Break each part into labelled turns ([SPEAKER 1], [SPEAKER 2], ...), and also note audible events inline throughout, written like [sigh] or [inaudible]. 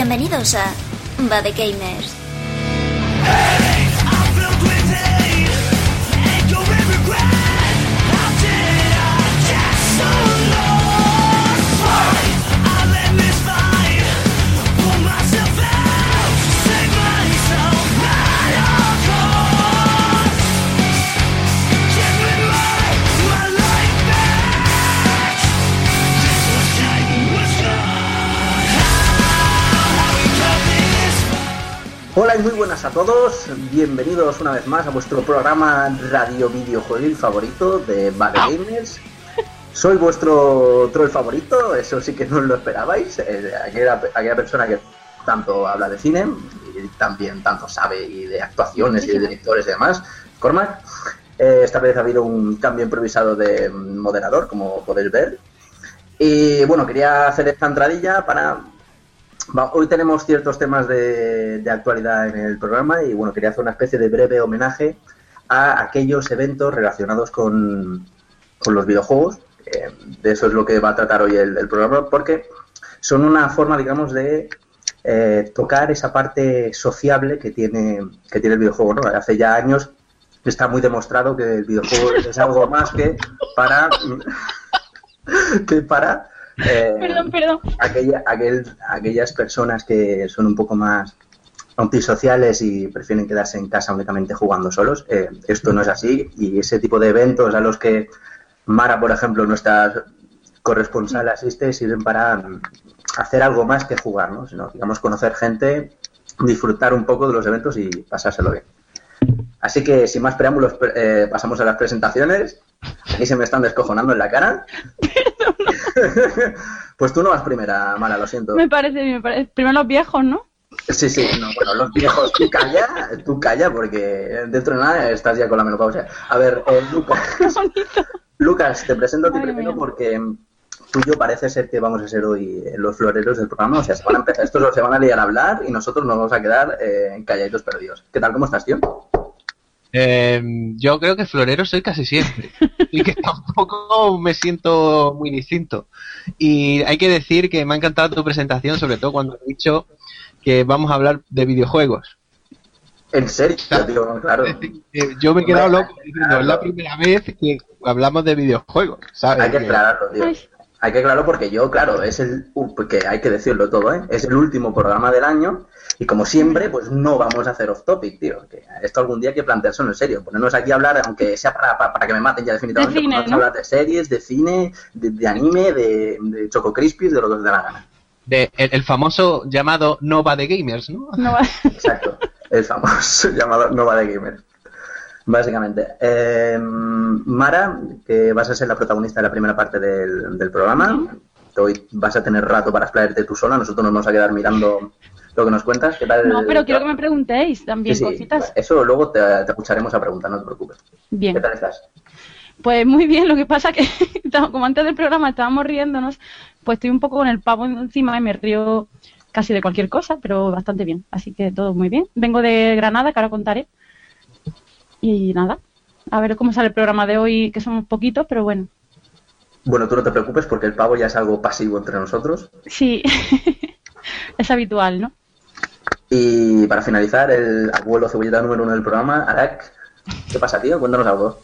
[SPEAKER 1] Bienvenidos a Bad Gamers.
[SPEAKER 2] Muy buenas a todos, bienvenidos una vez más a vuestro programa radio videojuegos favorito de Bad Gamers. Soy vuestro troll favorito, eso sí que no lo esperabais, eh, aquella, aquella persona que tanto habla de cine y también tanto sabe y de actuaciones y de directores y demás, Cormac. Eh, esta vez ha habido un cambio improvisado de moderador, como podéis ver. Y bueno, quería hacer esta entradilla para Va, hoy tenemos ciertos temas de, de, actualidad en el programa y bueno, quería hacer una especie de breve homenaje a aquellos eventos relacionados con, los videojuegos. Eh, de eso es lo que va a tratar hoy el, el programa, porque son una forma, digamos, de eh, tocar esa parte sociable que tiene, que tiene el videojuego. ¿no? Hace ya años está muy demostrado que el videojuego es algo más que para [laughs] que para eh,
[SPEAKER 3] perdón, perdón.
[SPEAKER 2] Aquella, aquel, aquellas personas que son un poco más antisociales y prefieren quedarse en casa únicamente jugando solos. Eh, esto no es así y ese tipo de eventos a los que Mara, por ejemplo, nuestra corresponsal asiste, sirven para hacer algo más que jugar, ¿no? Sino, digamos, conocer gente, disfrutar un poco de los eventos y pasárselo bien. Así que, sin más preámbulos, eh, pasamos a las presentaciones. Aquí se me están descojonando en la cara. [laughs] [laughs] pues tú no vas primera, Mara, lo siento.
[SPEAKER 3] Me parece, me parece. Primero los viejos, ¿no?
[SPEAKER 2] Sí, sí, no, bueno, los viejos, tú calla, tú calla, porque dentro de nada estás ya con la menopausia. A ver, eh, Lucas. [laughs] Lucas, te presento a ti primero
[SPEAKER 3] mía.
[SPEAKER 2] porque tú y yo parece ser que vamos a ser hoy los floreros del programa. O sea, se van a empezar, estos se van a liar a hablar y nosotros nos vamos a quedar eh, calladitos perdidos. ¿Qué tal? ¿Cómo estás, tío?
[SPEAKER 4] Eh, yo creo que florero soy casi siempre y que [laughs] tampoco me siento muy distinto. Y hay que decir que me ha encantado tu presentación, sobre todo cuando has dicho que vamos a hablar de videojuegos.
[SPEAKER 2] En serio, tío, claro.
[SPEAKER 4] Yo me he quedado loco diciendo, es la primera vez que hablamos de videojuegos, ¿sabes?
[SPEAKER 2] Hay que aclararlo, tío.
[SPEAKER 3] Ay.
[SPEAKER 2] Hay que aclararlo porque yo, claro, es el, uh, porque hay que decirlo todo, ¿eh? Es el último programa del año y como siempre, pues no vamos a hacer off topic, tío. Que esto algún día hay que plantearse en serio. Ponernos aquí a hablar, aunque sea para, para, para que me maten ya definitivamente,
[SPEAKER 3] De cine,
[SPEAKER 2] ponernos a hablar de series, de cine, de, de anime, de, de Choco Crispies, de lo que os dé la gana.
[SPEAKER 4] de- el, el famoso llamado Nova de Gamers, ¿no?
[SPEAKER 3] No va- [laughs]
[SPEAKER 2] Exacto. el famoso [laughs] llamado Nova de Gamer. Básicamente. Eh, Mara, que vas a ser la protagonista de la primera parte del, del programa. Hoy vas a tener rato para explayarte tú sola. Nosotros nos vamos a quedar mirando lo que nos cuentas. ¿Qué tal?
[SPEAKER 3] No, pero quiero que me preguntéis también
[SPEAKER 2] Sí, sí,
[SPEAKER 3] cositas.
[SPEAKER 2] Eso luego te, te escucharemos a preguntar, no te preocupes.
[SPEAKER 3] Bien.
[SPEAKER 2] ¿Qué tal estás?
[SPEAKER 3] Pues muy bien, lo que pasa que [laughs] como antes del programa estábamos riéndonos, pues estoy un poco con el pavo encima y me río casi de cualquier cosa, pero bastante bien. Así que todo muy bien. Vengo de Granada, que ahora contaré. Y nada, a ver cómo sale el programa de hoy, que somos poquitos, pero bueno.
[SPEAKER 2] Bueno, tú no te preocupes porque el pavo ya es algo pasivo entre nosotros.
[SPEAKER 3] Sí, [laughs] es habitual, ¿no?
[SPEAKER 2] Y para finalizar, el abuelo cebolleta número uno del programa, Arak. ¿Qué pasa, tío? Cuéntanos algo.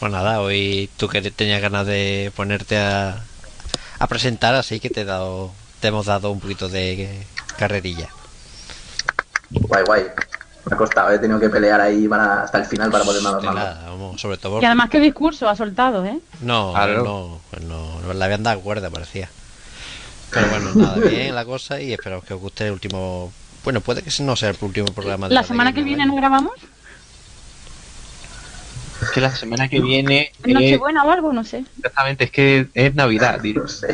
[SPEAKER 5] Pues nada, hoy tú que tenías ganas de ponerte a, a presentar, así que te he dado, te hemos dado un poquito de carrerilla.
[SPEAKER 2] Guay, guay. Me ha costado, he tenido que pelear ahí para, hasta el final para poderme
[SPEAKER 5] De
[SPEAKER 2] armarlo.
[SPEAKER 5] nada, vamos, sobre todo.
[SPEAKER 3] Y además, qué discurso ha soltado, ¿eh?
[SPEAKER 5] No,
[SPEAKER 4] Claro.
[SPEAKER 5] no, pues no, no le habían dado cuerda, parecía. Pero bueno, nada, [laughs] bien la cosa y esperamos que os guste el último. Bueno, puede que no sea el último programa de
[SPEAKER 3] La semana que viene nos grabamos.
[SPEAKER 4] Es que la semana que viene es,
[SPEAKER 3] Nochebuena o algo, no sé.
[SPEAKER 4] exactamente, es que es Navidad. tío.
[SPEAKER 2] No sé.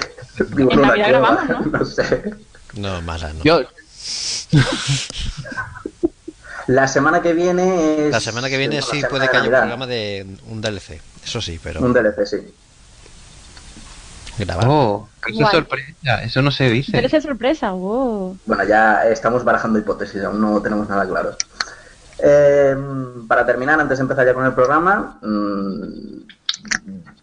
[SPEAKER 2] Vivo
[SPEAKER 3] En
[SPEAKER 2] una
[SPEAKER 3] Navidad grabamos, ¿no? [laughs]
[SPEAKER 2] no sé.
[SPEAKER 5] No, mala, no.
[SPEAKER 4] Yo, [laughs]
[SPEAKER 2] La semana que viene es...
[SPEAKER 5] La semana que viene sí puede
[SPEAKER 2] de
[SPEAKER 5] que haya un programa de un DLC. Eso sí, pero
[SPEAKER 2] Un DLC, sí.
[SPEAKER 5] Grabar.
[SPEAKER 4] oh, es
[SPEAKER 3] Guay.
[SPEAKER 4] sorpresa, eso no se dice.
[SPEAKER 3] Pero esa sorpresa, wow.
[SPEAKER 2] Bueno, ya estamos barajando hipótesis, aún no tenemos nada claro. Eh, para terminar, antes de empezar ya con el programa, mm,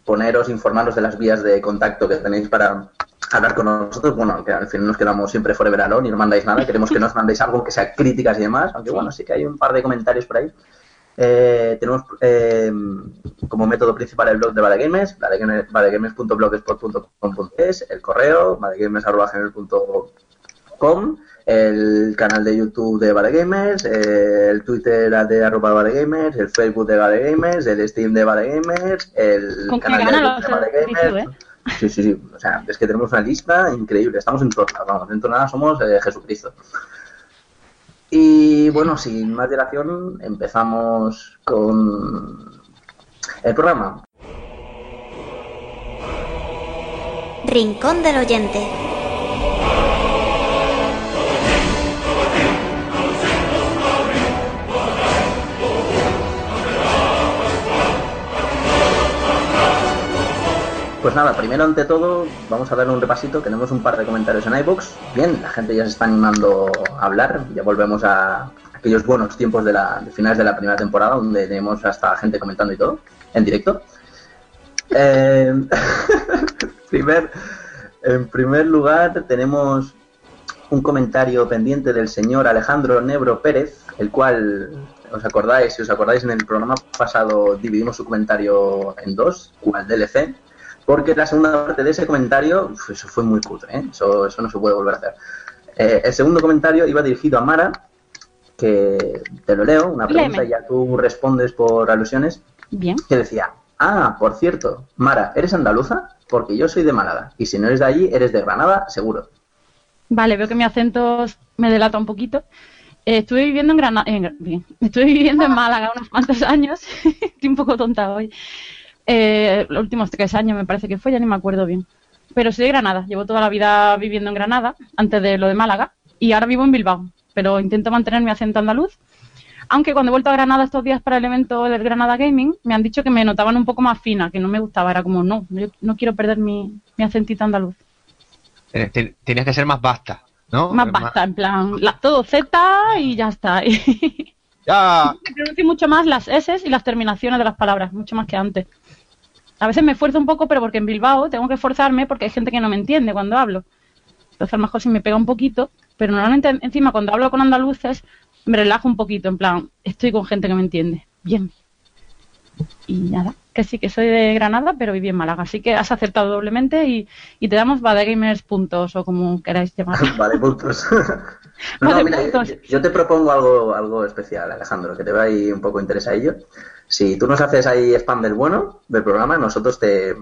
[SPEAKER 2] poneros, informaros de las vías de contacto que tenéis para hablar con nosotros, bueno, que al final nos quedamos siempre forever alone y no mandáis nada, queremos que nos [laughs] mandéis algo que sea críticas y demás, aunque bueno, sí que hay un par de comentarios por ahí. Eh, tenemos eh, como método principal el blog de Valegamers, valegamers.blogspot.com.es, el correo, valegamers.gmail.com, el canal de YouTube de Valegamers, eh, el Twitter de arroba Valegamers, el Facebook de Valegamers, el Steam de Valegamers, el
[SPEAKER 3] ¿Con qué
[SPEAKER 2] canal de de Valegamers.
[SPEAKER 3] dicho,
[SPEAKER 2] Sí, sí, sí. O sea, es que tenemos una lista increíble. Estamos en todas, vamos, en todas somos eh, Jesucristo. Y bueno, sin más dilación, empezamos con el programa.
[SPEAKER 1] Rincón del oyente.
[SPEAKER 2] Pues nada, primero ante todo vamos a darle un repasito. Tenemos un par de comentarios en iBox. Bien, la gente ya se está animando a hablar. Ya volvemos a aquellos buenos tiempos de, la, finales de la primera temporada, donde tenemos hasta gente comentando y todo, en directo. Eh, [laughs] primer, en primer lugar, tenemos un comentario pendiente del señor Alejandro Nebro Pérez, el cual, os acordáis, si os acordáis, en el programa pasado dividimos su comentario en dos, cual DLC, porque la segunda parte de ese comentario, uf, eso fue muy cutre, ¿eh? eso, eso no se puede volver a hacer. Eh, el segundo comentario iba dirigido a Mara, que te lo leo, una pregunta
[SPEAKER 3] Léeme.
[SPEAKER 2] y ya tú respondes por alusiones,
[SPEAKER 3] Bien.
[SPEAKER 2] que decía, ah, por cierto, Mara, ¿eres andaluza? Porque yo soy de Málaga, y si no eres de allí, eres de Granada, seguro.
[SPEAKER 3] Vale, veo que mi acento me delata un poquito. Eh, estuve viviendo en Granada, bien, estuve viviendo en [laughs] Málaga unos cuantos años. [laughs] Estoy un poco tonta hoy. Eh, los últimos tres años me parece que fue, ya ni me acuerdo bien. Pero soy de Granada, llevo toda la vida viviendo en Granada, antes de lo de Málaga, y ahora vivo en Bilbao, pero intento mantener mi acento andaluz. Aunque cuando he vuelto a Granada estos días para el evento del Granada Gaming, me han dicho que me notaban un poco más fina, que no me gustaba. Era como, no, yo no quiero perder mi, mi acentito andaluz.
[SPEAKER 4] Eh, te- Tienes que ser más basta, ¿no?
[SPEAKER 3] Más
[SPEAKER 4] Eh,
[SPEAKER 3] basta, en plan, la- todo Z y ya está. [laughs]
[SPEAKER 4] Ya,
[SPEAKER 3] Pronuncio mucho más las S y las terminaciones de las palabras, mucho más que antes. A veces me esfuerzo un poco, pero porque en Bilbao tengo que esforzarme porque hay gente que no me entiende cuando hablo. Entonces a lo mejor sí me pega un poquito, pero normalmente en- encima cuando hablo con andaluces me relajo un poquito, en plan, estoy con gente que me entiende. Bien. Y nada, que sí que soy de Granada, pero viví en Málaga. Así que has acertado doblemente y, y te damos Badegamers puntos o como queráis llamarlo. [laughs]
[SPEAKER 2] vale, puntos. [laughs] no,
[SPEAKER 3] Vale,
[SPEAKER 2] mira,
[SPEAKER 3] puntos.
[SPEAKER 2] yo, yo te propongo algo, algo especial, Alejandro, que te va ahí un poco interesadillo. Si tú nos haces ahí spam del bueno del programa, nosotros te,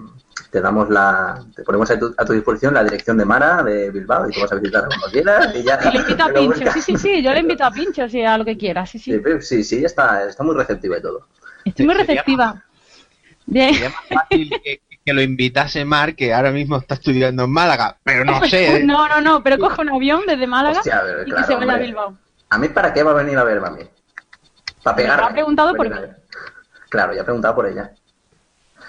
[SPEAKER 2] te damos la, te ponemos a tu, a tu disposición la dirección de Mara de Bilbao y tú vas a visitar cuando quieras y ya.
[SPEAKER 3] Y le invito a [laughs] Pincho, sí, sí, sí, yo le invito a Pincho, sí, a lo que quiera, sí, sí.
[SPEAKER 2] Sí, sí, sí, está, está muy receptiva y todo.
[SPEAKER 3] Estoy muy receptiva. Bien.
[SPEAKER 4] sería más fácil que, que lo invitase Mar, que ahora mismo está estudiando en Málaga, pero no sé. [laughs] ¿eh?
[SPEAKER 3] No, no, no, pero coge un avión desde Málaga
[SPEAKER 2] Hostia, pero
[SPEAKER 3] y que se vaya a. Bilbao.
[SPEAKER 2] ¿A mí para qué va a venir a verme a mí? Para
[SPEAKER 3] Me
[SPEAKER 2] pegarme.
[SPEAKER 3] ha preguntado por
[SPEAKER 2] ver. Claro, ya he preguntado por ella.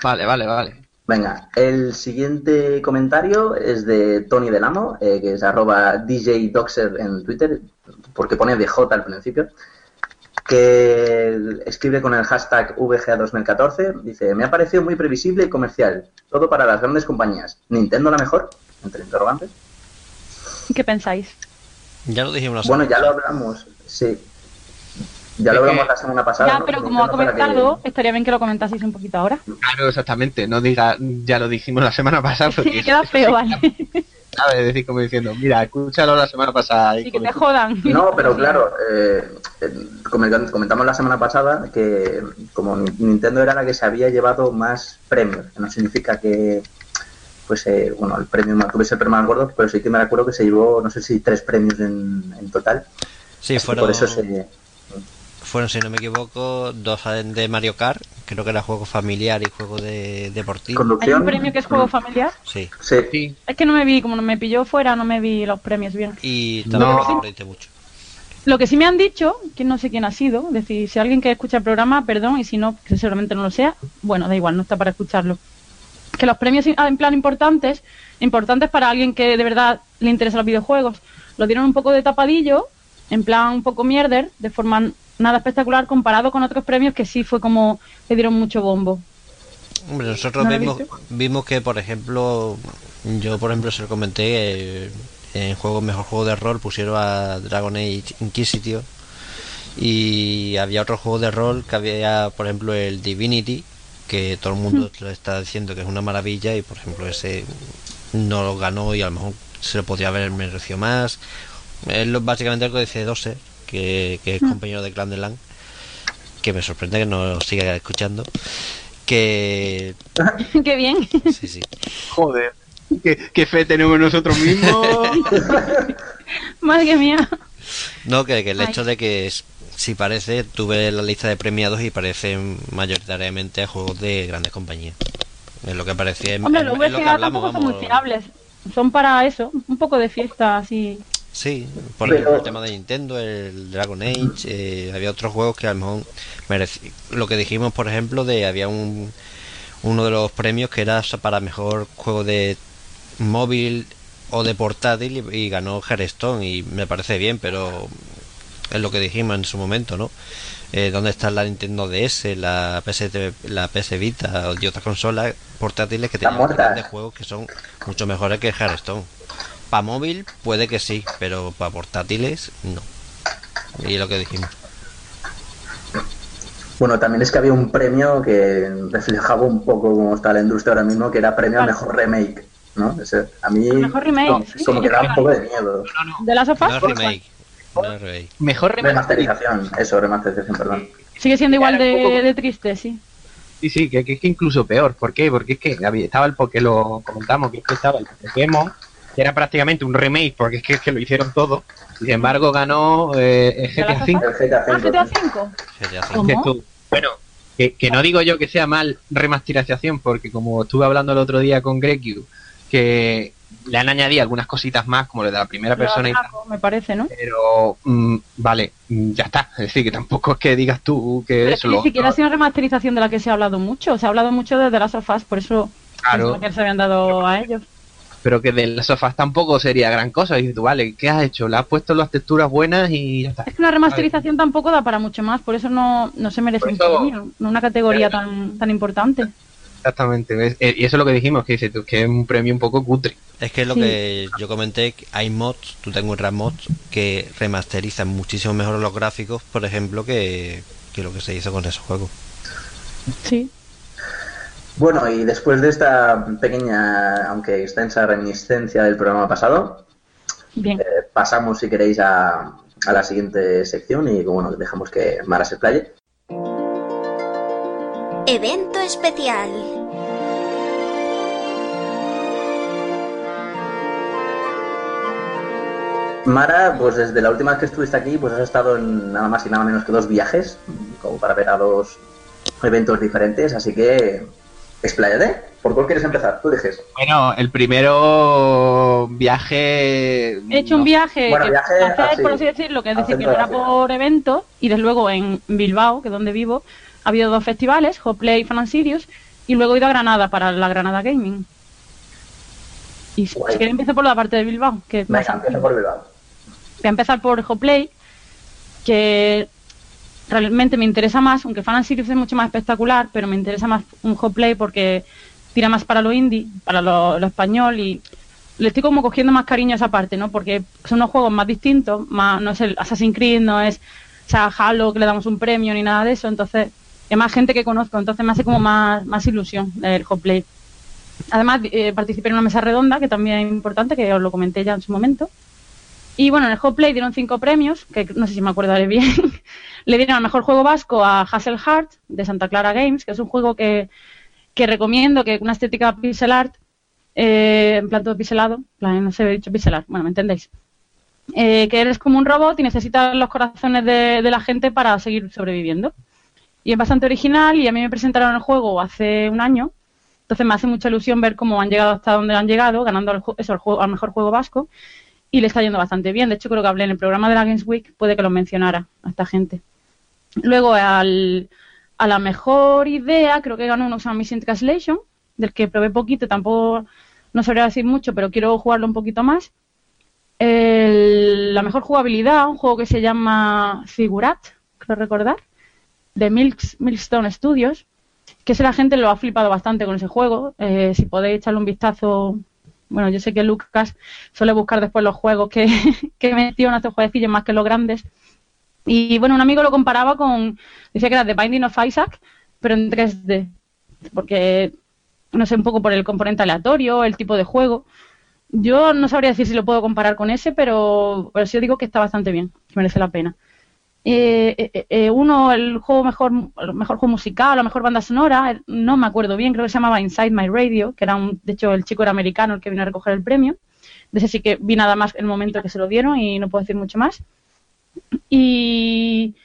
[SPEAKER 4] Vale, vale, vale.
[SPEAKER 2] Venga, el siguiente comentario es de Tony Del Amo, eh, que es arroba DJ Doxer en Twitter, porque pone DJ al principio, que escribe con el hashtag VGA2014, dice, me ha parecido muy previsible y comercial, todo para las grandes compañías. ¿Nintendo la mejor? Entre interrogantes.
[SPEAKER 3] ¿Qué pensáis?
[SPEAKER 5] Ya lo dijimos
[SPEAKER 2] Bueno, ya lo hablamos, sí. Ya lo hablamos la semana pasada.
[SPEAKER 3] Ya,
[SPEAKER 2] ¿no?
[SPEAKER 3] pero como ha
[SPEAKER 2] que-
[SPEAKER 3] comentado, estaría bien que lo comentaseis un poquito ahora.
[SPEAKER 4] Claro, exactamente. No diga, ya lo dijimos la semana pasada. [laughs] Porque
[SPEAKER 3] Sí, queda feo,
[SPEAKER 4] sí,
[SPEAKER 3] vale. [laughs]
[SPEAKER 4] ¿sabes? Es decir, como diciendo, mira, escúchalo la semana pasada. y
[SPEAKER 3] Y que te jodan.
[SPEAKER 2] No, pero [laughs] claro, eh, eh, coment- comentamos la semana pasada que como Ni- Nintendo era la que se había llevado más premios, que no significa que pues eh, bueno, el premio más, tuviese el premio más gordo, pero sí que me acuerdo que se llevó, no sé si tres premios en, en total.
[SPEAKER 5] Sí, fueron,
[SPEAKER 2] Por eso se...
[SPEAKER 5] fueron, si no me equivoco, dos de Mario Kart. Creo que era juego familiar y juego de deportivo.
[SPEAKER 3] Hay un premio que es juego familiar.
[SPEAKER 5] Sí.
[SPEAKER 2] Sí,
[SPEAKER 4] Sí,
[SPEAKER 3] Es que no me vi, como no me pilló fuera, no me vi los premios bien.
[SPEAKER 5] Y
[SPEAKER 4] No.
[SPEAKER 5] tampoco sorprende mucho.
[SPEAKER 3] Lo que sí me han dicho, que no sé quién ha sido, es decir, si alguien que escucha el programa, perdón, y si no, que seguramente no lo sea, bueno, da igual, no está para escucharlo. Que los premios ah, en plan importantes, importantes para alguien que de verdad le interesa los videojuegos, lo dieron un poco de tapadillo, en plan un poco mierder, de forma nada espectacular comparado con otros premios que sí fue como le dieron mucho bombo.
[SPEAKER 5] Hombre, nosotros
[SPEAKER 3] ¿No lo
[SPEAKER 5] vimos, vimos que, por ejemplo, Yo, por ejemplo, se lo comenté, eh, en juego mejor juego de rol pusieron a Dragon Age Inquisition y había otro juego de rol que había, por ejemplo, el Divinity, que todo el mundo lo está diciendo que es una maravilla y, por ejemplo, ese no lo ganó y a lo mejor se lo podría haber merecido más. Es lo, básicamente algo que dice Dose, que, que es compañero de Clan de Lan, que me sorprende que no siga escuchando. Que [laughs]
[SPEAKER 3] Qué bien.
[SPEAKER 5] sí, sí.
[SPEAKER 4] Joder. ¿Qué, qué fe tenemos nosotros mismos. [laughs]
[SPEAKER 3] Madre mía.
[SPEAKER 5] No, que, que el
[SPEAKER 3] Ay.
[SPEAKER 5] hecho de que es- si parece, tuve la lista de premiados y parecen mayoritariamente a juegos de grandes compañías. Es lo que parecía.
[SPEAKER 3] Hombre, los
[SPEAKER 5] es lo que
[SPEAKER 3] VGA
[SPEAKER 5] hablamos,
[SPEAKER 3] tampoco son muy fiables. Son para eso, un poco de fiesta así.
[SPEAKER 5] Sí, por
[SPEAKER 2] Pero-
[SPEAKER 5] ejemplo, el tema de Nintendo, el Dragon Age, eh, había otros juegos que a lo mejor mereci- Lo que dijimos, por ejemplo, de había un uno de los premios que era para mejor juego de móvil o de portátil y, y ganó Hearthstone y me parece bien, pero es lo que dijimos en su momento, ¿no? Eh, ¿Dónde está la Nintendo DS, la PS, la PS Vita y otras consolas portátiles que tienen grandes juegos que son mucho mejores que Hearthstone? Para móvil puede que sí, pero para portátiles no. Y es lo que dijimos.
[SPEAKER 2] Bueno, también es que había un premio que reflejaba un poco cómo está la industria ahora mismo, que era premio al
[SPEAKER 3] Claro.
[SPEAKER 2] mejor remake, ¿no? Ese- a mí
[SPEAKER 3] Mejor remake,
[SPEAKER 2] como,
[SPEAKER 3] sí.
[SPEAKER 2] como que da un poco de miedo.
[SPEAKER 3] De las
[SPEAKER 5] No
[SPEAKER 3] sofás,
[SPEAKER 5] es remake. No es remake.
[SPEAKER 4] Mejor remasterización.
[SPEAKER 2] Remasterización, eso, remasterización, perdón.
[SPEAKER 3] sigue siendo igual de,
[SPEAKER 4] poco-
[SPEAKER 3] de triste, sí.
[SPEAKER 4] Sí, sí, que, que es que incluso peor. ¿Por qué? Porque es que había- estaba el porque lo comentamos, que es que estaba el Pokémon, que era prácticamente un remake, porque es que, es que lo hicieron todo. Sin embargo, ganó eh, el GTA V.
[SPEAKER 2] El GTA
[SPEAKER 3] Ah,
[SPEAKER 2] V.
[SPEAKER 3] GTA V.
[SPEAKER 5] GTA V.
[SPEAKER 3] ¿Cómo?
[SPEAKER 4] Dices tú, Bueno, que, que no digo yo que sea mal remasterización, porque como estuve hablando el otro día con Grecu, que le han añadido algunas cositas más, como lo de la primera persona y tal,
[SPEAKER 3] me parece, ¿no?
[SPEAKER 4] pero mm, vale, mm, ya está. Es decir, que tampoco es que digas tú que
[SPEAKER 3] Pero es
[SPEAKER 4] eso
[SPEAKER 3] ni siquiera ha sido una remasterización de la que se ha hablado mucho. Se ha hablado mucho de The Last of Us, por eso
[SPEAKER 4] Claro.
[SPEAKER 3] pensaba que se habían dado a ellos.
[SPEAKER 4] Pero que de las sofás tampoco sería gran cosa. Y dices tú, vale, ¿qué has hecho? Le has puesto las texturas buenas y ya está.
[SPEAKER 3] Es que una remasterización tampoco da para mucho más, por eso no, no se merece un premio, no una categoría tan, tan importante.
[SPEAKER 4] Exactamente. Eh, Y eso es lo que dijimos, que dices tú, que es un premio un poco cutre.
[SPEAKER 5] Es que es lo
[SPEAKER 3] Sí.
[SPEAKER 5] que yo comenté, que hay mods, tú tengo un mods que remasterizan muchísimo mejor los gráficos, por ejemplo, que, que lo que se hizo con esos juegos.
[SPEAKER 3] Sí.
[SPEAKER 2] Bueno, y después de esta pequeña, aunque extensa reminiscencia del programa pasado,
[SPEAKER 3] Bien.
[SPEAKER 2] eh, pasamos, si queréis, a, a la siguiente sección y bueno, dejamos que Mara se playe.
[SPEAKER 1] Evento especial.
[SPEAKER 2] Mara, pues desde la última vez que estuviste aquí, pues has estado en nada más y nada menos que dos viajes, como para ver a dos eventos diferentes, así que expláyate. ¿Por cuál quieres empezar? Tú dices.
[SPEAKER 4] Bueno, el primero viaje.
[SPEAKER 3] He hecho un viaje,
[SPEAKER 2] Bueno,
[SPEAKER 3] que
[SPEAKER 2] viaje
[SPEAKER 3] hacer,
[SPEAKER 2] así,
[SPEAKER 3] por así decirlo, que es decir, que no era por evento, y desde luego en Bilbao, que es donde vivo, ha habido dos festivales, Hoplay y Fan and Sirius, y luego he ido a Granada para la Granada Gaming. Y si,
[SPEAKER 2] Guay.
[SPEAKER 3] si queréis empiezo por la parte de Bilbao, que es
[SPEAKER 2] Venga, por Bilbao.
[SPEAKER 3] Voy a empezar por Hoplay, que realmente me interesa más, aunque Fan Sirius es mucho más espectacular, pero me interesa más un Hoplay porque tira más para lo indie, para lo, español y le estoy como cogiendo más cariño a esa parte, ¿no? Porque son unos juegos más distintos, más no es el Assassin's Creed, no es o sea, Halo que le damos un premio ni nada de eso, entonces es más gente que conozco, entonces me hace como más, más ilusión el Hoplay. Además, eh, participé en una mesa redonda que también es importante, que os lo comenté ya en su momento. Y bueno, en el Hot Play dieron cinco premios, que no sé si me acordaré bien. [laughs] Le dieron al mejor juego vasco a Hassel Heart de Santa Clara Games, que es un juego que, recomiendo, que una estética pixel art, eh, en plan todo pixelado, plan, no sé, he dicho pixel art, bueno, me entendéis. Eh, que eres como un robot y necesitas los corazones de, la gente para seguir sobreviviendo. Y es bastante original y a mí me presentaron el juego hace un año, entonces me hace mucha ilusión ver cómo han llegado hasta donde han llegado, ganando ju- eso, el juego, al mejor juego vasco y le está yendo bastante bien. De hecho, creo que hablé en el programa de la Games Week, puede que lo mencionara a esta gente. Luego, al, a la mejor idea, creo que ganó llama Missing Translation, del que probé poquito, tampoco no sabría decir mucho, pero quiero jugarlo un poquito más. El- la mejor jugabilidad, un juego que se llama Figurat, creo recordar, de Milks, Milestone Studios, que ese la gente lo ha flipado bastante con ese juego. Eh, si podéis echarle un vistazo Bueno, yo sé que Lucas suele buscar después los juegos que, [laughs] que en estos jueguecillos más que los grandes. Y bueno, un amigo lo comparaba con, decía que era The Binding of Isaac, pero en 3D, porque no sé, un poco por el componente aleatorio, el tipo de juego. Yo no sabría decir si lo puedo comparar con ese, pero, pero sí digo que está bastante bien, que merece la pena. Eh, eh, eh, uno, el juego mejor, mejor juego musical, la mejor banda sonora, no me acuerdo bien, creo que se llamaba Inside My Radio, que era un, de hecho el chico era americano el que vino a recoger el premio. De ese sí que vi nada más el momento que se lo dieron y no puedo decir mucho más. Y,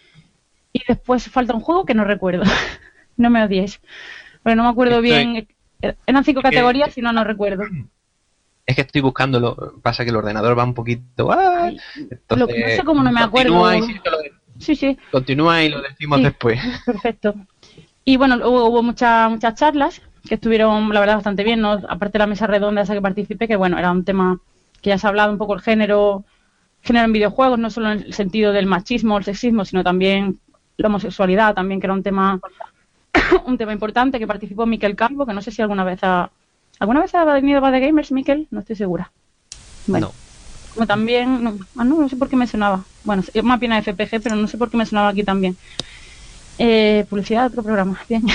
[SPEAKER 3] y después falta un juego que no recuerdo. [laughs] no me odiéis. Pero no me acuerdo bien. Eran cinco categorías y no, no recuerdo. [clears throat]
[SPEAKER 4] Es que estoy buscándolo. Pasa que el ordenador va un poquito. ¡ah!
[SPEAKER 3] lo que no sé cómo no me acuerdo.
[SPEAKER 4] sí, sí. Continúa y lo decimos después. [laughs]
[SPEAKER 3] Perfecto. Y bueno, hubo, hubo muchas muchas charlas que estuvieron, la verdad, bastante bien. ¿no? Aparte de la mesa redonda esa que participé, que bueno, era un tema que ya se ha hablado un poco el género, género en videojuegos, no solo en el sentido del machismo, el sexismo, sino también la homosexualidad, también que era un tema [coughs] un tema importante que participó Miquel Calvo, que no sé si alguna vez ha... ¿Alguna vez ha venido a The Gamers, Miquel? No estoy segura. Bueno, no. Como también... No, ah, no, no sé por qué me sonaba. Bueno, más bien a FPG, pero no sé por qué me sonaba aquí también. Eh, publicidad de otro programa, bien. [laughs]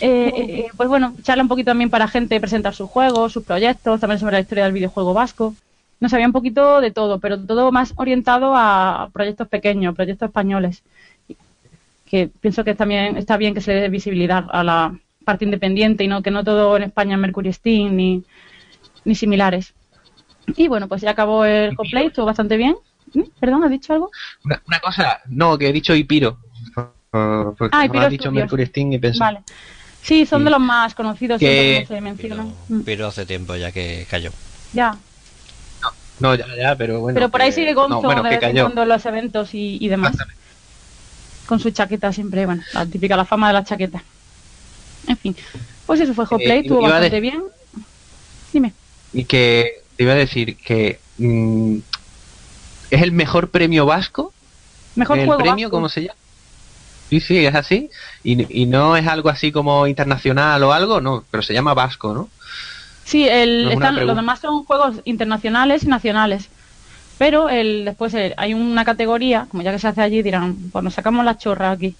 [SPEAKER 3] Eh, eh, pues bueno, charla un poquito también para gente presentar sus juegos, sus proyectos, también sobre la historia del videojuego vasco. No sabía un poquito de todo, pero todo más orientado a proyectos pequeños, proyectos españoles que pienso que también está bien que se le dé visibilidad a la parte independiente y no que no todo en España es Mercury Steam ni, ni similares. Y bueno, pues ya acabó el cosplay, estuvo bastante bien. ¿Mm? ¿Perdón, has dicho algo?
[SPEAKER 4] Una, cosa, no, que he dicho Ipiro. Porque ah, Ipiro has dicho Mercury Steam y pensé. Vale.
[SPEAKER 3] Sí, son de los más conocidos, que se mencionan.
[SPEAKER 5] Pero, pero, hace tiempo ya que cayó.
[SPEAKER 3] Ya.
[SPEAKER 4] No, ya, ya, pero bueno.
[SPEAKER 3] Pero por ahí sigue Gonzo no, de vez los eventos y, y demás con su chaqueta siempre, bueno, la típica, la fama de la chaqueta. En fin, pues eso fue Hoplay, eh, estuvo bastante bien. Dime.
[SPEAKER 4] Y que te iba a decir que mm, es el mejor premio vasco.
[SPEAKER 3] Mejor
[SPEAKER 4] el premio, ¿cómo se llama? Sí, sí, es así. Y, y, no es algo así como internacional o algo, no, pero se llama vasco, ¿no?
[SPEAKER 3] Sí, el, están, los demás son juegos internacionales y nacionales. Pero el, después eh, hay una categoría, como ya que se hace allí, dirán, pues nos sacamos la chorra aquí.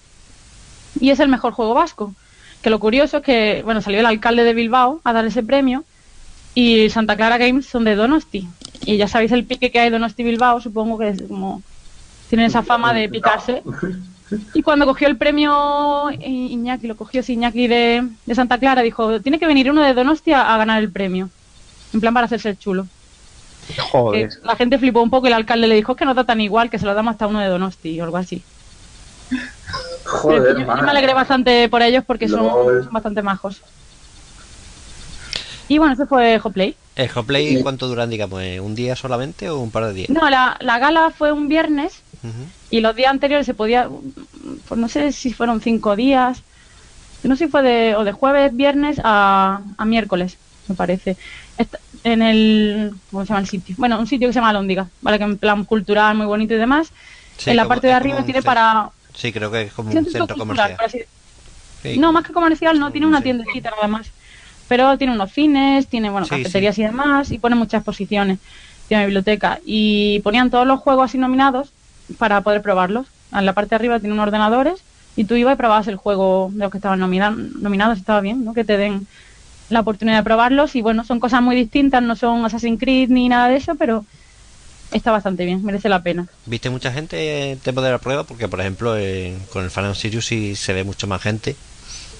[SPEAKER 3] Y es el mejor juego vasco. Que lo curioso es que, bueno, salió el alcalde de Bilbao a dar ese premio y Santa Clara Games son de Donosti. Y ya sabéis el pique que hay Donosti Bilbao, supongo que es como tienen esa fama de picarse. [laughs] Y cuando cogió el premio Iñaki, lo cogió Iñaki de, de Santa Clara, dijo, tiene que venir uno de Donosti a ganar el premio. En plan para hacerse el chulo.
[SPEAKER 4] Joder.
[SPEAKER 3] la gente flipó un poco y el alcalde le dijo que no está tan igual, que se lo damos hasta uno de Donosti o algo así.
[SPEAKER 2] Joder,
[SPEAKER 3] yo, me alegré bastante por ellos porque son, bastante majos. Y bueno, ese fue Hoplay.
[SPEAKER 5] ¿El Hoplay cuánto duran, digamos? ¿Un día solamente o un par de días?
[SPEAKER 3] No, la, gala fue un viernes y los días anteriores se podía, pues no sé si fueron cinco días, no sé si fue de, o de jueves, viernes a, a miércoles, me parece en el. ¿Cómo se llama el sitio? Bueno, un sitio que se llama Lóndiga, ¿vale? Que en plan cultural, muy bonito y demás. en la parte de arriba tiene para.
[SPEAKER 5] Sí, creo que es como un centro comercial.
[SPEAKER 3] No, más que comercial, no, tiene una tiendecita nada más. Pero tiene unos cines, tiene, bueno, cafeterías y demás, y pone muchas exposiciones. Tiene biblioteca. Y ponían todos los juegos así nominados para poder probarlos. En la parte de arriba tiene unos ordenadores y tú ibas y probabas el juego de los que estaban nominados, estaba bien, ¿no? Que te den la oportunidad de probarlos y bueno, son cosas muy distintas, no son Assassin's Creed ni nada de eso, pero está bastante bien, merece la pena.
[SPEAKER 5] ¿Viste mucha gente en tiempo de la prueba? Porque por ejemplo con el Fan Sirius sí se ve mucho más gente.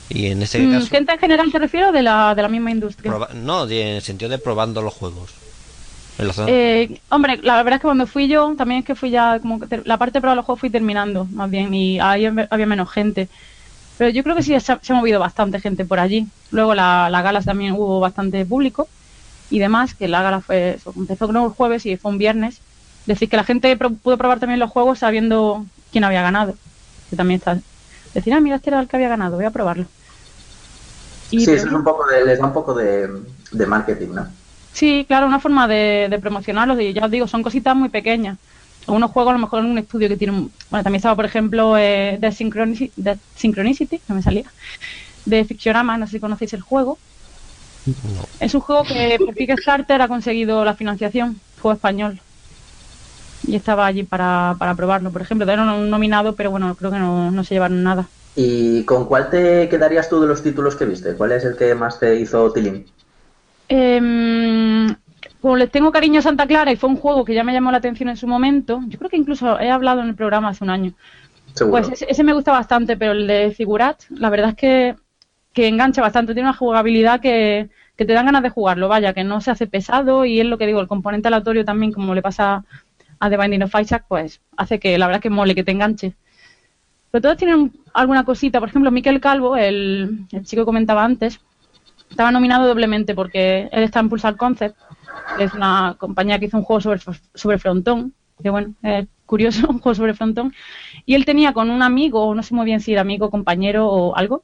[SPEAKER 5] Y en este mm, caso...
[SPEAKER 3] ¿Gente en general te refiero de la, de la misma industria?
[SPEAKER 5] no, en el sentido de probando los juegos.
[SPEAKER 3] Eh, hombre, la verdad es que cuando fui yo, también es que fui ya, como la parte de probar los juegos fui terminando, más bien, y ahí había menos gente. Pero yo creo que sí se ha, movido bastante gente por allí. Luego la, la gala también hubo bastante público y demás, que la gala fue, empezó con el jueves y fue un viernes. Decir que la gente pudo probar también los juegos sabiendo quién había ganado. Que también está. Decir, ah, mira, este era el que había ganado, voy a probarlo.
[SPEAKER 2] Y sí, eso es un poco de, les da un poco de, marketing, ¿no?
[SPEAKER 3] Sí, claro, una forma de, de promocionarlos. Y ya os digo, son cositas muy pequeñas unos juegos a lo mejor en un estudio que tiene bueno también estaba por ejemplo eh, The, Synchronicity, The Synchronicity que me salía de Fictionama no sé si conocéis el juego Es un juego que por Kickstarter ha conseguido la financiación, juego español. Y estaba allí para, para probarlo, por ejemplo. Era un nominado, pero bueno, creo que no, no se llevaron nada.
[SPEAKER 2] ¿Y con cuál te quedarías tú de los títulos que viste? ¿Cuál es el que más te hizo tilín?
[SPEAKER 3] Em, como les tengo cariño a Santa Clara y fue un juego que ya me llamó la atención en su momento, yo creo que incluso he hablado en el programa hace un año.
[SPEAKER 2] Seguro.
[SPEAKER 3] Pues ese, ese me gusta bastante, pero el de Figurat, la verdad es que, que engancha bastante, tiene una jugabilidad que, que te dan ganas de jugarlo, vaya, que no se hace pesado y es lo que digo, el componente aleatorio también, como le pasa a The Binding of Isaac, pues hace que la verdad es que mole, que te enganche. Pero todos tienen alguna cosita, por ejemplo, Miquel Calvo, el, el chico que comentaba antes, estaba nominado doblemente porque él está en Pulsar Concept, que es una compañía que hizo un juego sobre, sobre frontón, que bueno, es curioso, [laughs] un juego sobre frontón, y él tenía con un amigo, no sé muy bien si era amigo, compañero o algo,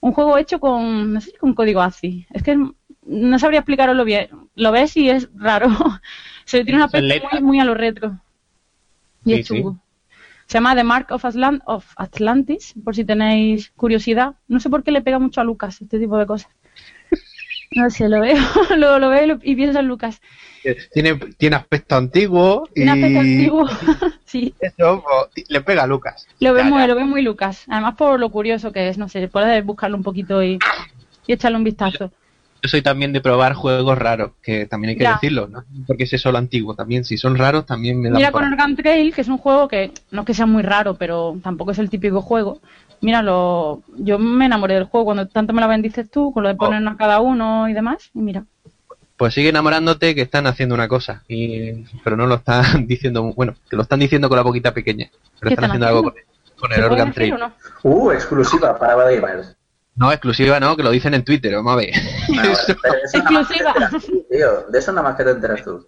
[SPEAKER 3] un juego hecho con, no sé si con código ACI, es que no sabría explicaroslo bien, lo ves y es raro, [laughs] se le tiene una aspecto muy, muy a lo retro, y
[SPEAKER 4] Sí,
[SPEAKER 3] es chungo. Se llama The Mark of, Atlant- of Atlantis, por si tenéis curiosidad. No sé por qué le pega mucho a Lucas este tipo de cosas. No sé, lo veo, [laughs] lo, lo veo y lo- y pienso en Lucas.
[SPEAKER 4] Tiene, tiene aspecto antiguo y
[SPEAKER 3] Un aspecto antiguo. [laughs] sí,
[SPEAKER 4] eso pues, le pega a Lucas.
[SPEAKER 3] lo
[SPEAKER 4] Ya,
[SPEAKER 3] muy,
[SPEAKER 4] ya.
[SPEAKER 3] lo veo muy Lucas. Además por lo curioso que es, no sé, puedes buscarlo un poquito y, y echarle un vistazo.
[SPEAKER 4] Yo soy también de probar juegos raros, que también hay que
[SPEAKER 3] Ya.
[SPEAKER 4] decirlo, ¿no? Porque ese solo antiguo también, si son raros también me dan
[SPEAKER 3] Mira
[SPEAKER 4] por
[SPEAKER 3] con. Organ Trail, que es un juego que no es que sea muy raro, pero tampoco es el típico juego. Mira, lo, yo me enamoré del juego cuando tanto me lo bendices tú, con lo de
[SPEAKER 4] Oh.
[SPEAKER 3] poner a cada uno y demás. Y mira,
[SPEAKER 4] Pues sigue enamorándote que están haciendo una cosa, y, pero no lo están [laughs] diciendo, bueno, que lo están diciendo con la boquita pequeña, pero
[SPEAKER 3] ¿Qué
[SPEAKER 4] están
[SPEAKER 3] están
[SPEAKER 4] haciendo algo con, con el
[SPEAKER 3] ¿se puede
[SPEAKER 4] Organ
[SPEAKER 3] decir
[SPEAKER 4] Trail.
[SPEAKER 3] no?
[SPEAKER 2] Uh, exclusiva para Badimers.
[SPEAKER 4] No, exclusiva no, que lo dicen en Twitter, vamos a ver. [laughs] Eso-
[SPEAKER 3] Exclusiva.
[SPEAKER 2] Tío, de eso nada más que te enteras tú.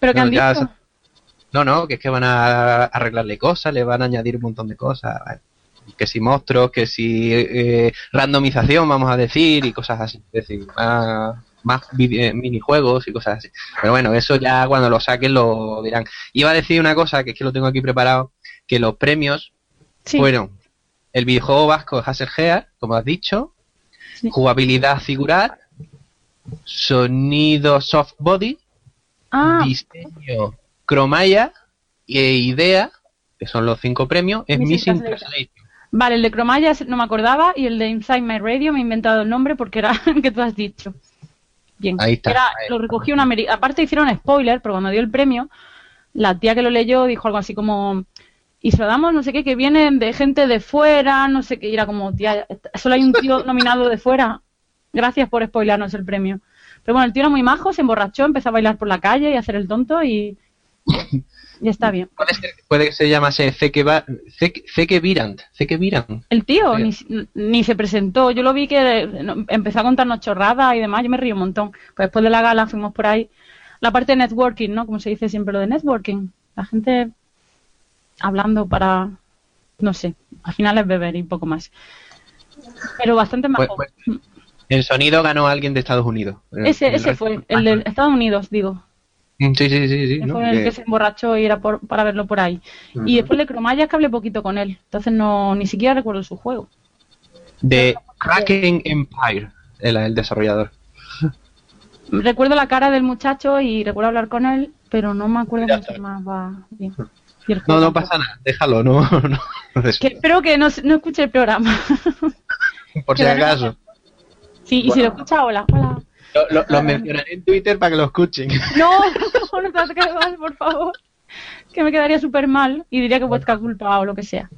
[SPEAKER 3] Pero que
[SPEAKER 4] No,
[SPEAKER 3] han
[SPEAKER 4] ya
[SPEAKER 3] dicho.
[SPEAKER 4] No, no, que es que van a arreglarle cosas, le van a añadir un montón de cosas. Que si monstruos, que si eh, randomización, vamos a decir, y cosas así. Es decir, más, más eh, minijuegos y cosas así. Pero bueno, eso ya cuando lo saquen lo dirán. Iba a decir una cosa, que es que lo tengo aquí preparado, que los premios
[SPEAKER 3] Sí,
[SPEAKER 4] fueron el videojuego vasco Hasselgear, como has dicho,
[SPEAKER 3] Sí.
[SPEAKER 4] jugabilidad figurar, sonido soft body,
[SPEAKER 3] ah,
[SPEAKER 4] diseño Cromaya e idea, que son los cinco premios, es
[SPEAKER 3] Missing Translation. Vale, el de Cromaya no me acordaba y el de Inside My Radio me he inventado el nombre porque era el [laughs] que tú has dicho. Bien,
[SPEAKER 4] Ahí está.
[SPEAKER 3] Era- lo recogió una Aparte hicieron spoiler, pero cuando dio el premio, la tía que lo leyó dijo algo así como y se lo damos no sé qué, que vienen de gente de fuera, no sé qué, y era como, tía, solo hay un tío [laughs] nominado de fuera. Gracias por spoilarnos el premio. Pero bueno, el tío era muy majo, se emborrachó, empezó a bailar por la calle y a hacer el tonto y, y está bien.
[SPEAKER 4] Puede, ser, puede que se llamase Zeke, Virant. Zeke Virant.
[SPEAKER 3] El tío ni, ni se presentó. Yo lo vi que empezó a contarnos chorradas y demás. Yo me río un montón. Pues después de la gala fuimos por ahí. La parte de networking, ¿no? Como se dice siempre lo de networking. La gente hablando para, no sé, al final es beber y poco más. Pero bastante
[SPEAKER 4] Pues-
[SPEAKER 3] majo.
[SPEAKER 4] pues, el sonido ganó alguien de Estados Unidos.
[SPEAKER 3] ese ese fue, el de Estados Unidos, digo.
[SPEAKER 4] Mm, Sí, sí, sí, sí. ¿no?
[SPEAKER 3] fue el
[SPEAKER 4] Que-
[SPEAKER 3] que se emborrachó y era por- para verlo por ahí. Y después de Cromaya es que hablé poquito con él. Entonces no ni siquiera recuerdo su juego.
[SPEAKER 4] de Kraken Empire, el, el desarrollador.
[SPEAKER 3] Recuerdo la cara del muchacho y recuerdo hablar con él, pero no me acuerdo se
[SPEAKER 4] está.
[SPEAKER 3] llamaba bien. Y el
[SPEAKER 4] No,
[SPEAKER 3] juego
[SPEAKER 4] no
[SPEAKER 3] tampoco.
[SPEAKER 4] pasa nada, déjalo, no. [laughs] no,
[SPEAKER 3] Que espero que no, no escuche el programa. [laughs]
[SPEAKER 4] por si acaso.
[SPEAKER 3] Sí, y si lo escucha, hola, hola.
[SPEAKER 4] Lo, lo- lo mencionaré en Twitter para que lo escuchen. [laughs]
[SPEAKER 3] No, no te hagas mal, por favor. Que me quedaría súper mal y diría que vuestra culpa o lo que sea.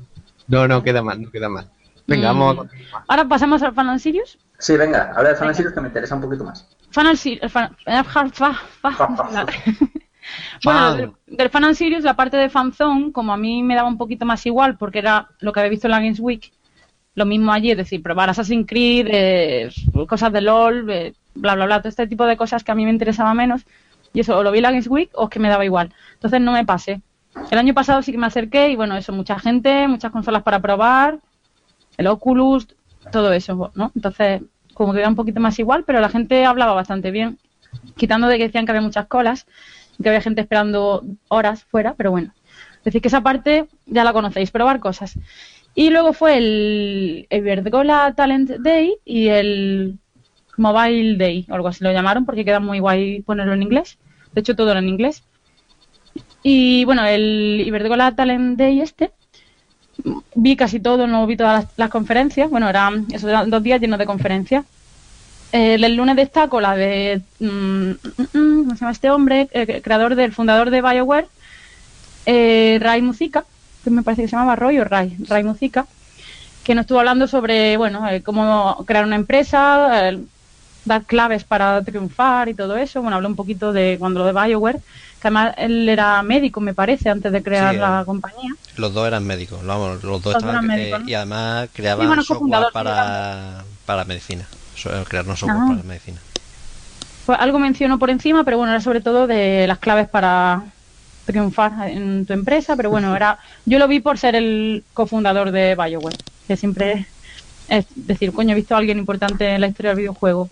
[SPEAKER 4] No, no, queda mal, no queda mal. Venga,
[SPEAKER 3] Mm.
[SPEAKER 4] vamos a continuar.
[SPEAKER 3] Ahora pasamos al Fan and Serious.
[SPEAKER 2] Sí, venga, habla de Final Series que me interesa un poquito más.
[SPEAKER 3] Fan and Serious. Fan, fa- fa- fa- Bueno, del, del Fan and Serious, la parte de Fanzone, como a mí me daba un poquito más igual, porque era lo que había visto en la Games Week, lo mismo allí, es decir, probar Assassin's Creed, eh, cosas de LOL, eh, bla, bla, bla, todo este tipo de cosas que a mí me interesaba menos, y eso, o lo vi en la Games Week o es que me daba igual. Entonces no me pasé. El año pasado sí que me acerqué y bueno, eso, mucha gente, muchas consolas para probar, el Oculus, todo eso, ¿no? Entonces, como que era un poquito más igual, pero la gente hablaba bastante bien, quitando de que decían que había muchas colas, que había gente esperando horas fuera, pero bueno. Es decir, que esa parte ya la conocéis, probar cosas. Y luego fue el, el Talent Day y el Mobile Day o algo así lo llamaron porque queda muy guay ponerlo en inglés. De hecho, todo era en inglés. Y bueno, el Iberdrola Talent Day este, vi casi todo, no vi todas las, las conferencias. Bueno, eran, esos eran dos días llenos de conferencias. Eh, el lunes destaco la de, mm, mm, mm, ¿cómo se llama este hombre? Eh, creador del, fundador de BioWare, eh, Ray Muzica, que me parece que se llamaba Roy o Ray, Ray Muzica, que nos estuvo hablando sobre, bueno, eh, cómo crear una empresa, eh, dar claves para triunfar y todo eso. Bueno, habló un poquito de cuando lo de BioWare, que además él era médico, me parece, antes de crear
[SPEAKER 5] Sí,
[SPEAKER 3] la compañía.
[SPEAKER 5] Los dos eran médicos, vamos, los dos
[SPEAKER 3] Los
[SPEAKER 5] estaban
[SPEAKER 3] médicos, ¿no?
[SPEAKER 5] y además
[SPEAKER 3] Sí,
[SPEAKER 5] creaban
[SPEAKER 3] bueno,
[SPEAKER 5] software para, para medicina. Software
[SPEAKER 3] Ah.
[SPEAKER 5] para medicina.
[SPEAKER 3] Pues algo mencionó por encima, pero bueno, era sobre todo de las claves para triunfar en tu empresa, pero bueno, era yo lo vi por ser el cofundador de BioWare, que siempre es decir, coño, he visto a alguien importante en la historia del videojuego.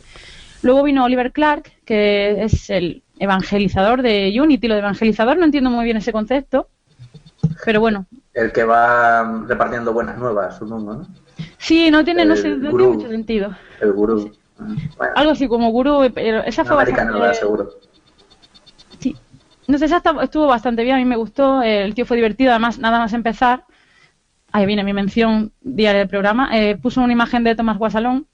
[SPEAKER 3] Luego vino Oliver Clark, que es el evangelizador de Unity. Lo de evangelizador no entiendo muy bien ese concepto, pero bueno,
[SPEAKER 2] El que va repartiendo buenas nuevas, supongo, ¿no?
[SPEAKER 3] Sí, no tiene, no sé, no tiene mucho sentido.
[SPEAKER 2] El gurú. Bueno,
[SPEAKER 3] Algo así como gurú, pero esa fue bastante-
[SPEAKER 2] seguro.
[SPEAKER 3] Sí. No sé, esa estuvo bastante bien, a mí me gustó, eh, el tío fue divertido, además, nada más empezar, ahí viene mi mención diaria del programa, eh, puso una imagen de Tomás Guasalón,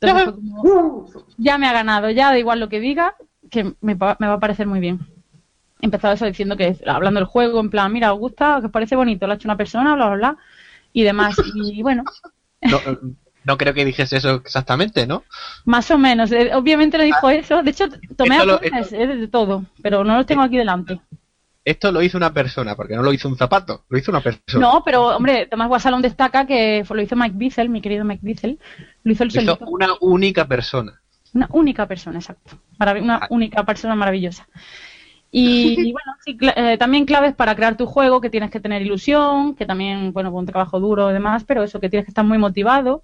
[SPEAKER 3] entonces fue como, [laughs]
[SPEAKER 2] Uh,
[SPEAKER 3] ya me ha ganado, ya da igual lo que diga, que me, va me va a parecer muy bien. Empezaba eso diciendo que, hablando del juego, en plan, mira, os gusta, que os parece bonito, lo ha hecho una persona, bla, bla, bla, y demás, y bueno,
[SPEAKER 4] No, no creo que dijese eso exactamente, ¿no?
[SPEAKER 3] más o menos, eh, obviamente no dijo eso, de hecho, tomé
[SPEAKER 4] lo-
[SPEAKER 3] apuntes eh, de todo, pero no los tengo aquí delante.
[SPEAKER 4] Esto lo hizo una persona, porque no lo hizo un zapato, lo hizo una persona.
[SPEAKER 3] No, pero hombre, Tomás Guasalón destaca que lo hizo Mike Bissell, mi querido Mike Bissell. Lo hizo el
[SPEAKER 4] Lo hizo una única persona.
[SPEAKER 3] Una única persona, exacto. Marav- una única persona maravillosa. Y, [laughs] y bueno, sí, cla- eh, también claves para crear tu juego, que tienes que tener ilusión, que también, bueno, con un trabajo duro y demás, pero eso, que tienes que estar muy motivado.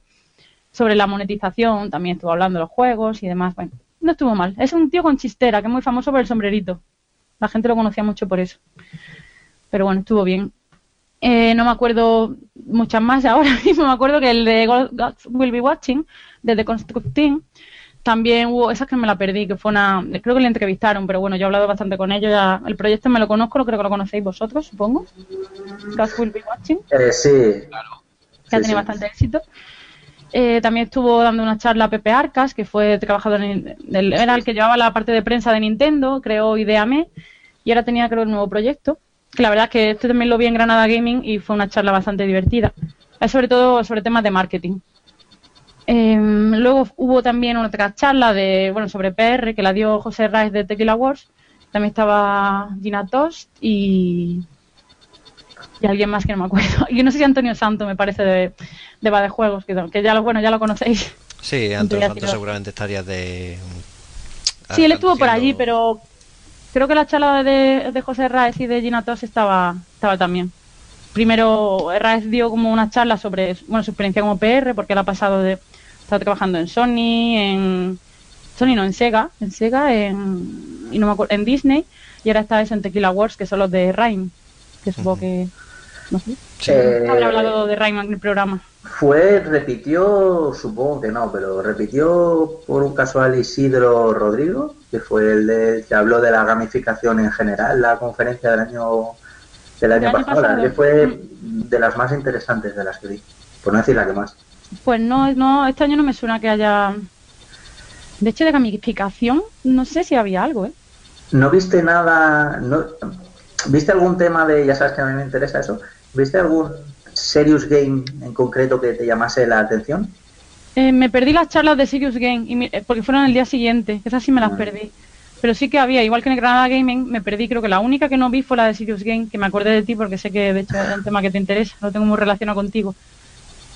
[SPEAKER 3] Sobre la monetización, también estuvo hablando de los juegos y demás. Bueno, no estuvo mal. Es un tío con chistera, que es muy famoso por el sombrerito. La gente lo conocía mucho por eso. Pero bueno, estuvo bien. Eh, no me acuerdo muchas más ahora [laughs] mismo. Me acuerdo que el de God, Will Be Watching, de The Construct Team, también hubo, esa que me la perdí, que fue una, creo que le entrevistaron, pero bueno, yo he hablado bastante con ellos, ya, el proyecto me lo conozco, creo que lo conocéis vosotros, supongo. Gods Will Be Watching,
[SPEAKER 2] eh, sí.
[SPEAKER 3] que ha
[SPEAKER 2] Sí,
[SPEAKER 3] tenido
[SPEAKER 2] sí.
[SPEAKER 3] bastante éxito. Eh, también estuvo dando una charla a Pepe Arcas, que fue trabajador en, del- era el que llevaba la parte de prensa de Nintendo, creó Ideame, y ahora tenía creo el nuevo proyecto. Que la verdad es que este también lo vi en Granada Gaming y fue una charla bastante divertida. Es sobre todo sobre temas de marketing. Eh, luego hubo también otra charla de, bueno, sobre PR que la dio José Raiz de Tequila Wars. También estaba Gina Tost y, y alguien más que no me acuerdo. [laughs] Y no sé si Antonio Santo me parece de, de Va de Juegos, que, que ya lo, bueno, ya lo conocéis.
[SPEAKER 5] Sí, [laughs]
[SPEAKER 3] Antonio
[SPEAKER 5] Santos seguramente estaría de...
[SPEAKER 3] Sí, él estuvo por allí, pero creo que la charla de, de José Raez y de Gina Tos estaba, estaba también. Primero, Raez dio como una charla sobre bueno, su experiencia como PR, porque él ha pasado de estar trabajando en Sony, en Sony no, en Sega, en Sega, en, y no me acuerdo, en Disney, y ahora está eso en Tequila Wars, que son los de Rhyme, que supongo que, no sé,
[SPEAKER 5] Sí.
[SPEAKER 3] Habrá hablado de Rhyme en el programa.
[SPEAKER 2] Fue, repitió, supongo que no, pero repitió por un casual Isidro Rodrigo, que fue el de, que habló de la gamificación en general, la conferencia del año del año,
[SPEAKER 3] año
[SPEAKER 2] pasado, que fue de las más interesantes de las que vi, por no decir la que más.
[SPEAKER 3] Pues no, no, este año no me suena que haya... De hecho, de gamificación, no sé si había algo, ¿eh?
[SPEAKER 2] ¿No viste nada? No, ¿Viste algún tema de, ya sabes que a mí me interesa eso, ¿viste algún serious game en concreto que te llamase la atención?
[SPEAKER 3] Eh, me perdí las charlas de Serious Game y eh, porque fueron el día siguiente. Esas sí me las
[SPEAKER 2] Ah.
[SPEAKER 3] perdí. Pero sí que había, igual que en el Granada Gaming, me perdí. Creo que la única que no vi fue la de Serious Game, que me acordé de ti porque sé que de hecho era un tema que te interesa, lo tengo muy relacionado contigo.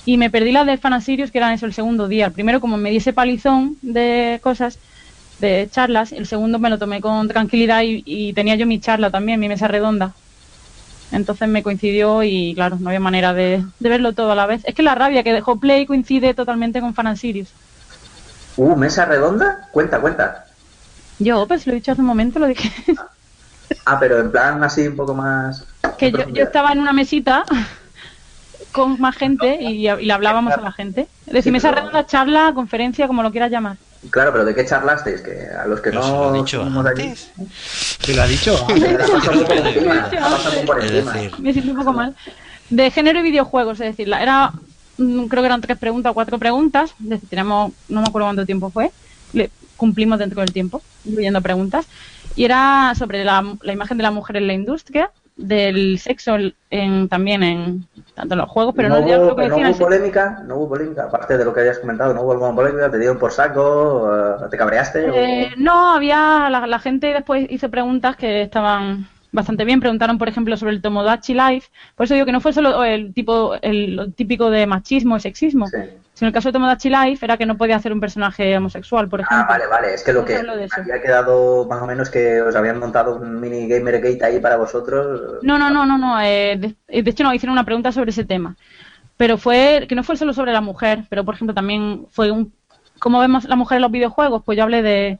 [SPEAKER 3] Y me perdí las del Fan Sirius, que eran eso el segundo día. El primero, como me di ese palizón de cosas, de charlas, el segundo me lo tomé con tranquilidad y, y tenía yo mi charla también, mi mesa redonda. Entonces me coincidió y claro, no había manera de, de verlo todo a la vez. Es que la rabia que dejó Play coincide totalmente con Fan Sirius.
[SPEAKER 2] Uh, mesa redonda, cuenta, cuenta.
[SPEAKER 3] Yo, pues lo he dicho hace un momento, lo dije.
[SPEAKER 2] Ah, pero en plan así un poco más...
[SPEAKER 3] que yo, yo estaba en una mesita con más gente y, y le hablábamos a la gente. Decime esa redonda charla, conferencia, como lo quieras llamar.
[SPEAKER 2] Claro, pero ¿de qué charlasteis? Que a los que
[SPEAKER 5] Pero
[SPEAKER 2] no...
[SPEAKER 5] se lo he dicho antes.
[SPEAKER 4] ¿Te lo ha dicho? [laughs]
[SPEAKER 2] Me
[SPEAKER 3] siento un poco mal. De género y videojuegos, es decir, era, mm, creo que eran tres preguntas o cuatro preguntas. Es decir, tenemos, no me acuerdo cuánto tiempo fue. Le- cumplimos dentro del tiempo, incluyendo preguntas. Y era sobre la, la imagen de la mujer en la industria, del sexo en, también en tanto en los juegos, pero no,
[SPEAKER 2] no, hubo,
[SPEAKER 3] lo que
[SPEAKER 2] no hubo polémica, no hubo polémica, aparte de lo que hayas comentado, no hubo alguna polémica, te dieron por saco, eh, te cabreaste. o-
[SPEAKER 3] Eh, no, había la, la gente después hizo preguntas que estaban bastante bien. Preguntaron, por ejemplo, sobre el Tomodachi Life. Por eso digo que no fue solo el tipo, el, lo típico de machismo y sexismo,
[SPEAKER 2] Sí.
[SPEAKER 3] Sino el caso de Tomodachi Life era que no podía hacer un personaje homosexual, por ejemplo.
[SPEAKER 2] Ah, vale, vale, es que lo que había quedado más o menos que os habían montado un mini gamer gate ahí para vosotros.
[SPEAKER 3] No, no, no, no, no. eh, de, de hecho, nos hicieron una pregunta sobre ese tema. Pero fue, que no fue solo sobre la mujer, pero por ejemplo también fue un, ¿cómo vemos la mujer en los videojuegos? Pues yo hablé de,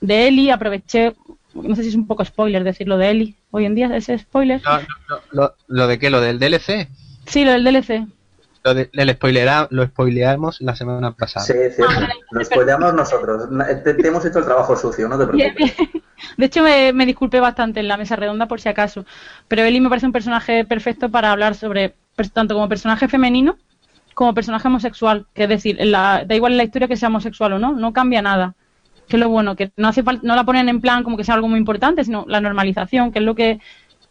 [SPEAKER 3] de Ellie, aproveché, no sé si es un poco spoiler decirlo de Ellie, hoy en día ese spoiler.
[SPEAKER 4] No, no, no, lo, ¿Lo de qué? ¿Lo del DLC?
[SPEAKER 3] Sí, lo del DLC.
[SPEAKER 4] Lo, de, el spoilera, lo spoileamos la semana pasada.
[SPEAKER 2] Sí, cierto.
[SPEAKER 3] Ah.
[SPEAKER 2] Lo spoileamos nosotros. Te, te hemos hecho el trabajo sucio, no te preocupes.
[SPEAKER 3] De hecho, me, me disculpé bastante en la mesa redonda por si acaso. Pero Ellie me parece un personaje perfecto para hablar sobre, tanto como personaje femenino como personaje homosexual. Que es decir, en la- da igual en la historia que sea homosexual o no, no cambia nada. Que es lo bueno, que no hace falta, no la ponen en plan como que sea algo muy importante, sino la normalización, que es lo que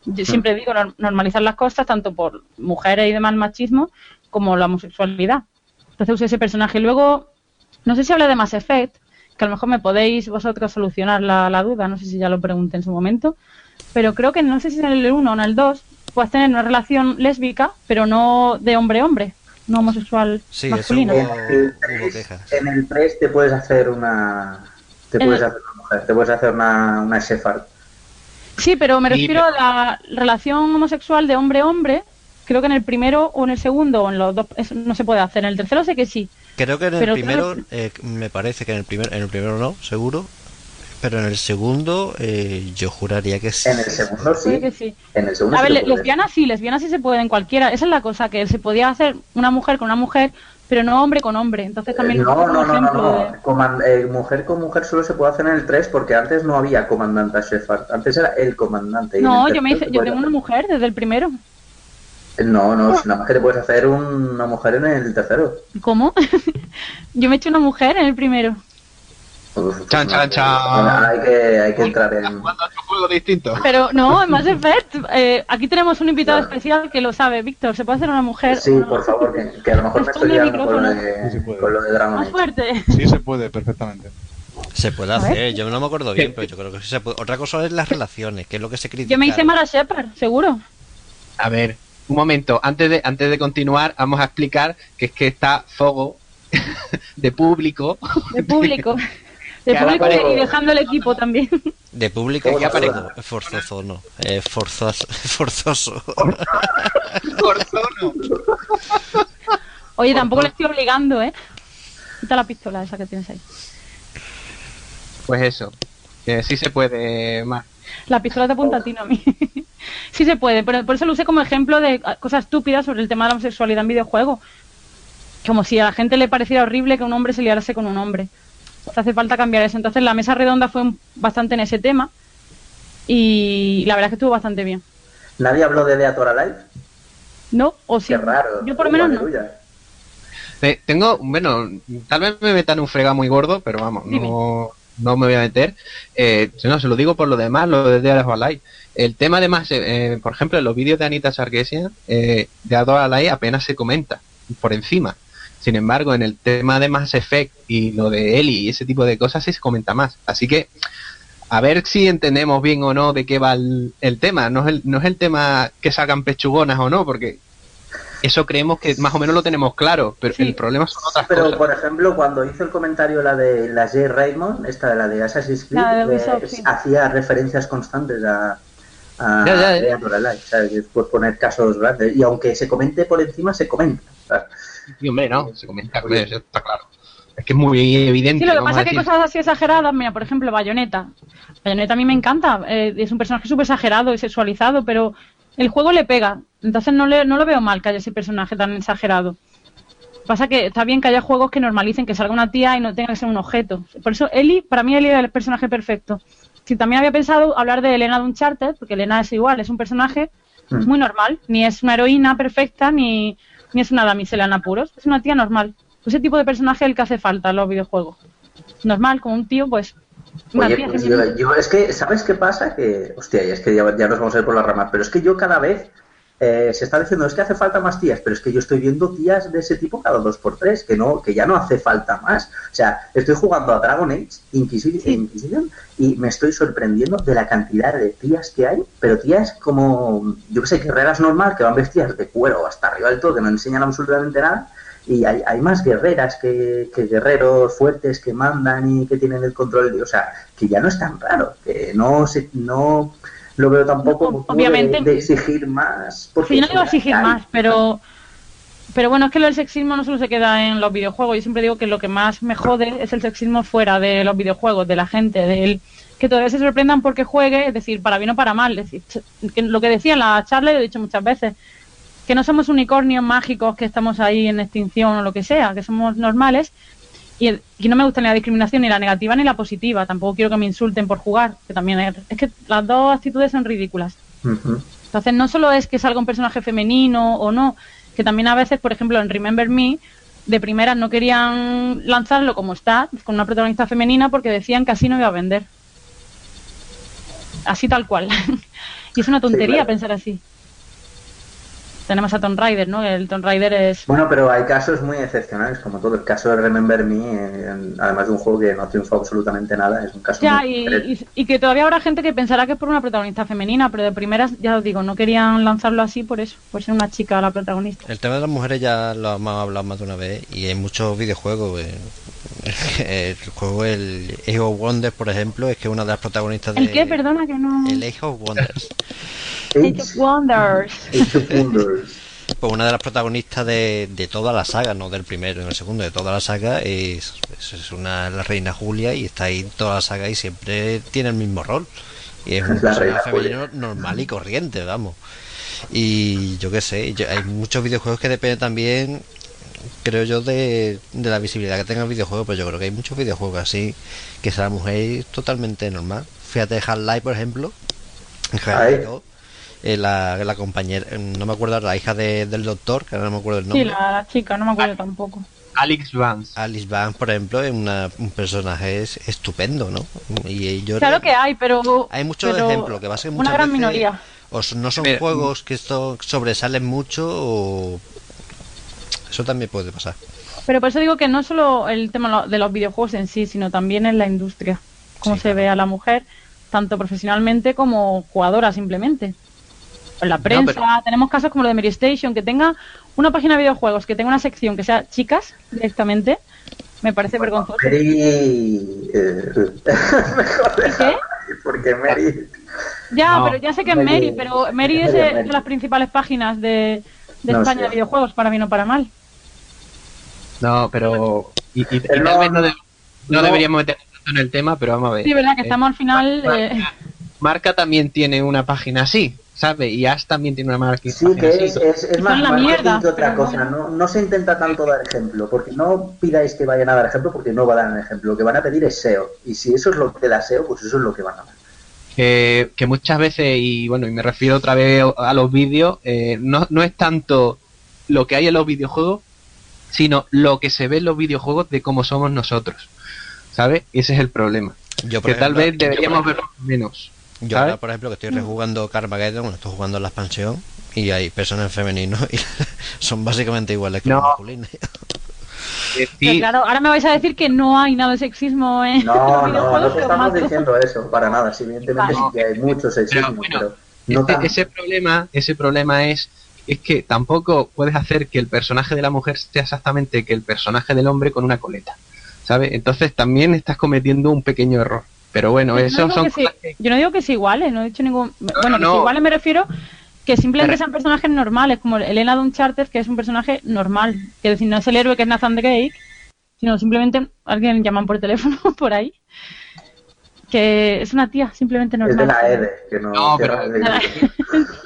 [SPEAKER 3] yo siempre digo, nor- normalizar las cosas, tanto por mujeres y demás machismo, como la homosexualidad. Entonces usé ese personaje. Luego, no sé si hablé de Mass Effect, que a lo mejor me podéis vosotros solucionar la, la duda, no sé si ya lo pregunté en su momento, pero creo que no sé si en el 1 o en el 2 puedes tener una relación lésbica, pero no de hombre-hombre, no homosexual
[SPEAKER 5] Sí, eso
[SPEAKER 3] masculino.
[SPEAKER 5] hubo,
[SPEAKER 2] En el
[SPEAKER 5] hubo
[SPEAKER 2] 3,
[SPEAKER 5] quejas.
[SPEAKER 2] en el 3 te puedes hacer una. Te
[SPEAKER 3] En
[SPEAKER 2] puedes
[SPEAKER 3] el-
[SPEAKER 2] hacer una mujer, te puedes hacer una, una.
[SPEAKER 3] Sí, pero me refiero a la relación homosexual de hombre-hombre, creo que en el primero o en el segundo o en los dos eso no se puede hacer, en el tercero sé que sí.
[SPEAKER 5] Creo que en el
[SPEAKER 3] Pero
[SPEAKER 5] primero, eh, me parece que en el, primer, en el primero no, seguro. Pero en el segundo, eh, yo juraría que sí.
[SPEAKER 2] En el segundo sí.
[SPEAKER 3] Que sí.
[SPEAKER 2] En el segundo
[SPEAKER 3] A
[SPEAKER 2] sí
[SPEAKER 3] ver, lesbianas sí, lesbianas sí se puede en cualquiera. Esa es la cosa, que se podía hacer una mujer con una mujer, pero no hombre con hombre. Entonces también
[SPEAKER 2] Eh, no, no, no, no, no.
[SPEAKER 3] de-
[SPEAKER 2] Coman- eh, mujer con mujer solo se puede hacer en el 3 porque antes no había comandante Shepard. Antes era el comandante. y
[SPEAKER 3] No,
[SPEAKER 2] el
[SPEAKER 3] yo me hice, yo tengo una mujer desde el primero.
[SPEAKER 2] No, no, si nada más que te puedes hacer un- una mujer en el tercero.
[SPEAKER 3] ¿Cómo? [laughs] yo me he hecho una mujer en el primero.
[SPEAKER 2] Uf,
[SPEAKER 4] Chan, chan, chan.
[SPEAKER 2] Hay que, hay que entrar en.
[SPEAKER 4] Otro juego distinto.
[SPEAKER 3] Pero no, en Mass [laughs] Effect, eh, aquí tenemos un invitado
[SPEAKER 2] Claro.
[SPEAKER 3] especial que lo sabe, Víctor. ¿Se puede hacer una mujer?
[SPEAKER 2] Sí, por favor, que, que a lo mejor me estoy liando con lo de,
[SPEAKER 6] Sí, se puede.
[SPEAKER 2] con lo de Dragon
[SPEAKER 3] Más fuerte.
[SPEAKER 6] Sí, se puede, perfectamente.
[SPEAKER 5] Se puede hacer, yo no me acuerdo bien, pero yo creo que sí se puede. Otra cosa es las relaciones, que es lo que se critica.
[SPEAKER 3] Yo me hice Mara Shepard, seguro.
[SPEAKER 4] A ver, un momento. Antes de, antes de continuar, vamos a explicar que es que está Fogo [laughs] de público.
[SPEAKER 3] De público. [laughs] De
[SPEAKER 4] Que
[SPEAKER 3] público y- dejando el equipo también.
[SPEAKER 5] De público
[SPEAKER 2] ¿Cómo
[SPEAKER 5] ya
[SPEAKER 2] se
[SPEAKER 5] parece
[SPEAKER 2] llama?
[SPEAKER 5] forzoso, no. Eh, forzoso. [laughs] forzoso.
[SPEAKER 3] Oye, tampoco le estoy obligando, ¿eh? Quita la pistola esa que tienes ahí.
[SPEAKER 4] Pues eso. Que sí se puede más.
[SPEAKER 3] La pistola te apunta a ti, no a mí. [laughs] sí se puede, pero por eso lo usé como ejemplo de cosas estúpidas sobre el tema de la homosexualidad en videojuegos. Como si a la gente le pareciera horrible que un hombre se liarse con un hombre. Entonces hace falta cambiar eso. Entonces la mesa redonda fue bastante en ese tema y la verdad es que estuvo bastante bien.
[SPEAKER 2] Nadie habló de Death or Alive.
[SPEAKER 3] ¿No? ¿O sí?
[SPEAKER 2] Qué raro.
[SPEAKER 3] Yo por lo menos no.
[SPEAKER 4] Eh, tengo, bueno, tal vez me metan un frega muy gordo, pero vamos, no, no me voy a meter. Eh, no, se lo digo por lo demás, lo de Dead. El tema además, eh, eh, por ejemplo, en los vídeos de Anita Sarkeesian, eh, Dead apenas se comenta por encima. Sin embargo, en el tema de Mass Effect y lo de Ellie y ese tipo de cosas sí se comenta más. Así que, a ver si entendemos bien o no de qué va el, el tema. No es el, no es el tema que salgan pechugonas o no, porque eso creemos que más o menos lo tenemos claro, pero
[SPEAKER 3] Sí.
[SPEAKER 4] el problema son otras
[SPEAKER 2] Pero,
[SPEAKER 4] cosas.
[SPEAKER 2] por ejemplo, cuando hizo el comentario la de la J. Raymond, esta de la de Assassin's Creed,
[SPEAKER 3] de
[SPEAKER 2] eh,
[SPEAKER 3] sí.
[SPEAKER 2] hacía referencias constantes a, a
[SPEAKER 4] Ya, ya, ya.
[SPEAKER 2] Alive, ¿sabes? Por poner casos grandes. Y aunque se comente por encima, se comenta. ¿sabes?
[SPEAKER 4] Sí, hombre, no, se comenta, hombre, está claro. Es que es muy evidente.
[SPEAKER 3] Sí, lo que pasa
[SPEAKER 4] a
[SPEAKER 3] es que cosas así exageradas, mira, por ejemplo, Bayonetta. Bayonetta a mí me encanta, eh, es un personaje súper exagerado y sexualizado, pero el juego le pega, entonces no, le, no lo veo mal que haya ese personaje tan exagerado. Pasa que está bien que haya juegos que normalicen que salga una tía y no tenga que ser un objeto. Por eso Eli, para mí Eli era el personaje perfecto. Si también había pensado hablar de Elena de Uncharted, porque Elena es igual, es un personaje
[SPEAKER 2] Mm.
[SPEAKER 3] muy normal, ni es una heroína perfecta, ni, ni es una damisela en apuros, es una tía normal. Ese tipo de personaje es el que hace falta en los videojuegos. Normal, como un tío, pues...
[SPEAKER 2] Oye, pues yo, yo- es que, ¿sabes qué pasa? Que, hostia, es que ya, ya nos vamos a ir por las ramas, pero es que yo cada vez eh, se está diciendo, es que hace falta más tías, pero es que yo estoy viendo tías de ese tipo cada dos por tres, que no, que ya no hace falta más. O sea, estoy jugando a Dragon Age Inquisi-
[SPEAKER 3] Sí.
[SPEAKER 2] Inquisition y me estoy sorprendiendo de la cantidad de tías que hay, pero tías como, yo que sé, guerreras normal, que van vestidas de cuero hasta arriba del todo, que no enseñan absolutamente nada. Y hay, hay más guerreras que, que guerreros fuertes que mandan y que tienen el control. de- o sea, que ya no es tan raro. Que no se, no lo veo tampoco
[SPEAKER 3] No, obviamente.
[SPEAKER 2] de, de exigir más. Porque
[SPEAKER 3] Sí, no digo exigir
[SPEAKER 2] hay.
[SPEAKER 3] más, pero pero bueno, es que lo del sexismo no solo se queda en los videojuegos. Yo siempre digo que lo que más me jode es el sexismo fuera de los videojuegos, de la gente, del que todavía se sorprendan porque juegue, es decir, para bien o para mal. Es decir, lo que decía en la charla, y lo he dicho muchas veces, que no somos unicornios mágicos que estamos ahí en extinción o lo que sea, que somos normales. Y, y no me gusta ni la discriminación, ni la negativa ni la positiva. Tampoco quiero que me insulten por jugar, que también es, es que las dos actitudes son ridículas. Entonces, no solo es que salga un personaje femenino o no, que también a veces, por ejemplo, en Remember Me, de primeras no querían lanzarlo como está, con una protagonista femenina, porque decían que así no iba a vender. Así tal cual. [laughs] y es una tontería
[SPEAKER 2] claro.
[SPEAKER 3] pensar así. Tenemos a Tomb Raider, ¿no? El Tomb Raider es...
[SPEAKER 2] Bueno, pero hay casos muy excepcionales, como todo. El caso de Remember Me, en- además de un juego que no triunfó absolutamente nada, es un caso
[SPEAKER 3] Ya,
[SPEAKER 2] muy
[SPEAKER 3] y, y- y que todavía habrá gente que pensará que es por una protagonista femenina, pero de primeras, ya os digo, no querían lanzarlo así por eso, por ser una chica la protagonista.
[SPEAKER 5] El tema de las mujeres ya lo hemos hablado más de una vez y hay muchos videojuegos. eh, El juego, el Age of Wonders, por ejemplo, es que una de las protagonistas de...
[SPEAKER 3] ¿El qué? Perdona que no...
[SPEAKER 5] El Age of Wonders.
[SPEAKER 3] Age of Wonders.
[SPEAKER 2] Age of Wonders.
[SPEAKER 5] Pues una de las protagonistas de, de toda la saga, no del primero, en el segundo, de toda la saga, es, es- una la reina Julia y está ahí en toda la saga y siempre tiene el mismo rol. Y es un personaje femenino normal y corriente, vamos. Y yo qué sé, yo- hay muchos videojuegos que dependen también, creo yo, de, de la visibilidad que tenga el videojuego, pero yo creo que hay muchos videojuegos así que sea la mujer totalmente normal. Fíjate, Half-Life, por ejemplo, en
[SPEAKER 2] Ahí.
[SPEAKER 5] Half-Life 2, eh, la, la compañera, eh, no me acuerdo, la hija de- del doctor, que ahora no me acuerdo el
[SPEAKER 3] Sí,
[SPEAKER 5] nombre.
[SPEAKER 3] la, la chica, no me acuerdo tampoco.
[SPEAKER 4] Alex Vance.
[SPEAKER 5] Alice Vance, por ejemplo, es una- un personaje es- estupendo, ¿no? Y yo
[SPEAKER 3] Claro que hay, pero.
[SPEAKER 5] hay muchos
[SPEAKER 3] pero
[SPEAKER 5] ejemplos que va a ser
[SPEAKER 3] Una gran
[SPEAKER 5] veces
[SPEAKER 3] minoría.
[SPEAKER 5] o no son
[SPEAKER 4] Mira,
[SPEAKER 5] juegos que esto sobresalen mucho o eso también puede pasar.
[SPEAKER 3] Pero por eso digo que no solo el tema de los videojuegos en sí, sino también en la industria. Cómo
[SPEAKER 5] Sí,
[SPEAKER 3] se ve a la mujer, tanto profesionalmente como jugadora simplemente. En la prensa,
[SPEAKER 4] pero-
[SPEAKER 3] tenemos casos como lo de Mary Station, que tenga una página de videojuegos, que tenga una sección que sea chicas directamente, me parece vergonzoso.
[SPEAKER 2] Mary. eh, [laughs] mejor
[SPEAKER 3] ¿Qué?
[SPEAKER 2] porque Mary.
[SPEAKER 3] Ya,
[SPEAKER 4] No,
[SPEAKER 3] pero ya sé que es
[SPEAKER 2] Mary-
[SPEAKER 3] Mary, pero Mary es
[SPEAKER 2] Mary,
[SPEAKER 3] de,
[SPEAKER 2] Mary.
[SPEAKER 3] de las principales páginas de, de
[SPEAKER 2] No
[SPEAKER 3] España de videojuegos, para bien o para mal.
[SPEAKER 4] No, pero. Y, y- y
[SPEAKER 2] El
[SPEAKER 4] tal
[SPEAKER 2] no-
[SPEAKER 4] vez no, de- no
[SPEAKER 2] no-
[SPEAKER 4] deberíamos meternos tanto en el tema, pero vamos a ver.
[SPEAKER 3] Sí, verdad que
[SPEAKER 4] Eh,
[SPEAKER 3] estamos al final. Eh,
[SPEAKER 4] Marca también tiene una página así, ¿sabes? Y Ash también tiene una marca.
[SPEAKER 2] Sí,
[SPEAKER 4] página
[SPEAKER 2] que
[SPEAKER 4] así.
[SPEAKER 2] es, es, es más
[SPEAKER 3] la mierda,
[SPEAKER 2] que otra cosa. No, no se intenta tanto dar ejemplo, porque no pidáis que vayan a dar ejemplo, porque no van a dar ejemplo. Lo que van a pedir es SEO. Y si eso es lo que da SEO, pues eso es lo que van a dar.
[SPEAKER 4] que, que muchas veces, y bueno, y me refiero otra vez a los vídeos, eh, no, no es tanto lo que hay en los videojuegos, sino lo que se ve en los videojuegos de cómo somos nosotros. ¿Sabes? Ese es el problema.
[SPEAKER 5] Yo,
[SPEAKER 4] Que tal vez deberíamos verlo menos.
[SPEAKER 5] Yo
[SPEAKER 4] ¿sabes?
[SPEAKER 5] ahora, por ejemplo, que estoy rejugando Carmageddon, bueno, estoy jugando en la expansión y hay personas femeninos y [laughs] son básicamente iguales que
[SPEAKER 4] No.
[SPEAKER 5] los masculinos.
[SPEAKER 3] Pero
[SPEAKER 4] sí,
[SPEAKER 3] claro, ahora me vais a decir que no hay nada de sexismo en
[SPEAKER 2] No,
[SPEAKER 3] los
[SPEAKER 2] no, no
[SPEAKER 3] videojuegos,
[SPEAKER 2] te estamos
[SPEAKER 3] mato.
[SPEAKER 2] diciendo eso, para nada. Sí, evidentemente sí que hay mucho sexismo,
[SPEAKER 4] Pero bueno,
[SPEAKER 2] pero no
[SPEAKER 4] ese,
[SPEAKER 2] tanto.
[SPEAKER 4] ese problema, ese problema es, es que tampoco puedes hacer que el personaje de la mujer sea exactamente que el personaje del hombre con una coleta. ¿Sabes? Entonces también estás cometiendo un pequeño error. Pero bueno,
[SPEAKER 3] Yo
[SPEAKER 4] eso son
[SPEAKER 3] que
[SPEAKER 4] cosas que-
[SPEAKER 3] Yo no digo que se iguales, no he dicho ningún. bueno,
[SPEAKER 4] no.
[SPEAKER 3] iguales me refiero que simplemente sean personajes normales, como Elena de Uncharted, que es un personaje normal. Que decir, no es el héroe que es Nathan Drake, sino simplemente alguien llaman por teléfono [laughs] por ahí. Que es una tía simplemente
[SPEAKER 2] Es de
[SPEAKER 3] normal.
[SPEAKER 2] la EDE, que no,
[SPEAKER 4] No, pero-
[SPEAKER 2] no- [laughs]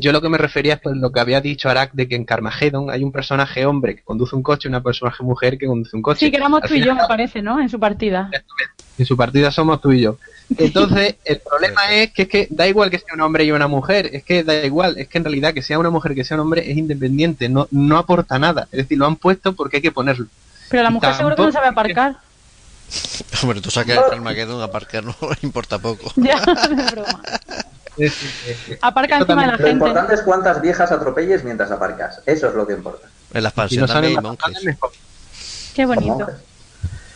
[SPEAKER 4] Yo lo que me refería es pues lo que había dicho Arak de que en Carmageddon hay un personaje hombre que conduce un coche y una personaje mujer que conduce un coche.
[SPEAKER 3] Sí, que éramos
[SPEAKER 4] Al
[SPEAKER 3] tú y yo, me parece, ¿no? En su partida.
[SPEAKER 4] En su partida somos tú y yo. Entonces, [laughs] el problema es que es que da igual que sea un hombre y una mujer, es que da igual, es que en realidad que sea una mujer que sea un hombre es independiente, no, no aporta nada. Es decir, lo han puesto porque hay que ponerlo.
[SPEAKER 3] Pero la mujer seguro que no sabe aparcar.
[SPEAKER 5] Hombre, tú sacas el Armageddon, aparcar no [laughs] importa poco. [laughs]
[SPEAKER 3] Ya, es broma.
[SPEAKER 4] Es
[SPEAKER 3] Aparca encima de la
[SPEAKER 2] Lo
[SPEAKER 3] gente.
[SPEAKER 2] importante es cuántas viejas atropelles mientras aparcas. Eso es lo que importa.
[SPEAKER 5] En la
[SPEAKER 4] si
[SPEAKER 5] expansión
[SPEAKER 4] no
[SPEAKER 5] también.
[SPEAKER 3] Qué bonito.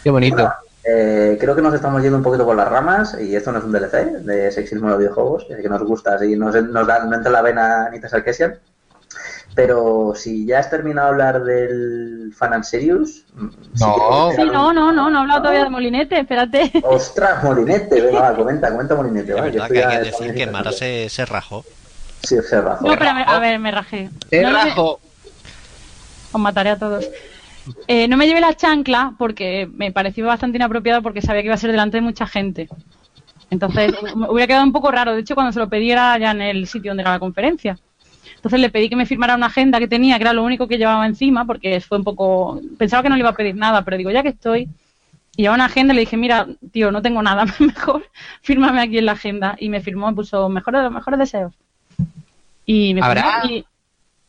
[SPEAKER 4] Qué bonito.
[SPEAKER 2] Bueno, eh, creo que nos estamos yendo un poquito por las ramas y esto no es un DLC de sexismo en los videojuegos, que nos gusta, así nos, nos, da, no entra en la vena Anita Sarkeesian. Pero si ya has terminado de hablar del Fan and Serious... mm, si
[SPEAKER 4] No.
[SPEAKER 3] Sí, no, no, no, no he hablado todavía de Molinete, espérate.
[SPEAKER 2] ¡Ostras, Molinete! Venga, va, comenta, comenta Molinete. Va,
[SPEAKER 5] verdad que hay que
[SPEAKER 2] de
[SPEAKER 5] decir que Mara se, se rajó.
[SPEAKER 2] Sí, se rajó.
[SPEAKER 3] No, pero a ver, a ver, me rajé. No me-
[SPEAKER 4] rajo.
[SPEAKER 3] Os mataré a todos. Eh, no me llevé la chancla porque me pareció bastante inapropiado porque sabía que iba a ser delante de mucha gente. Entonces, me hubiera quedado un poco raro. De hecho, cuando se lo pedí era ya en el sitio donde era la conferencia. Entonces le pedí que me firmara una agenda que tenía, que era lo único que llevaba encima, porque fue un poco... Pensaba que no le iba a pedir nada, pero digo, ya que estoy... Y llevaba una agenda y le dije, mira, tío, no tengo nada, [laughs] mejor fírmame aquí en la agenda. Y me firmó, me puso, mejores, mejores deseos. Y me
[SPEAKER 4] Habrá-
[SPEAKER 3] firmó y-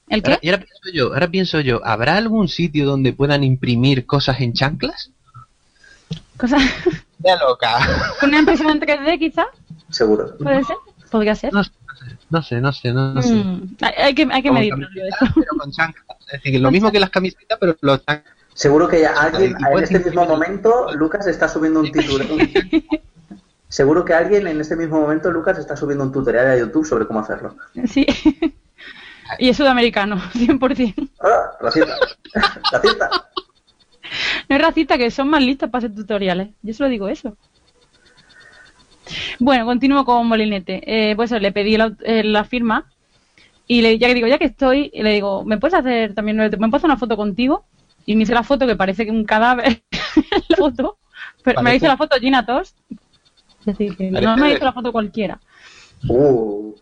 [SPEAKER 3] ¿El qué?
[SPEAKER 4] Ahora, y ahora pienso yo, ahora pienso yo, ¿habrá algún sitio donde puedan imprimir cosas en chanclas?
[SPEAKER 3] Cosa...
[SPEAKER 4] De loca.
[SPEAKER 3] ¿Con [laughs] una impresión en 3D quizá?
[SPEAKER 2] Seguro.
[SPEAKER 3] ¿Puede ser? Podría ser.
[SPEAKER 4] No sé, no sé, no sé, no sé.
[SPEAKER 3] Mm, hay, hay que, hay que
[SPEAKER 4] camisetas,
[SPEAKER 3] eso.
[SPEAKER 4] pero con chanclas. Es decir, lo mismo que las camisetas, pero los chanclas.
[SPEAKER 2] Seguro que ya alguien, en este mismo momento, Lucas está subiendo un título. Seguro que alguien en este mismo momento, Lucas, está subiendo un tutorial a YouTube sobre cómo hacerlo.
[SPEAKER 3] Sí. Y es sudamericano, 100%.
[SPEAKER 2] ¡Ah! Racista. Racista.
[SPEAKER 3] No es racista, que son más listos para hacer tutoriales. Yo solo digo eso. Bueno, continúo con Molinete. Eh, pues eso, le pedí la, eh, la firma y le, ya que digo, ya que estoy, le digo, ¿me puedes hacer también, ¿me hacer una foto contigo? Y me hice la foto que parece que un cadáver [laughs] la foto. Pero me hizo la foto Gina Tost. Es decir, que no me hizo la foto cualquiera.
[SPEAKER 2] Uh,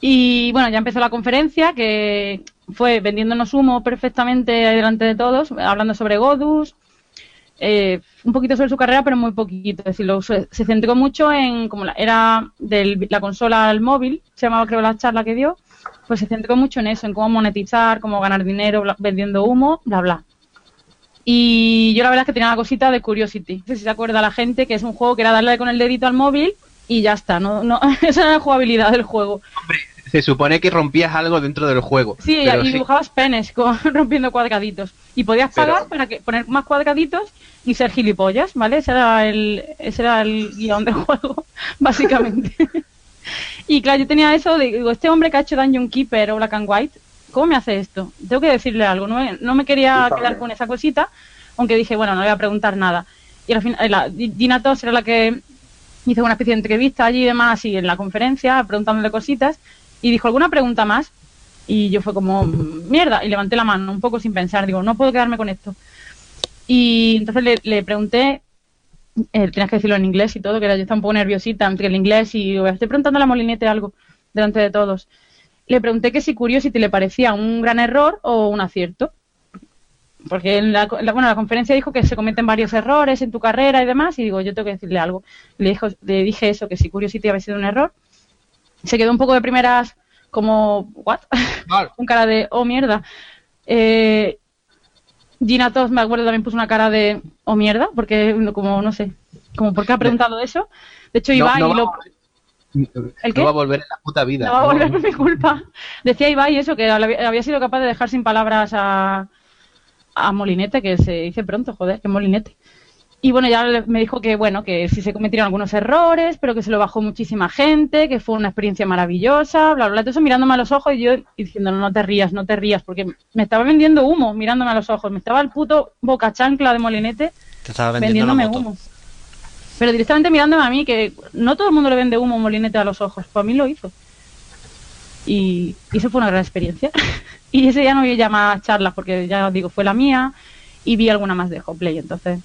[SPEAKER 3] Y bueno, ya empezó la conferencia que fue vendiéndonos humo perfectamente delante de todos, hablando sobre Godus, eh, un poquito sobre su carrera, pero muy poquito. Es decir, lo- se, centró mucho en como la, era de la consola al móvil, se llamaba creo la charla que dio, pues se centró mucho en eso, en cómo monetizar, cómo ganar dinero vendiendo humo, bla, bla. Y yo la verdad es que tenía una cosita de Curiosity. No sé si se acuerda la gente que es un juego que era darle con el dedito al móvil y ya está. No, no, [laughs] esa era la jugabilidad del juego.
[SPEAKER 4] Se supone que rompías algo dentro del juego.
[SPEAKER 3] Sí,
[SPEAKER 4] pero
[SPEAKER 3] y
[SPEAKER 4] sí,
[SPEAKER 3] dibujabas penes [laughs] con- rompiendo cuadraditos. Y podías
[SPEAKER 2] Pero-
[SPEAKER 3] pagar para que, poner más cuadraditos y ser gilipollas, ¿vale? Ese era el, ese era el guion del [laughs] juego, básicamente. y claro, yo tenía eso, de, digo, este hombre que ha hecho Dungeon Keeper o Black and White, ¿cómo me hace esto? Tengo que decirle algo. No me, no me quería quedar con esa cosita, aunque dije, bueno, no le voy a preguntar nada. Y al final, la, Gina Toss era la que hizo una especie de entrevista allí y demás, así en la conferencia, preguntándole cositas, y dijo, ¿alguna pregunta más? Y yo fue como, mierda, y levanté la mano, un poco sin pensar, digo, no puedo quedarme con esto. Y entonces le, pregunté, eh, tenías que decirlo en inglés y todo, que era- yo estaba un poco nerviosita entre el inglés y digo, estoy preguntando a la molinete algo delante de todos. Le pregunté que si Curiosity le parecía un gran error o un acierto. Porque en la, en la- bueno, la conferencia dijo que se cometen varios errores en tu carrera y demás, y digo, yo tengo que decirle algo. Le, le dije eso, que si Curiosity había sido un error. Se quedó un poco de primeras como, ¿what?
[SPEAKER 4] Claro. [laughs]
[SPEAKER 3] con cara de, oh mierda. Eh, Gina Toss, me acuerdo, también puso una cara de, oh mierda, porque como, no sé, como, ¿por qué ha preguntado eso? De hecho,
[SPEAKER 4] No-
[SPEAKER 3] Ibai
[SPEAKER 4] no va-
[SPEAKER 3] lo, ¿El qué?
[SPEAKER 4] No va a volver en la puta vida.
[SPEAKER 3] no va a volver por mi culpa. Decía Ibai eso, que había había sido capaz de dejar sin palabras a, a Molinete, que se dice pronto, joder, que Molinete. Y bueno, ya me dijo que bueno, que sí se cometieron algunos errores, pero que se lo bajó muchísima gente, que fue una experiencia maravillosa, bla, bla, bla. Todo eso mirándome a los ojos y yo diciendo, no, te rías, no te rías, porque me estaba vendiendo humo mirándome a los ojos. Me estaba el puto boca chancla de Molinete
[SPEAKER 5] Te estaba vendiendo
[SPEAKER 3] vendiéndome humo. Pero directamente mirándome a mí, que no todo el mundo le vende humo Molinete a los ojos, pues a mí lo hizo. Y, y eso fue una gran experiencia. [laughs] y ese ya no vi ya más charlas, porque ya os digo, fue la mía y vi alguna más de Hoplay, entonces.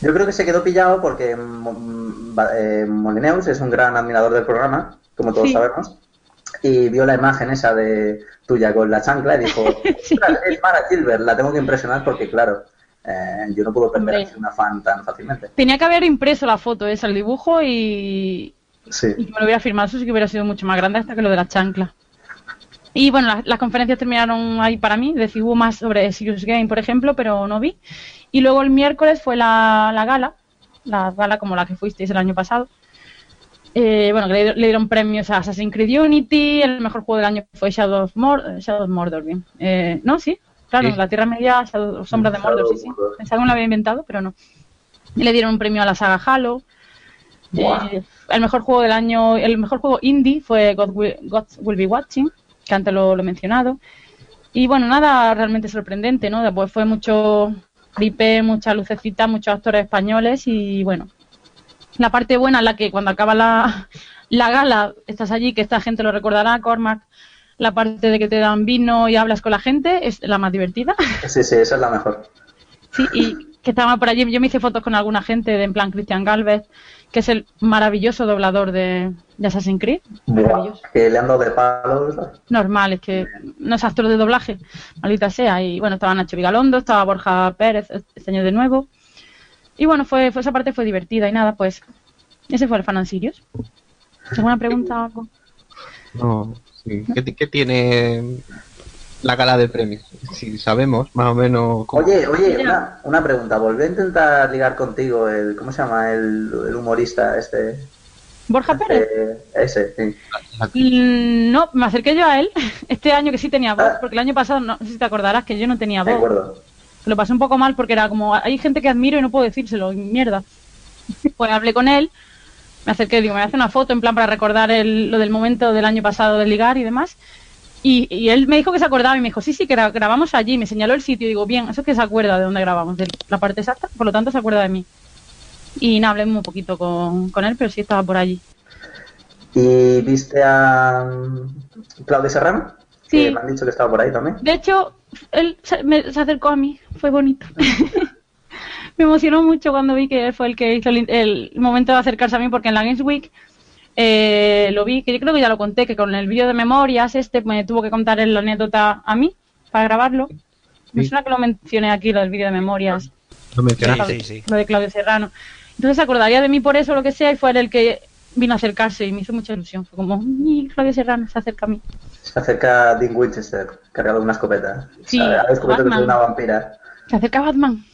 [SPEAKER 2] Yo creo que se quedó pillado porque mm, va- eh, Molineus es un gran admirador del programa, como todos
[SPEAKER 3] Sí.
[SPEAKER 2] sabemos. y vio la imagen esa de tuya con la chancla y dijo, [laughs]
[SPEAKER 3] Sí.
[SPEAKER 2] "Ostras, es Mara Gilbert, la tengo que impresionar porque, claro, eh, yo no puedo perder
[SPEAKER 3] Hombre.
[SPEAKER 2] a una fan tan fácilmente.
[SPEAKER 3] Tenía que haber impreso la foto esa, el dibujo, y,
[SPEAKER 2] Sí.
[SPEAKER 3] y que me lo hubiera firmado. Eso sí que hubiera sido mucho más grande hasta que lo de la chancla. Y bueno, las, las conferencias terminaron ahí para mí. Decir, hubo más sobre Serious Game, por ejemplo, pero no vi. Y luego el miércoles fue la, la gala, la gala como la que fuisteis el año pasado. Eh, bueno, que le, le dieron premios a Assassin's Creed Unity, el mejor juego del año fue Shadow of, Mor- Shadow of Mordor, bien. Eh, no, sí, claro,
[SPEAKER 4] Sí.
[SPEAKER 3] la Tierra Media, Shadow, Sombras de Mordor, sí, sí. Pensaba que me lo había inventado, pero no. Y le dieron un premio a la saga Halo. Eh, el mejor juego del año, el mejor juego indie fue God Will, God Will Be Watching, que antes lo, lo he mencionado. Y bueno, nada realmente sorprendente, ¿no? Después fue mucho gripe, mucha lucecita, muchos actores españoles y bueno. La parte buena es la que cuando acaba la, [laughs] la gala estás allí, que esta gente lo recordará, Cormac. La parte de que te dan vino y hablas con la gente es la más divertida. [laughs]
[SPEAKER 2] Sí, sí, esa es la mejor.
[SPEAKER 3] Sí, y que estaba por allí. Yo me hice fotos con alguna gente, de, en plan Cristian Galvez, que es el maravilloso doblador de, de Assassin's Creed.
[SPEAKER 2] Buah,
[SPEAKER 3] Maravilloso.
[SPEAKER 2] que le han dado de palos.
[SPEAKER 3] Normal, es que no es actor de doblaje, maldita sea. Y bueno, estaba Nacho Vigalondo, estaba Borja Pérez este año de nuevo. Y bueno, fue, fue esa parte fue divertida y nada, pues ese fue el Fan Sirius. ¿Alguna pregunta o algo?
[SPEAKER 4] No, sí. ¿Qué, qué tiene la gala de premios? Si sabemos más o menos cómo...
[SPEAKER 2] Oye, oye, una, una pregunta. Volví a intentar ligar contigo el. ¿Cómo se llama? El, el humorista este.
[SPEAKER 3] Borja Pérez.
[SPEAKER 2] Eh, ese, sí.
[SPEAKER 3] Mm, No, me acerqué yo a él [laughs] este año que sí tenía voz,
[SPEAKER 2] Ah.
[SPEAKER 3] porque el año pasado, no sé si te acordarás, que yo no tenía
[SPEAKER 2] Me
[SPEAKER 3] voz.
[SPEAKER 2] acuerdo.
[SPEAKER 3] Lo pasé un poco mal porque era como, hay gente que admiro y no puedo decírselo, mierda. Pues hablé con él, me acerqué, digo, me voy a hacer una foto en plan para recordar el- lo del momento del año pasado de ligar y demás. Y, y él me dijo que se acordaba y me dijo, sí, sí, que gra- grabamos allí, me señaló el sitio y digo, bien, eso es que se acuerda de dónde grabamos, de la parte exacta, por lo tanto se acuerda de mí. Y nada, hablé muy poquito con, con él, pero sí estaba por allí.
[SPEAKER 2] ¿Y viste a mm, Claudia Serrano?
[SPEAKER 3] Sí.
[SPEAKER 2] Que me han dicho que estaba por ahí también.
[SPEAKER 3] De hecho, él se, me- se acercó a mí, fue bonito. [laughs] [laughs] me emocionó mucho cuando vi que él fue el que hizo el, el momento de acercarse a mí, porque en la Games Week eh, lo vi, que yo creo que ya lo conté, que con el vídeo de memorias este me tuvo que contar la anécdota a mí para grabarlo. Me
[SPEAKER 4] Sí.
[SPEAKER 3] suena que lo mencioné aquí, lo del vídeo de memorias,
[SPEAKER 4] Lo mencionaste.
[SPEAKER 5] Sí, sí, sí.
[SPEAKER 3] lo de Claudio Serrano. Entonces se acordaría de mí por eso, lo que sea, y fue él el que vino a acercarse y me hizo mucha ilusión. Fue como, "Y Claudio Serrano se acerca a mí.
[SPEAKER 2] Se acerca Dean Winchester, cargado de una escopeta.
[SPEAKER 3] Sí,
[SPEAKER 2] que una vampira.
[SPEAKER 3] Se acerca Batman.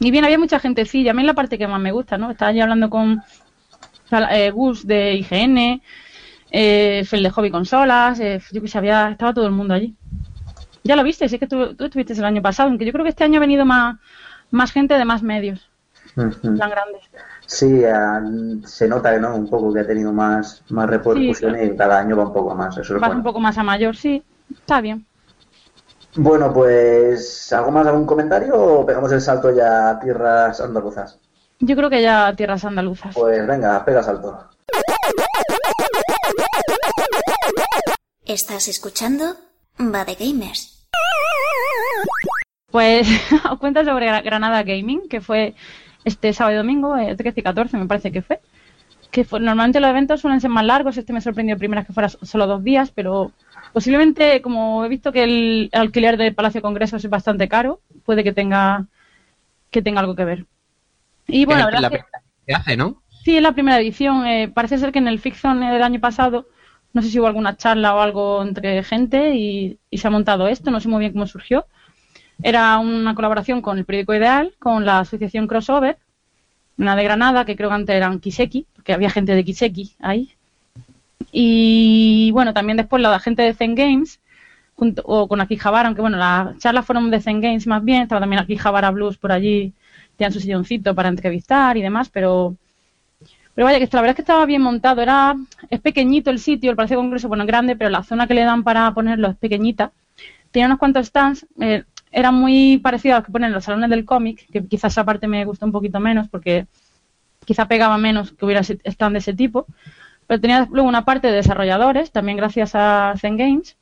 [SPEAKER 3] Y bien, había mucha gentecilla. A mí es la parte que más me gusta, ¿no? Estaba ya hablando con eh, Gus de IGN, eh, Phil de Hobby Consolas, eh, yo que sé, había, estaba todo el mundo allí. Ya lo viste, sí que tú, tú estuviste el año pasado, aunque yo creo que este año ha venido más, más gente de más medios, tan grandes.
[SPEAKER 2] Sí, se nota ¿no? un poco que ha tenido más, más repercusión y cada año va un poco más. Eso es
[SPEAKER 3] Vas
[SPEAKER 2] bueno.
[SPEAKER 3] un poco más a mayor, sí, está bien.
[SPEAKER 2] Bueno, pues, ¿algo más, algún comentario o pegamos el salto ya a tierras andaluzas?
[SPEAKER 3] Yo creo que ya tierras andaluzas.
[SPEAKER 2] Pues venga, pega salto.
[SPEAKER 1] ¿Estás escuchando? Va de Gamers.
[SPEAKER 3] Pues [laughs] os cuento sobre Gra- Granada Gaming, que fue este sábado y domingo, eh, 13 y 14 me parece que fue. Que fue, normalmente los eventos suelen ser más largos, este me sorprendió primero que fuera so- solo dos días, pero posiblemente, como he visto que el alquiler del Palacio de Congresos es bastante caro, puede que tenga que tenga algo que ver. Y bueno, la
[SPEAKER 4] la,
[SPEAKER 3] verdad es que-
[SPEAKER 4] primera vez que hace, ¿no?
[SPEAKER 3] Sí, es la primera edición. Eh, parece ser que en el Fiction del año pasado, no sé si hubo alguna charla o algo entre gente y, y se ha montado esto, no sé muy bien cómo surgió. Era una colaboración con el periódico Ideal, con la asociación Crossover, una de Granada, que creo que antes eran Kiseki, porque había gente de Kiseki ahí. Y bueno, también después la gente de Zen Games, junto, o con Akihabara, aunque bueno, las charlas fueron de Zen Games más bien, estaba también Akihabara Blues por allí, tenían su silloncito para entrevistar y demás, pero pero vaya, que la verdad es que estaba bien montado. Era, es pequeñito el sitio, el Palacio de Congreso, bueno, es grande, pero la zona que le dan para ponerlo es pequeñita. Tenía unos cuantos stands, eh, era muy parecido a los que ponen en los salones del cómic, que quizás esa parte me gustó un poquito menos porque quizá pegaba menos que hubiera stand de ese tipo. Pero tenía luego una parte de desarrolladores, también gracias a Zen Games,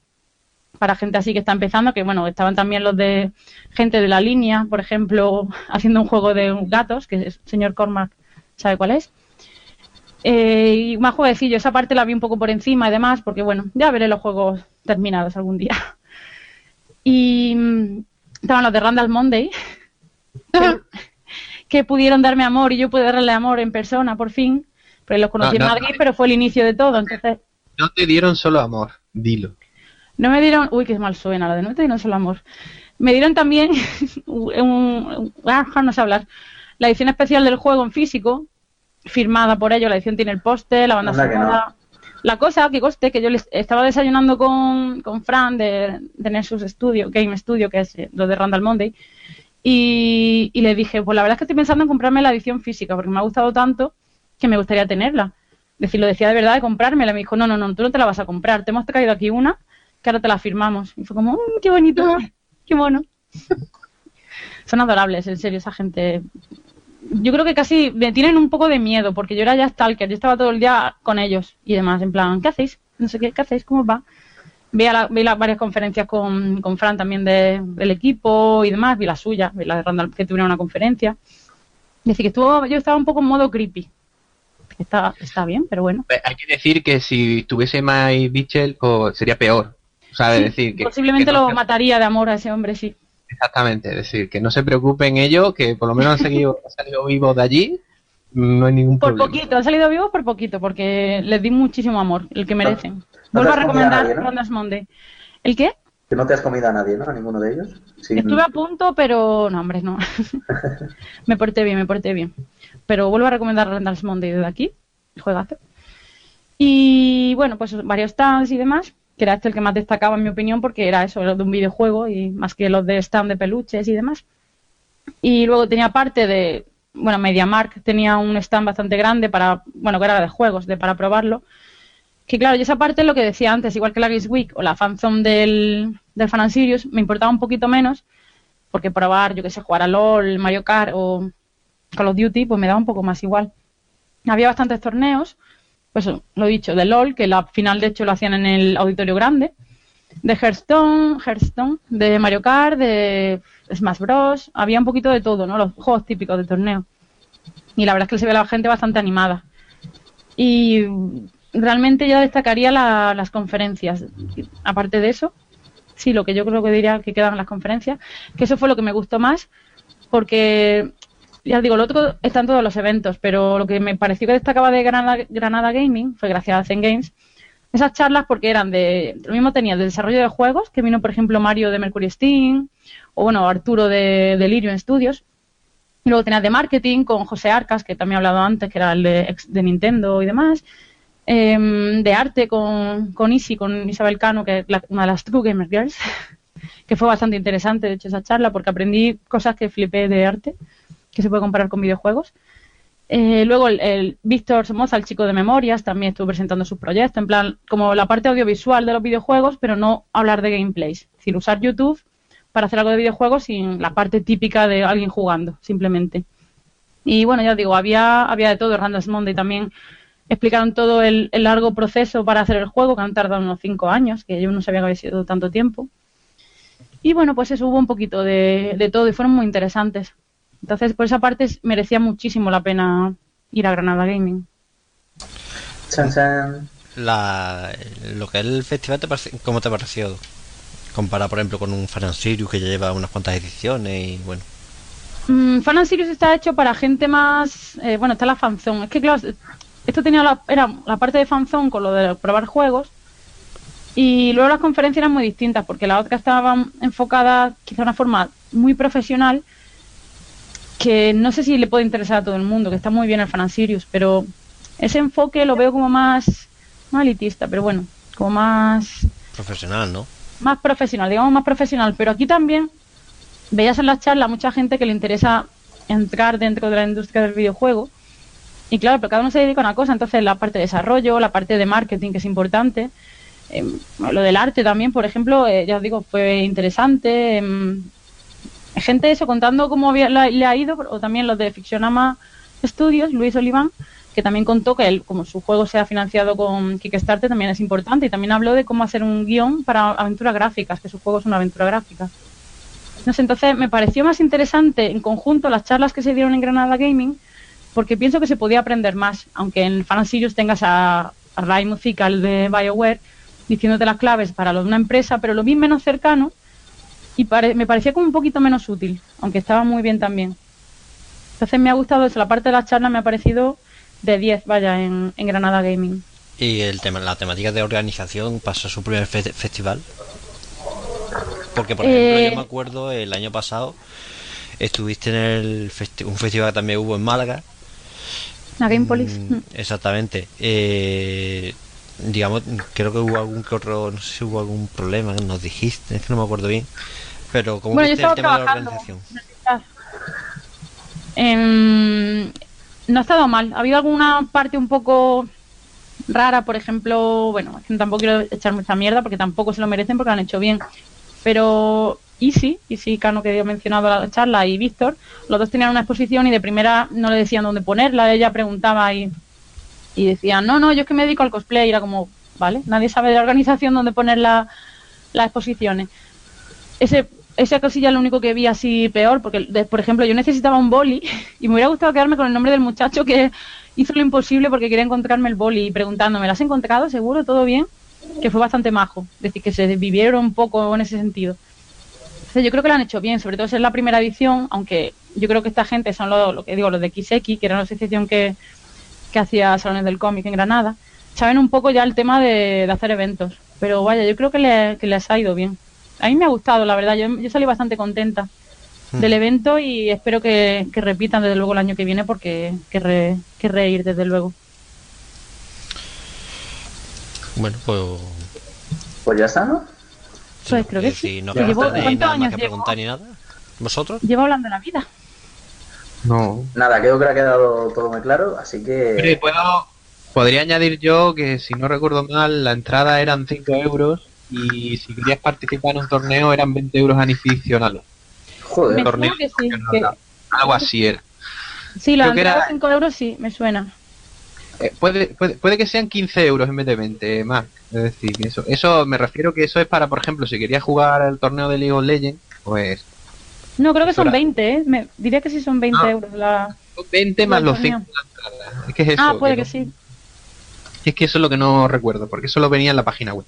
[SPEAKER 3] para gente así que está empezando, que bueno, estaban también los de gente de la línea, por ejemplo, [laughs] haciendo un juego de gatos, que el señor Cormac sabe cuál es. Eh, y más jueguecillo, esa parte la vi un poco por encima y demás, porque bueno, ya veré los juegos terminados algún día. [laughs] Y mm, estaban los de Randall Monday, [laughs] que, que pudieron darme amor y yo pude darle amor en persona por fin, pero los conocí
[SPEAKER 4] No,
[SPEAKER 3] en
[SPEAKER 4] no,
[SPEAKER 3] Madrid,
[SPEAKER 4] no.
[SPEAKER 3] pero fue el inicio de todo, entonces
[SPEAKER 4] No te dieron solo amor, dilo.
[SPEAKER 3] No me dieron, uy, qué mal suena la de no te dieron solo amor. Me dieron también [laughs] un, ah, no sé hablar, la edición especial del juego en físico, firmada por ellos, la edición tiene el póster, la banda sonora. La cosa que coste que yo les estaba desayunando con, con Fran de, de Nexus Studio, Game Studio, que es eh, lo de Randall Monday, y, y le dije, pues la verdad es que estoy pensando en comprarme la edición física, porque me ha gustado tanto que me gustaría tenerla. Es decir, lo decía de verdad de comprármela. Me dijo, no, no, no, tú no te la vas a comprar. Te hemos traído aquí una, que ahora te la firmamos. Y fue como, "Mm, qué bonito, qué mono. [laughs] Son adorables, en serio, esa gente. Yo creo que casi me tienen un poco de miedo, porque yo era ya stalker, yo estaba todo el día con ellos y demás, en plan, ¿qué hacéis? No sé qué, ¿qué hacéis? ¿Cómo os va? Veía la, vi las varias conferencias con, con Fran también de- del equipo y demás, vi la suya, vi la de Randall que tuvieron una conferencia. Es decir, que estuvo, yo estaba un poco en modo creepy. Está, está bien, pero bueno.
[SPEAKER 4] Hay que decir que si tuviese Mike Mitchell, pues sería peor. O sea, de
[SPEAKER 3] Sí,
[SPEAKER 4] decir que.
[SPEAKER 3] Posiblemente
[SPEAKER 4] que no
[SPEAKER 3] lo
[SPEAKER 4] se-
[SPEAKER 3] mataría de amor a ese hombre, sí.
[SPEAKER 4] Exactamente, es decir, que no se preocupen ellos, que por lo menos han, seguido, han salido vivos de allí, no hay ningún
[SPEAKER 3] Por
[SPEAKER 4] problema.
[SPEAKER 3] poquito, han salido vivos por poquito, porque les di muchísimo amor, el que merecen.
[SPEAKER 2] no
[SPEAKER 3] Vuelvo a
[SPEAKER 2] a
[SPEAKER 3] recomendar
[SPEAKER 2] nadie, ¿no?
[SPEAKER 3] Rondas Monday. ¿El qué?
[SPEAKER 2] Que no te has comido a nadie, ¿no? A ninguno de ellos.
[SPEAKER 3] Estuve a punto, pero no, hombre, no. [laughs] me porté bien, me porté bien. Pero vuelvo a recomendar Randall's Monday desde aquí, juegazo. Y bueno, pues varios stands y demás, que era este el que más destacaba en mi opinión, porque era eso, era de un videojuego y más que los de stand de peluches y demás. Y luego tenía parte de, bueno, MediaMark tenía un stand bastante grande para, bueno, que era de juegos, de para probarlo. Que claro, y esa parte es lo que decía antes, igual que la Games Week o la fanzone del, del Fan and Sirius, me importaba un poquito menos, porque probar, yo que sé, jugar a LOL, Mario Kart o Call of Duty, pues me daba un poco más igual. Había bastantes torneos, pues lo dicho, de LOL, que la final de hecho lo hacían en el auditorio grande, de Hearthstone, Hearthstone, de Mario Kart, de Smash Bros. Había un poquito de todo, ¿no? Los juegos típicos de torneo. Y la verdad es que se ve la gente bastante animada. Y realmente ya destacaría la- las conferencias. Aparte de eso, sí, lo que yo creo que diría que quedan las conferencias, que eso fue lo que me gustó más, porque, ya digo, lo otro está en todos los eventos, pero lo que me pareció que destacaba de Granada, Granada Gaming fue gracias a Zen Games, esas charlas porque eran de, lo mismo tenía de desarrollo de juegos, que vino por ejemplo Mario de Mercury Steam, o bueno, Arturo de Delirium Studios, y luego tenías de marketing con José Arcas, que también he hablado antes, que era el de, de Nintendo y demás. Em, de arte con, con Isi, con Isabel Cano, que es la- una de las True Gamer Girls, [laughs] que fue bastante interesante, de hecho, esa charla, porque aprendí cosas que flipé de arte, que se puede comparar con videojuegos. Eh, luego el, el Víctor Somoza, el chico de memorias, también estuvo presentando sus proyectos, en plan, como la parte audiovisual de los videojuegos, pero no hablar de gameplays. Es decir, usar YouTube para hacer algo de videojuegos sin la parte típica de alguien jugando, simplemente. Y bueno, ya os digo, había, había de todo. Randall Monday también explicaron todo el, el largo proceso para hacer el juego, que han tardado unos cinco años, que yo no sabía que había sido tanto tiempo. Y bueno, pues eso hubo un poquito de, de todo y fueron muy interesantes. Entonces, por esa parte merecía muchísimo la pena ir a Granada Gaming.
[SPEAKER 2] Chan, chan.
[SPEAKER 5] La, lo que es el festival, te parece- ¿cómo te pareció? Comparado, por ejemplo, con un Fan and Sirius que ya lleva unas cuantas ediciones y bueno.
[SPEAKER 3] Mm, Fan and Sirius está hecho para gente más. eh, bueno, está la fanzone. Es que, claro, esto tenía la, era la parte de fanzone con lo de probar juegos. Y luego las conferencias eran muy distintas, porque la otra estaba enfocada quizá de una forma muy profesional, que no sé si le puede interesar a todo el mundo, que está muy bien el Fan Sirius, pero ese enfoque lo veo como más, no elitista, pero bueno, como más
[SPEAKER 5] Profesional, ¿no?
[SPEAKER 3] más profesional, digamos más profesional, pero aquí también veías en las charlas mucha gente que le interesa entrar dentro de la industria del videojuego. Y claro, pero cada uno se dedica a una cosa, entonces la parte de desarrollo, la parte de marketing, que es importante, em, lo del arte también, por ejemplo, eh, ya os digo, fue interesante. em, gente eso contando cómo había, la- le ha ido, o también los de Fictionama Studios, Luis Oliván, que también contó que él, como su juego se ha financiado con Kickstarter, también es importante. Y también habló de cómo hacer un guion para aventuras gráficas, que su juego es una aventura gráfica. No entonces me pareció más interesante en conjunto las charlas que se dieron en Granada Gaming porque pienso que se podía aprender más, aunque en el Fan Sirius tengas a, a Ray Musical de BioWare diciéndote las claves para lo de una empresa, pero lo vi menos cercano y pare- me parecía como un poquito menos útil, aunque estaba muy bien también. Entonces me ha gustado eso, la parte de las charlas me ha parecido de 10, vaya, en, en Granada Gaming.
[SPEAKER 5] Y el tema, la temática de organización pasó a su primer fe- festival. Porque, por ejemplo,
[SPEAKER 3] Eh.
[SPEAKER 5] yo me acuerdo el año pasado estuviste en el festi- un festival que también hubo en Málaga.
[SPEAKER 3] La Game Police.
[SPEAKER 5] Mm, exactamente. Eh, digamos, creo que hubo algún que otro, no sé si hubo algún problema, nos dijiste, es que no me acuerdo bien. Pero, ¿cómo
[SPEAKER 3] Bueno, yo
[SPEAKER 5] viste el tema de la organización?
[SPEAKER 3] Em, no ha estado mal. Ha habido alguna parte un poco rara, por ejemplo, bueno, tampoco quiero echar mucha mierda porque tampoco se lo merecen porque lo han hecho bien. Pero Easy, Easy Cano que he mencionado en la charla y Víctor, los dos tenían una exposición y de primera no le decían dónde ponerla, ella preguntaba y, y decían, no, no, yo es que me dedico al cosplay, y era como, vale, nadie sabe de la organización dónde poner la- las exposiciones ese esa cosilla es lo único que vi así peor, porque, de- por ejemplo, yo necesitaba un boli [laughs] y me hubiera gustado quedarme con el nombre del muchacho que hizo lo imposible porque quería encontrarme el boli y preguntándome, ¿lo has encontrado? ¿Seguro? ¿Todo bien? Que fue bastante majo. Es decir, que se desvivieron un poco en ese sentido. Entonces, yo creo que lo han hecho bien, sobre todo si es la primera edición, aunque yo creo que esta gente son lo que digo, los de XX, que era una asociación que, que hacía salones del cómic en Granada, saben un poco ya el tema de, de hacer eventos. Pero vaya, yo creo que, le- que les ha ido bien. A mí me ha gustado, la verdad. Yo, yo salí bastante contenta del evento y espero que, que repitan desde luego el año que viene porque querré, querré ir desde luego.
[SPEAKER 5] Bueno, pues.
[SPEAKER 2] Pues ya está, ¿no?
[SPEAKER 3] Pues creo que sí.
[SPEAKER 5] si no
[SPEAKER 3] Que ¿cuántos años
[SPEAKER 5] que
[SPEAKER 3] llevo?
[SPEAKER 5] preguntar ni nada. ¿Vosotros?
[SPEAKER 3] Llevo hablando de la vida.
[SPEAKER 4] No.
[SPEAKER 2] Nada, creo que ha quedado todo muy claro, así que...
[SPEAKER 4] puedo, podría añadir yo que si no recuerdo mal, la entrada eran 5 euros y si querías participar en un torneo eran 20 euros adicionales.
[SPEAKER 2] Joder,
[SPEAKER 3] Me
[SPEAKER 4] torneo
[SPEAKER 3] suena que sí. que-
[SPEAKER 4] Algo así era.
[SPEAKER 3] sí, la entrada
[SPEAKER 4] era-
[SPEAKER 3] de 5 euros sí, me suena.
[SPEAKER 4] Eh, puede, puede, puede que sean 15 euros en vez de 20, más. Es decir, que eso, eso me refiero que eso es para, por ejemplo, si querías jugar el torneo de League of Legends, pues
[SPEAKER 3] No, creo que son
[SPEAKER 4] Ahora-
[SPEAKER 3] 20, ¿eh? Me, diría que sí son 20
[SPEAKER 4] Ah.
[SPEAKER 3] euros. La...
[SPEAKER 4] son 20 más los
[SPEAKER 3] torneo.
[SPEAKER 4] 5 de la entrada. Es que es eso.
[SPEAKER 3] ah, puede que
[SPEAKER 4] no-
[SPEAKER 3] sí.
[SPEAKER 4] Es que eso es lo que no recuerdo, porque eso lo venía en la página web.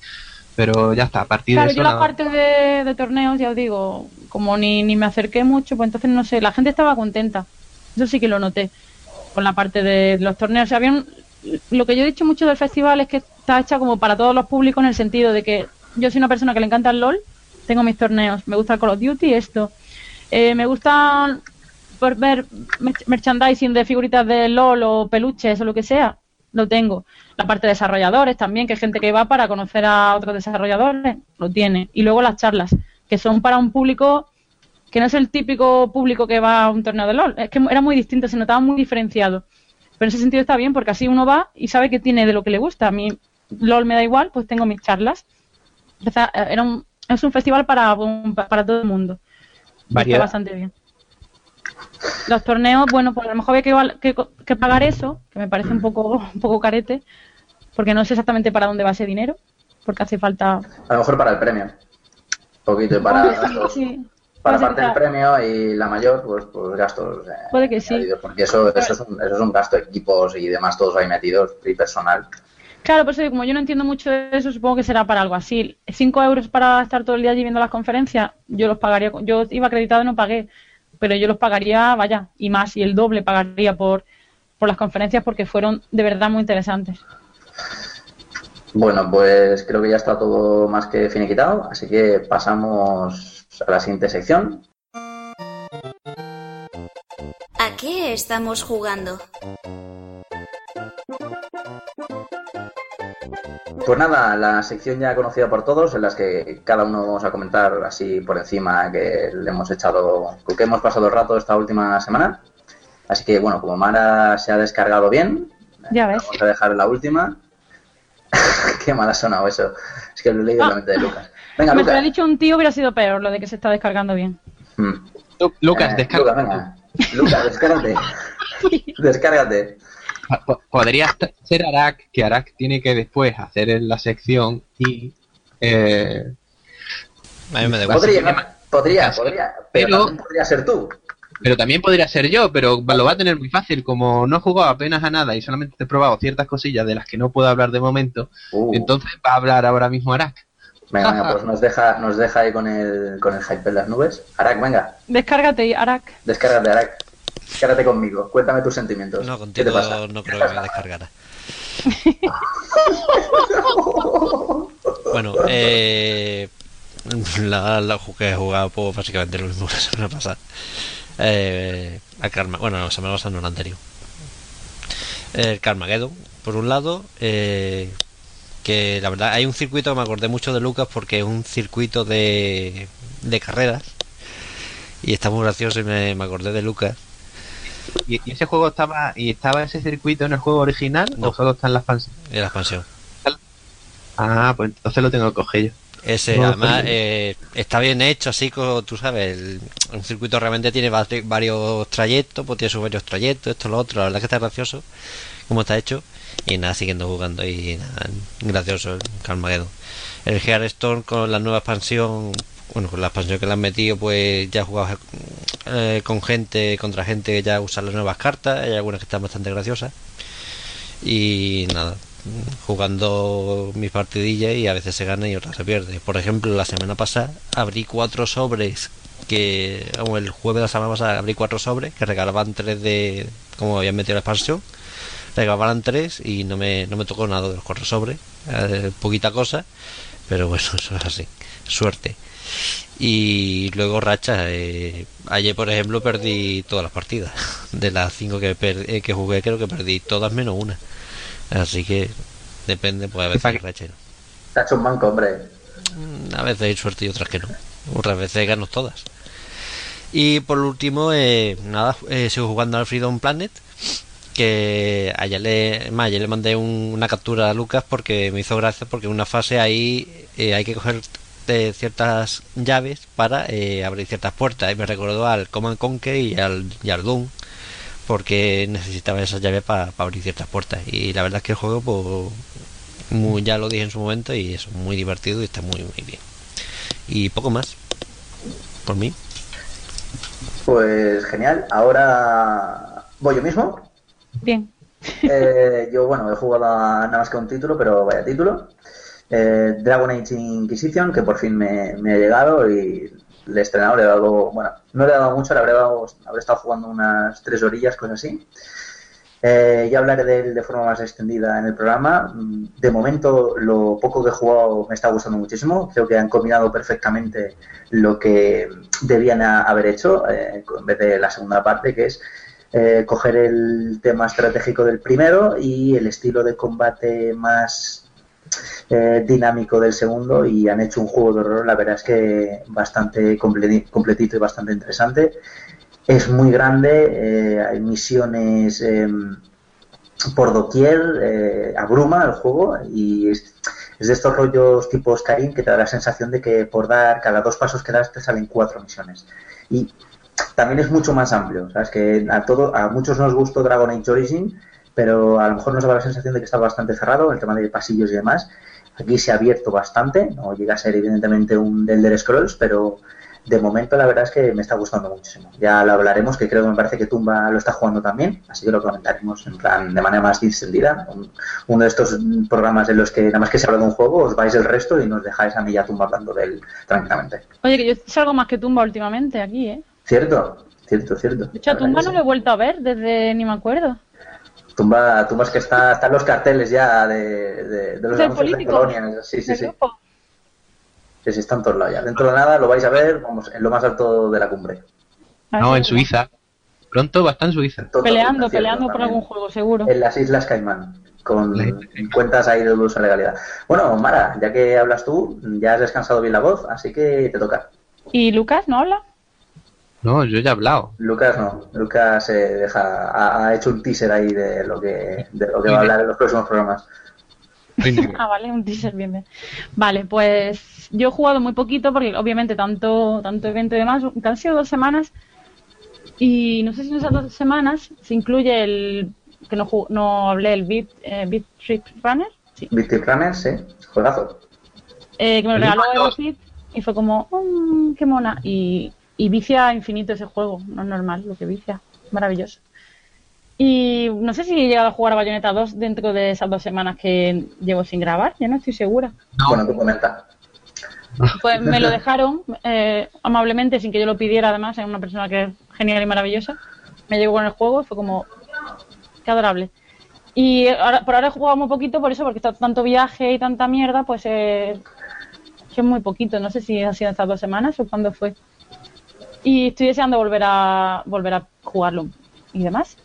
[SPEAKER 4] Pero ya está, a partir
[SPEAKER 3] Claro,
[SPEAKER 4] de eso.
[SPEAKER 3] yo la parte de, de torneos, ya os digo, como ni, ni me acerqué mucho, pues entonces no sé, la gente estaba contenta. Eso sí que lo noté. Con la parte de los torneos. O sea, había un- lo que yo he dicho mucho del festival es que está hecha como para todos los públicos en el sentido de que yo soy una persona que le encanta el LOL, tengo mis torneos, me gusta el Call of Duty, esto. Eh, me gusta por ver merch- merchandising de figuritas de LOL o peluches o lo que sea, lo tengo. La parte de desarrolladores también, que hay gente que va para conocer a otros desarrolladores, lo tiene. Y luego las charlas, que son para un público que no es el típico público que va a un torneo de LOL. Es que era muy distinto, se notaba muy diferenciado. Pero en ese sentido está bien, porque así uno va y sabe que tiene de lo que le gusta. A mí LOL me da igual, pues tengo mis charlas. Empeza- Era un, es un festival para, para todo el mundo. Y Está
[SPEAKER 4] Variedad.
[SPEAKER 3] bastante bien. Los torneos, bueno, pues a lo mejor había que, val- que, que pagar eso, que me parece un poco, [laughs] un poco carete, porque no sé exactamente para dónde va ese dinero, porque hace falta...
[SPEAKER 2] a lo mejor para el premio. Un poquito para [laughs]
[SPEAKER 3] sí, sí.
[SPEAKER 2] Para parte del premio y la mayor, pues, pues gastos. eh,
[SPEAKER 3] Puede que sí.
[SPEAKER 2] Porque eso, eso, es un, eso es un gasto de equipos y demás, todos ahí metidos, y personal.
[SPEAKER 3] Claro, por eso como yo no entiendo mucho de eso, supongo que será para algo así. Cinco euros para estar todo el día allí viendo las conferencias, yo los pagaría. Yo iba acreditado y no pagué, pero yo los pagaría, vaya, y más, y el doble pagaría por, por las conferencias porque fueron de verdad muy interesantes.
[SPEAKER 2] Bueno, pues creo que ya está todo más que finiquitado, así que pasamos a la siguiente sección.
[SPEAKER 1] ¿A qué estamos jugando?
[SPEAKER 2] Pues nada, la sección ya conocida por todos, en las que cada uno vamos a comentar así por encima que le hemos echado, con que hemos pasado el rato esta última semana. Así que bueno, como Mara se ha descargado bien,
[SPEAKER 3] Ya ves.
[SPEAKER 2] vamos a dejar la última. [laughs] Qué mal ha sonado eso. Es que lo he leído en la
[SPEAKER 3] Ah.
[SPEAKER 2] mente de Lucas. Venga,
[SPEAKER 3] Me lo ha
[SPEAKER 2] Lucas.
[SPEAKER 3] dicho un tío, hubiera sido peor lo de que se está descargando bien.
[SPEAKER 2] Mm.
[SPEAKER 4] Lu- Lucas,
[SPEAKER 2] Eh,
[SPEAKER 4] descarga.
[SPEAKER 2] Lucas, venga. Lucas, descárgate. [laughs] Descárgate.
[SPEAKER 4] Po- Podría ser Arak, que Arak tiene que después hacer en la sección y. Eh,
[SPEAKER 5] A mí me da igual.
[SPEAKER 2] Podría, podría, podría, pero,
[SPEAKER 4] Pero-
[SPEAKER 2] también podría ser tú.
[SPEAKER 4] Pero también podría ser yo, pero lo va a tener muy fácil. Como no he jugado apenas a nada y solamente he probado ciertas cosillas de las que no puedo hablar de momento,
[SPEAKER 2] Uh.
[SPEAKER 4] entonces va a hablar ahora mismo Arak.
[SPEAKER 2] Venga, venga, [laughs] pues nos deja, nos deja ahí con el, con el hype en las nubes. Arak, venga,
[SPEAKER 3] Descárgate, Arak.
[SPEAKER 2] descárgate, Arak. Descárgate conmigo. Cuéntame tus sentimientos.
[SPEAKER 5] No,
[SPEAKER 2] ¿Qué te
[SPEAKER 5] contigo
[SPEAKER 2] pasa?
[SPEAKER 5] no creo que me descargara. [laughs] Bueno, eh, la, la jugué he jugado pues, básicamente lo mismo que la semana pasada. Eh, al Karma, bueno, la semana pasada no la anterior. El Carmageddon, por un lado, eh, que la verdad hay un circuito, me acordé mucho de Lucas porque es un circuito de, de carreras y está muy gracioso y me, me acordé de Lucas.
[SPEAKER 4] ¿Y, y ese juego estaba y estaba ese circuito en el juego original
[SPEAKER 5] No.
[SPEAKER 4] o solo está en la expansión?
[SPEAKER 5] de la expansión.
[SPEAKER 4] Ah, pues entonces lo tengo que coger yo.
[SPEAKER 5] Ese,
[SPEAKER 4] No,
[SPEAKER 5] además, eh, está bien hecho, así como tú sabes. El, un circuito realmente tiene vari- varios trayectos, pues tiene sus varios trayectos, esto, lo otro. La verdad que está gracioso, como está hecho. Y nada, siguiendo jugando y nada, gracioso el Carmageddon. El Hearthstone con la nueva expansión, bueno, con la expansión que le han metido, pues ya jugado eh, con gente, contra gente que ya usa las nuevas cartas. Hay algunas que están bastante graciosas. Y nada, jugando mis partidillas y a veces se gana y otras se pierde. Por ejemplo, la semana pasada abrí cuatro sobres que, o el jueves de la semana pasada abrí cuatro sobres que regalaban tres de, como habían metido la expansión, regalaban tres y no me, no me tocó nada de los cuatro sobres, eh, poquita cosa, pero bueno, [laughs] eso es así, suerte. Y luego racha, eh, ayer por ejemplo perdí todas las partidas, de las cinco que, per- eh, que jugué creo que perdí todas menos una. Así que depende, pues a veces hay racha no.
[SPEAKER 2] Te hecho un manco, hombre.
[SPEAKER 5] Mm, A veces hay suerte y otras que no. Otras veces gano todas. Y por último, eh, nada, eh, sigo jugando al Freedom Planet. Que ayer le, más, ayer le mandé un- una captura a Lucas porque me hizo gracia. Porque en una fase ahí eh, hay que coger ciertas llaves para eh, abrir ciertas puertas. Y me recordó al Command Conquer y al, y al Doom porque necesitaba esas llaves para abrir ciertas puertas. Y la verdad es que el juego, pues, muy, ya lo dije en su momento, y es muy divertido y está muy, muy bien. Y poco más, por mí.
[SPEAKER 2] Pues genial. Ahora voy yo mismo.
[SPEAKER 3] Bien.
[SPEAKER 2] Eh, yo, bueno, he jugado a nada más que un título, pero vaya título. Eh, Dragon Age Inquisition, que por fin me, ha llegado y le he estrenado, le he dado, bueno, no le he dado mucho, le habré, dado, habré estado jugando unas tres orillas, cosas así. Eh, ya hablaré de él de forma más extendida en el programa. De momento, lo poco que he jugado me está gustando muchísimo. Creo que han combinado perfectamente lo que debían haber hecho eh, en vez de la segunda parte, que es eh, coger el tema estratégico del primero y el estilo de combate más eh, dinámico del segundo y han hecho un juego de horror, la verdad es que bastante completi- completito y bastante interesante. Es muy grande, eh, hay misiones em, por doquier, eh, abruma el juego y es, es de estos rollos tipo Skyrim que te da la sensación de que por dar cada dos pasos que das te salen cuatro misiones. Y también es mucho más amplio, ¿sabes? Que a, todo, a muchos nos gustó Dragon Age Origin, pero a lo mejor nos daba la sensación de que está bastante cerrado el tema de pasillos y demás. Aquí se ha abierto bastante, no llega a ser evidentemente un Elder Scrolls, pero de momento la verdad es que me está gustando muchísimo. Ya lo hablaremos, que creo que me parece que Tumba lo está jugando también, así que lo comentaremos en plan de manera más distendida. Un- uno de estos programas en los que nada más que se habla de un juego, os vais el resto y nos dejáis a mí y a Tumba hablando de él tranquilamente.
[SPEAKER 3] Oye, que yo salgo más que Tumba últimamente aquí, ¿eh?
[SPEAKER 2] Cierto, cierto, cierto.
[SPEAKER 3] De hecho, a Tumba no lo he vuelto a ver desde ni me acuerdo.
[SPEAKER 2] Tumba, Tumba es que está, están los carteles ya de, de, de los
[SPEAKER 3] Del
[SPEAKER 2] anuncios
[SPEAKER 3] político.
[SPEAKER 2] de colonias. Sí, sí, sí.
[SPEAKER 3] grupo.
[SPEAKER 2] Sí, sí, están en todos lados ya. Dentro de nada lo vais a ver, vamos, en lo más alto de la cumbre.
[SPEAKER 3] A ver
[SPEAKER 4] No, en Suiza. Pronto va a estar en Suiza.
[SPEAKER 2] Todo
[SPEAKER 3] Peleando,
[SPEAKER 2] cierto,
[SPEAKER 3] peleando por algún juego, seguro.
[SPEAKER 2] En las Islas Caimán, con cuentas ahí de dudosa legalidad. Bueno, Mara, ya que hablas tú, ya has descansado bien la voz, así que te toca.
[SPEAKER 3] ¿Y Lucas no habla?
[SPEAKER 4] No, yo ya he hablado.
[SPEAKER 2] Lucas no, Lucas se deja, ha, ha hecho un teaser ahí de lo que, de lo que va a hablar en los próximos programas. [laughs]
[SPEAKER 3] Ah, vale, un teaser bien, bien. Vale, pues yo he jugado muy poquito porque obviamente tanto, tanto evento y demás, han sido dos semanas y no sé si en esas dos semanas se incluye el que no, ju- no hablé, el Beat, eh, Beat Trip Runner, sí,
[SPEAKER 2] Victor Runner, sí, juegazo.
[SPEAKER 3] eh, que me lo
[SPEAKER 4] El
[SPEAKER 3] regaló
[SPEAKER 4] Beat
[SPEAKER 3] Eurofit y fue como, "Mm, qué mona. Y, y vicia infinito ese juego, no es normal lo que vicia, maravilloso. Y no sé si he llegado a jugar a Bayonetta 2 dentro de esas dos semanas que llevo sin grabar, ya no estoy segura.
[SPEAKER 2] Bueno, tú comenta.
[SPEAKER 3] Pues me lo [laughs] dejaron eh, amablemente, sin que yo lo pidiera, además, es una persona que es genial y maravillosa. Me llegó con el juego y fue como, qué adorable. Y ahora, por ahora he jugado muy poquito por eso, porque está tanto viaje y tanta mierda, pues eh, que es muy poquito. No sé si ha sido estas dos semanas o cuándo fue. Y estoy deseando volver a volver a jugarlo y demás.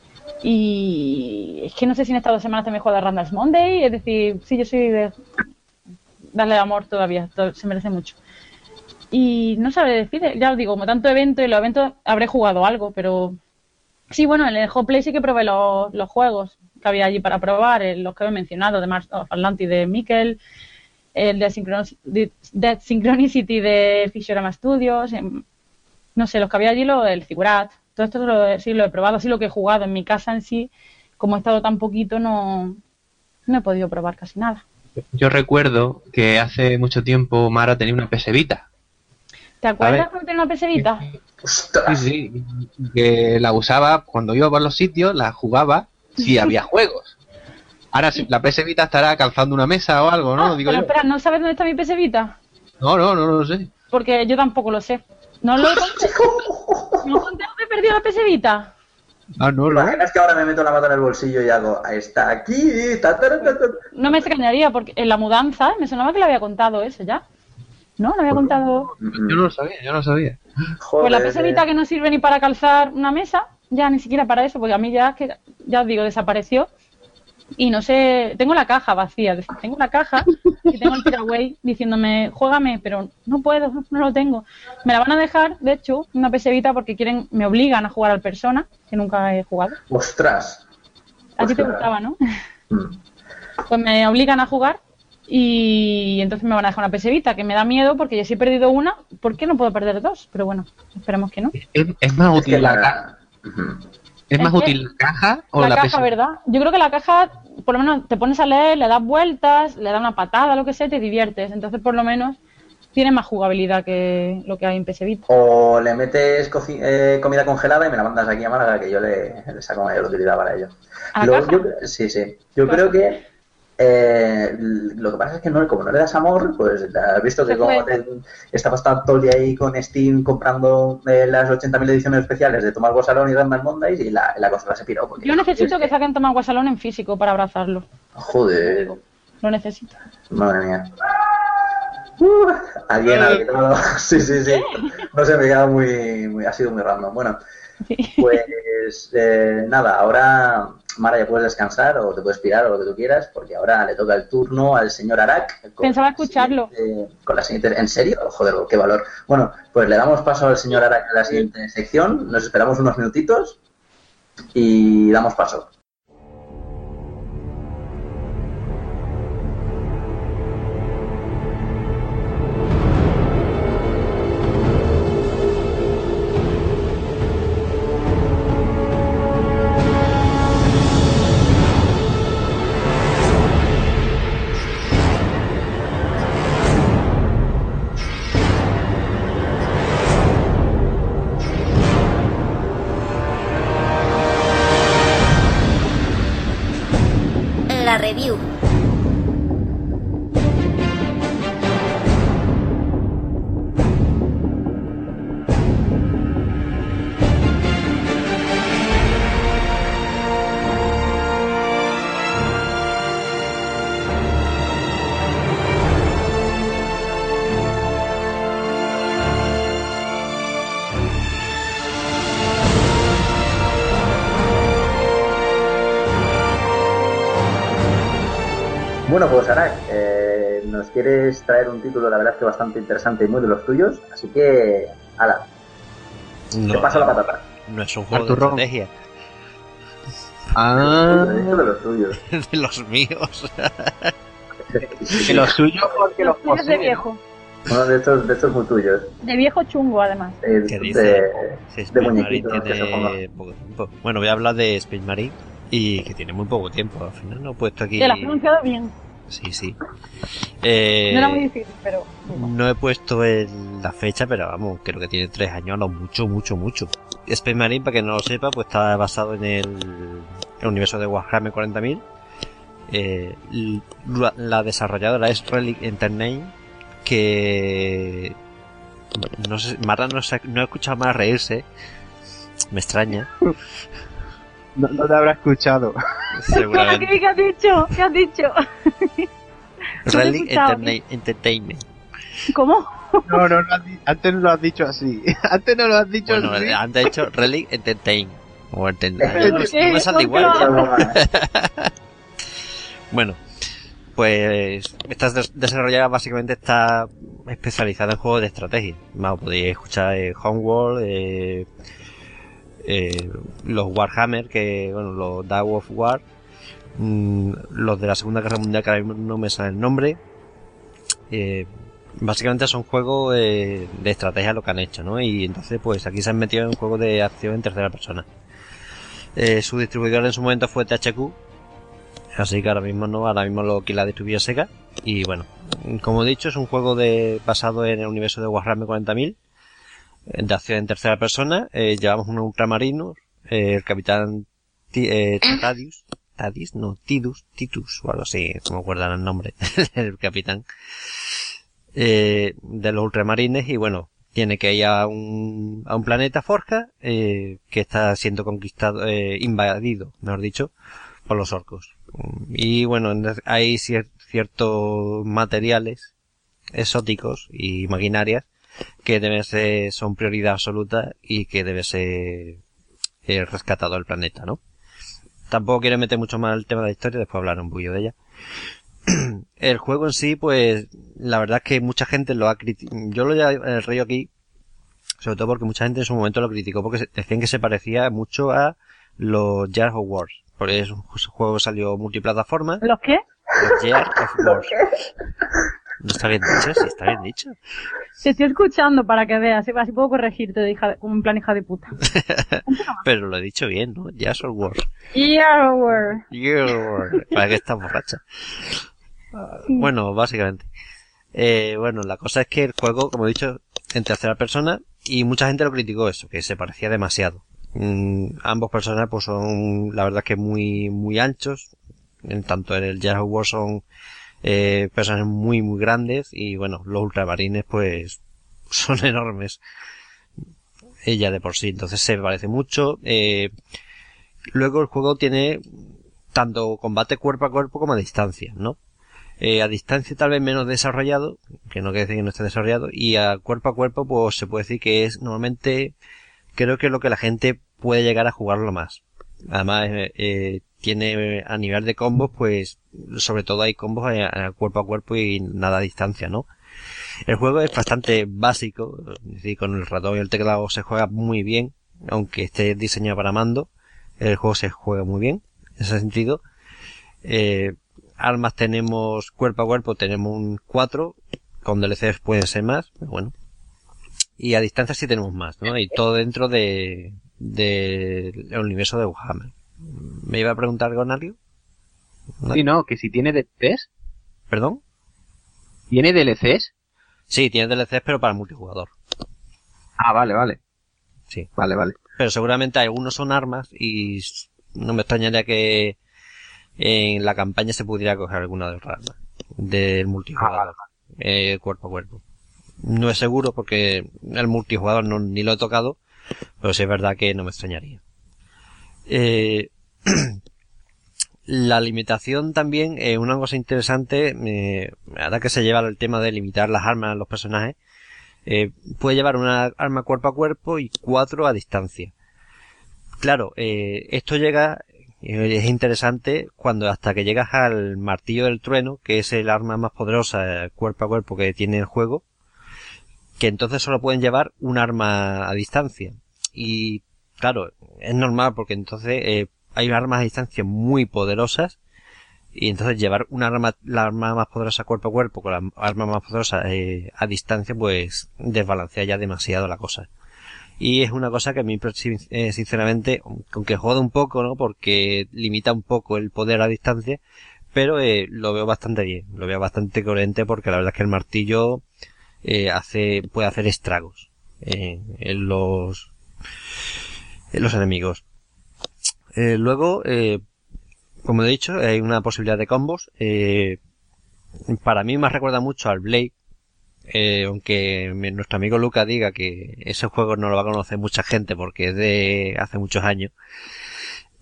[SPEAKER 3] Y es que no sé si en estas dos semanas también he jugado a Randall's Monday. Es decir, sí, yo soy de darle amor todavía, to- se merece mucho. Y no sabré decir, ya os digo, como tanto evento y los eventos habré jugado algo, pero sí, bueno, en el Play sí que probé los, los juegos que había allí para probar, eh, los que he mencionado, de Mars of Atlantis de Mikkel, el de Synchronicity de Fisherama Studios, em, no sé, los que había allí, lo, el Figurat, todo esto lo, sí lo he probado, sí lo que he jugado en mi casa en sí, como he estado tan poquito, no, no he podido probar casi nada.
[SPEAKER 4] Yo recuerdo que hace mucho tiempo Mara tenía una PS Vita.
[SPEAKER 3] ¿Te acuerdas cuando tenía una PC Vita?
[SPEAKER 4] Sí, sí, que la usaba cuando iba por los sitios, la jugaba si había [laughs] juegos. Ahora la PS Vita estará calzando una mesa o algo, ¿no?
[SPEAKER 3] Ah,
[SPEAKER 4] Digo
[SPEAKER 3] pero
[SPEAKER 4] yo.
[SPEAKER 3] espera, ¿no sabes dónde está mi PC Vita?
[SPEAKER 4] No, no, no, no lo sé.
[SPEAKER 3] Porque yo tampoco lo sé. ¿No lo [laughs] conté? ¿No conté he perdido la PC Vita?
[SPEAKER 4] Ah, no,
[SPEAKER 2] ¿Te
[SPEAKER 4] no.
[SPEAKER 2] imaginas que ahora me meto la mano en el bolsillo y hago, está aquí, ta, ta, ta, ta, ta"?
[SPEAKER 3] No me extrañaría porque en la mudanza me sonaba que le había contado eso ya. ¿No? ¿No había contado?
[SPEAKER 4] Yo no lo sabía, yo no lo sabía.
[SPEAKER 3] Pues la
[SPEAKER 2] Joder,
[SPEAKER 3] PC Vita que no sirve ni para calzar una mesa, ya ni siquiera para eso, porque a mí ya, que, ya os digo, desapareció. Y no sé, tengo la caja vacía, tengo la caja y tengo el Tiraway diciéndome, juégame, pero no puedo, no lo tengo. Me la van a dejar, de hecho, una PC Vita porque quieren, me obligan a jugar al Persona, que nunca he jugado.
[SPEAKER 2] Ostras.
[SPEAKER 3] A ti te gustaba, ¿no?
[SPEAKER 2] Mm.
[SPEAKER 3] Pues me obligan a jugar y entonces me van a dejar una PC Vita, que me da miedo porque yo si he perdido una, ¿por qué no puedo perder dos? Pero bueno, esperemos que no.
[SPEAKER 4] ¿Es, es más
[SPEAKER 2] Es que
[SPEAKER 4] útil la,
[SPEAKER 2] la...
[SPEAKER 4] ¿Es más útil la caja o
[SPEAKER 3] la,
[SPEAKER 4] la,
[SPEAKER 3] caja? ¿verdad? Yo creo que la caja, por lo menos te pones a leer, le das vueltas, le das una patada, lo que sea, y te diviertes. Entonces, por lo menos, tiene más jugabilidad que lo que hay en PS Vita.
[SPEAKER 2] O le metes eh, comida congelada y me la mandas aquí a Málaga, que yo le, le saco mayor utilidad para ello.
[SPEAKER 3] ¿A la
[SPEAKER 2] Lo-
[SPEAKER 3] caja?
[SPEAKER 2] yo- sí, sí. Yo
[SPEAKER 3] Claro.
[SPEAKER 2] creo que eh, lo que pasa es que no, como no le das amor, pues has visto que como te- estabas todo el día ahí con Steam comprando eh, las 80.000 ediciones especiales de Tomás Salón y Random Mondays y la, la consola se piró.
[SPEAKER 3] Yo necesito
[SPEAKER 2] es
[SPEAKER 3] que saquen Tomás Guasalón en físico para abrazarlo.
[SPEAKER 2] Joder,
[SPEAKER 3] Lo necesito.
[SPEAKER 2] madre mía. Uh, alguien ha gritado. [laughs] Sí, sí, sí. No sé, me ha quedado muy, muy, ha sido muy random. Bueno. [laughs] Pues eh, nada, ahora Mara ya puedes descansar o te puedes pirar o lo que tú quieras, porque ahora le toca el turno al señor Arak. con
[SPEAKER 3] Pensaba escucharlo.
[SPEAKER 2] con la siguiente, ¿En serio? Joder, qué valor. Bueno, pues le damos paso al señor Arak a la siguiente sección, nos esperamos unos minutitos y damos paso. Bueno, pues Arak, eh, nos quieres traer un título, la verdad es que bastante interesante y muy de los tuyos, así que, ala, te
[SPEAKER 5] No,
[SPEAKER 2] paso la patata.
[SPEAKER 5] no es un juego
[SPEAKER 4] Arturo.
[SPEAKER 5] de estrategia,
[SPEAKER 4] Ah,
[SPEAKER 2] de los tuyos. [laughs]
[SPEAKER 5] de los míos.
[SPEAKER 4] que lo suyo porque los
[SPEAKER 3] Los tuyos de viejo.
[SPEAKER 2] Uno de estos, de estos muy tuyos.
[SPEAKER 3] De viejo chungo, además.
[SPEAKER 2] Eh,
[SPEAKER 5] ¿Qué
[SPEAKER 2] de,
[SPEAKER 5] dice?
[SPEAKER 2] De muñequitos que se
[SPEAKER 5] poco tiempo. Bueno, voy a hablar de Space Marine y que tiene muy poco tiempo. Al final no he puesto aquí.
[SPEAKER 3] Te lo has pronunciado bien.
[SPEAKER 5] Sí, sí. Eh,
[SPEAKER 3] No era muy difícil, pero.
[SPEAKER 5] no he puesto el- la fecha, pero vamos, creo que tiene tres años, lo mucho, mucho, mucho. Space Marine, para que no lo sepa, pues está basado en el, el universo de Warhammer 40.000. Eh, la, la desarrolladora es Relic Entertainment, que... No sé, Marta no, no he escuchado más reírse. Me extraña, [laughs]
[SPEAKER 4] No, no te habrá escuchado. [laughs]
[SPEAKER 5] seguramente.
[SPEAKER 3] ¿Qué, qué has dicho? ¿Qué has dicho? [laughs] No.
[SPEAKER 5] Enterna- Entertainment.
[SPEAKER 3] ¿Cómo?
[SPEAKER 4] No, no, lo has di- antes no lo has dicho así. [laughs] Antes no lo has dicho
[SPEAKER 5] Bueno,
[SPEAKER 4] así.
[SPEAKER 5] antes he dicho Relic Entertainment. O enten-
[SPEAKER 2] ¿Pero
[SPEAKER 5] no, no me sale
[SPEAKER 3] ¿Por qué
[SPEAKER 5] igual. Bueno, pues esta des- desarrolladora básicamente está especializada en juegos de estrategia. Vamos, podéis escuchar eh, Homeworld, eh, eh, los Warhammer, que bueno, los Dawn of War, mm, los de la Segunda Guerra Mundial, que ahora mismo no me sale el nombre. Eh, básicamente son juegos eh, de estrategia lo que han hecho, ¿no? Y entonces, pues aquí se han metido en juegos de acción en tercera persona. Su distribuidor en su momento fue THQ, Así que ahora mismo no, ahora mismo lo que la distribuye Sega. Y bueno, como he dicho, es un juego de, basado en el universo de Warhammer 40.000, eh, de acción en tercera persona. Eh, llevamos un ultramarino, eh, el capitán eh, Tadius, Tadis, no, Tidus, Titus, o algo así, no me acuerdo el nombre [laughs] del capitán, eh, de los ultramarines, y bueno, tiene que ir a un, a un planeta Forja, eh, que está siendo conquistado, eh, invadido, mejor dicho, por los orcos. Y bueno, hay cier- ciertos materiales exóticos y maquinarias que deben ser, son prioridad absoluta y que debe ser eh, rescatado del planeta, ¿no? Tampoco quiero meter mucho más el tema de la historia, después hablar un poquillo de ella. [clears throat] el juego en sí, pues, la verdad es que mucha gente lo ha criticado. Yo lo he el rey aquí, sobre todo porque mucha gente en su momento lo criticó porque decían que se parecía mucho a los Jar of Wars. Porque es un juego que salió multiplataforma.
[SPEAKER 3] ¿Los qué?
[SPEAKER 5] Los Jar of [laughs] Wars. No está bien dicho, sí, está bien dicho.
[SPEAKER 3] Te estoy escuchando para que veas, así puedo corregirte de hija, como en plan hija de puta. [laughs]
[SPEAKER 5] Pero lo he dicho bien, ¿no? Jar of Wars.
[SPEAKER 3] Yeah, word.
[SPEAKER 5] Jar, Para que estás borracha. Bueno, básicamente. Eh, bueno, la cosa es que el juego, como he dicho, en tercera persona, y mucha gente lo criticó eso, que se parecía demasiado. Mm, ambos personajes pues son, la verdad que muy, muy anchos, en tanto en el of War son eh, personajes muy, muy grandes, y bueno, los ultramarines pues [laughs] son enormes. Ella de por sí, entonces se parece mucho. Eh, luego el juego tiene tanto combate cuerpo a cuerpo como a distancia, ¿no? Eh, a distancia tal vez menos desarrollado, que no quiere decir que no esté desarrollado, y a cuerpo a cuerpo pues se puede decir que es normalmente, creo que es lo que la gente puede llegar a jugarlo más. Además, tiene a nivel de combos, pues sobre todo hay combos a, a cuerpo a cuerpo y nada a distancia, ¿no? El juego es bastante básico, es decir, con el ratón y el teclado se juega muy bien, aunque esté diseñado para mando, el juego se juega muy bien, en ese sentido. Eh, armas tenemos cuerpo a cuerpo, tenemos un 4, con DLCs pueden ser más, pero bueno. Y a distancia sí tenemos más, ¿no? Y todo dentro de, de universo de Warhammer. ¿Me iba a preguntar algo, Nario?
[SPEAKER 4] Sí, no, que si tiene DLCs.
[SPEAKER 5] ¿Perdón?
[SPEAKER 4] ¿Tiene DLCs?
[SPEAKER 5] Sí, tiene DLCs, pero para multijugador.
[SPEAKER 4] Ah, vale, vale.
[SPEAKER 5] Sí.
[SPEAKER 4] Vale, vale.
[SPEAKER 5] Pero seguramente algunos son armas y no me extrañaría que en la campaña se pudiera coger alguna de las armas del multijugador, eh, cuerpo a cuerpo. No es seguro porque el multijugador no, ni lo he tocado, pero sí es verdad que no me extrañaría. Eh, [clears throat] la limitación también es una cosa interesante, eh, ahora que se lleva el tema de limitar las armas a los personajes, eh, puede llevar una arma cuerpo a cuerpo y cuatro a distancia. Claro, eh, esto llega, eh, es interesante cuando hasta que llegas al martillo del trueno, que es el arma más poderosa eh, cuerpo a cuerpo que tiene el juego, que entonces solo pueden llevar un arma a distancia. Y claro, es normal porque entonces eh, hay armas a distancia muy poderosas y entonces llevar una arma, la arma más poderosa cuerpo a cuerpo con la arma más poderosa eh, a distancia, pues desbalancea ya demasiado la cosa. Y es una cosa que a mí, sin- eh, sinceramente, aunque joda un poco, ¿no? Porque limita un poco el poder a distancia, pero eh, lo veo bastante bien, lo veo bastante coherente porque la verdad es que el martillo eh, hace, puede hacer estragos eh, en los, los enemigos. Eh, luego, eh, como he dicho, hay una posibilidad de combos. Eh, para mí me recuerda mucho al Blade, eh, aunque nuestro amigo Luca diga que ese juego no lo va a conocer mucha gente porque es de hace muchos años.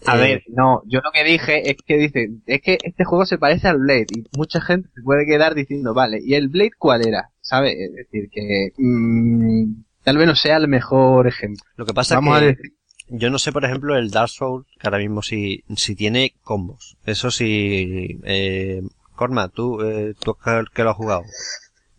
[SPEAKER 4] A
[SPEAKER 5] Eh,
[SPEAKER 4] ver, no, yo lo que dije es que dice, es que este juego se parece al Blade y mucha gente se puede quedar diciendo, vale, ¿y el Blade cuál era? ¿Sabes? Es decir, que mm, tal vez no sea el mejor ejemplo.
[SPEAKER 5] Lo que pasa
[SPEAKER 4] Vamos
[SPEAKER 5] que
[SPEAKER 4] a decir,
[SPEAKER 5] yo no sé, por ejemplo, el Dark Souls, que ahora mismo si, si tiene combos. Eso sí, eh, Corma, tú, eh, tú que, lo has jugado.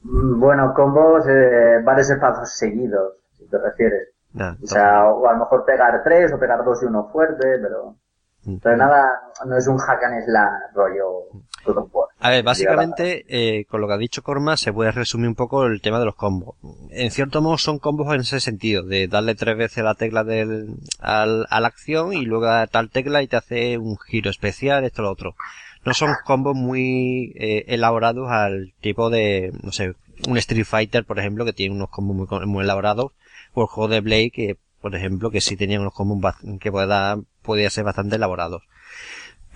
[SPEAKER 2] Mm, Bueno, combos, eh, varios espacios seguidos, si te refieres.
[SPEAKER 5] Nah,
[SPEAKER 2] O sea, o a lo mejor pegar tres o pegar dos y uno fuerte, pero...
[SPEAKER 5] entonces-
[SPEAKER 2] Pero nada, no es un hack and slash rollo God of War.
[SPEAKER 5] A ver, básicamente, eh, con lo que ha dicho Corma, se puede resumir un poco el tema de los combos. En cierto modo son combos en ese sentido, de darle tres veces la tecla del, al, a la acción y luego a tal tecla y te hace un giro especial, esto lo otro. No son combos muy eh, elaborados al tipo de, no sé, un Street Fighter, por ejemplo, que tiene unos combos muy, muy elaborados, o el juego de Blade, que, por ejemplo, que sí tenía unos combos que pueda, podía ser bastante elaborados.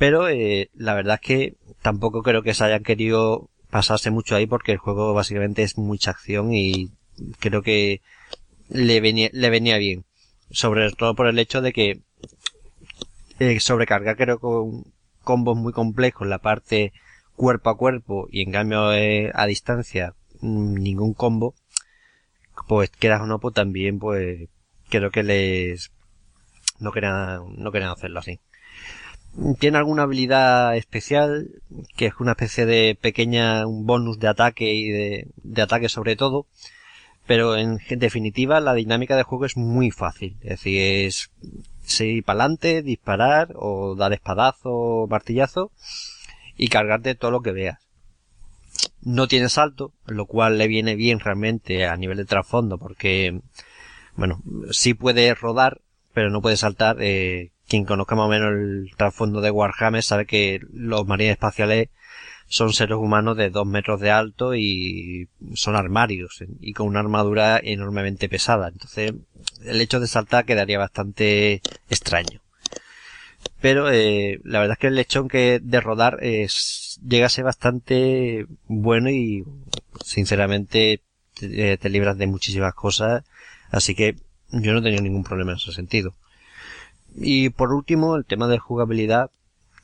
[SPEAKER 5] Pero eh, la verdad es que tampoco creo que se hayan querido pasarse mucho ahí porque el juego básicamente es mucha acción y creo que le venía, le venía bien. Sobre todo por el hecho de que eh, sobrecargar creo con combos muy complejos la parte cuerpo a cuerpo y en cambio eh, a distancia mm, ningún combo pues quieras o no pues también pues creo que les no querían no querían hacerlo así tiene alguna habilidad especial que es una especie de pequeña un bonus de ataque y de, de ataque sobre todo. Pero en definitiva la dinámica del juego es muy fácil. Es decir es seguir para adelante disparar o dar espadazo martillazo y cargarte todo lo que veas. No tiene salto lo cual le viene bien realmente a nivel de trasfondo porque bueno sí puede rodar pero no puede saltar eh, quien conozca más o menos el trasfondo de Warhammer sabe que los marines espaciales son seres humanos de dos metros de alto y son armarios y con una armadura enormemente pesada. Entonces, el hecho de saltar quedaría bastante extraño. Pero eh, la verdad es que el lechón que de rodar es, llega a ser bastante bueno y sinceramente te, te libras de muchísimas cosas. Así que yo no he tenido ningún problema en ese sentido. Y por último, el tema de jugabilidad,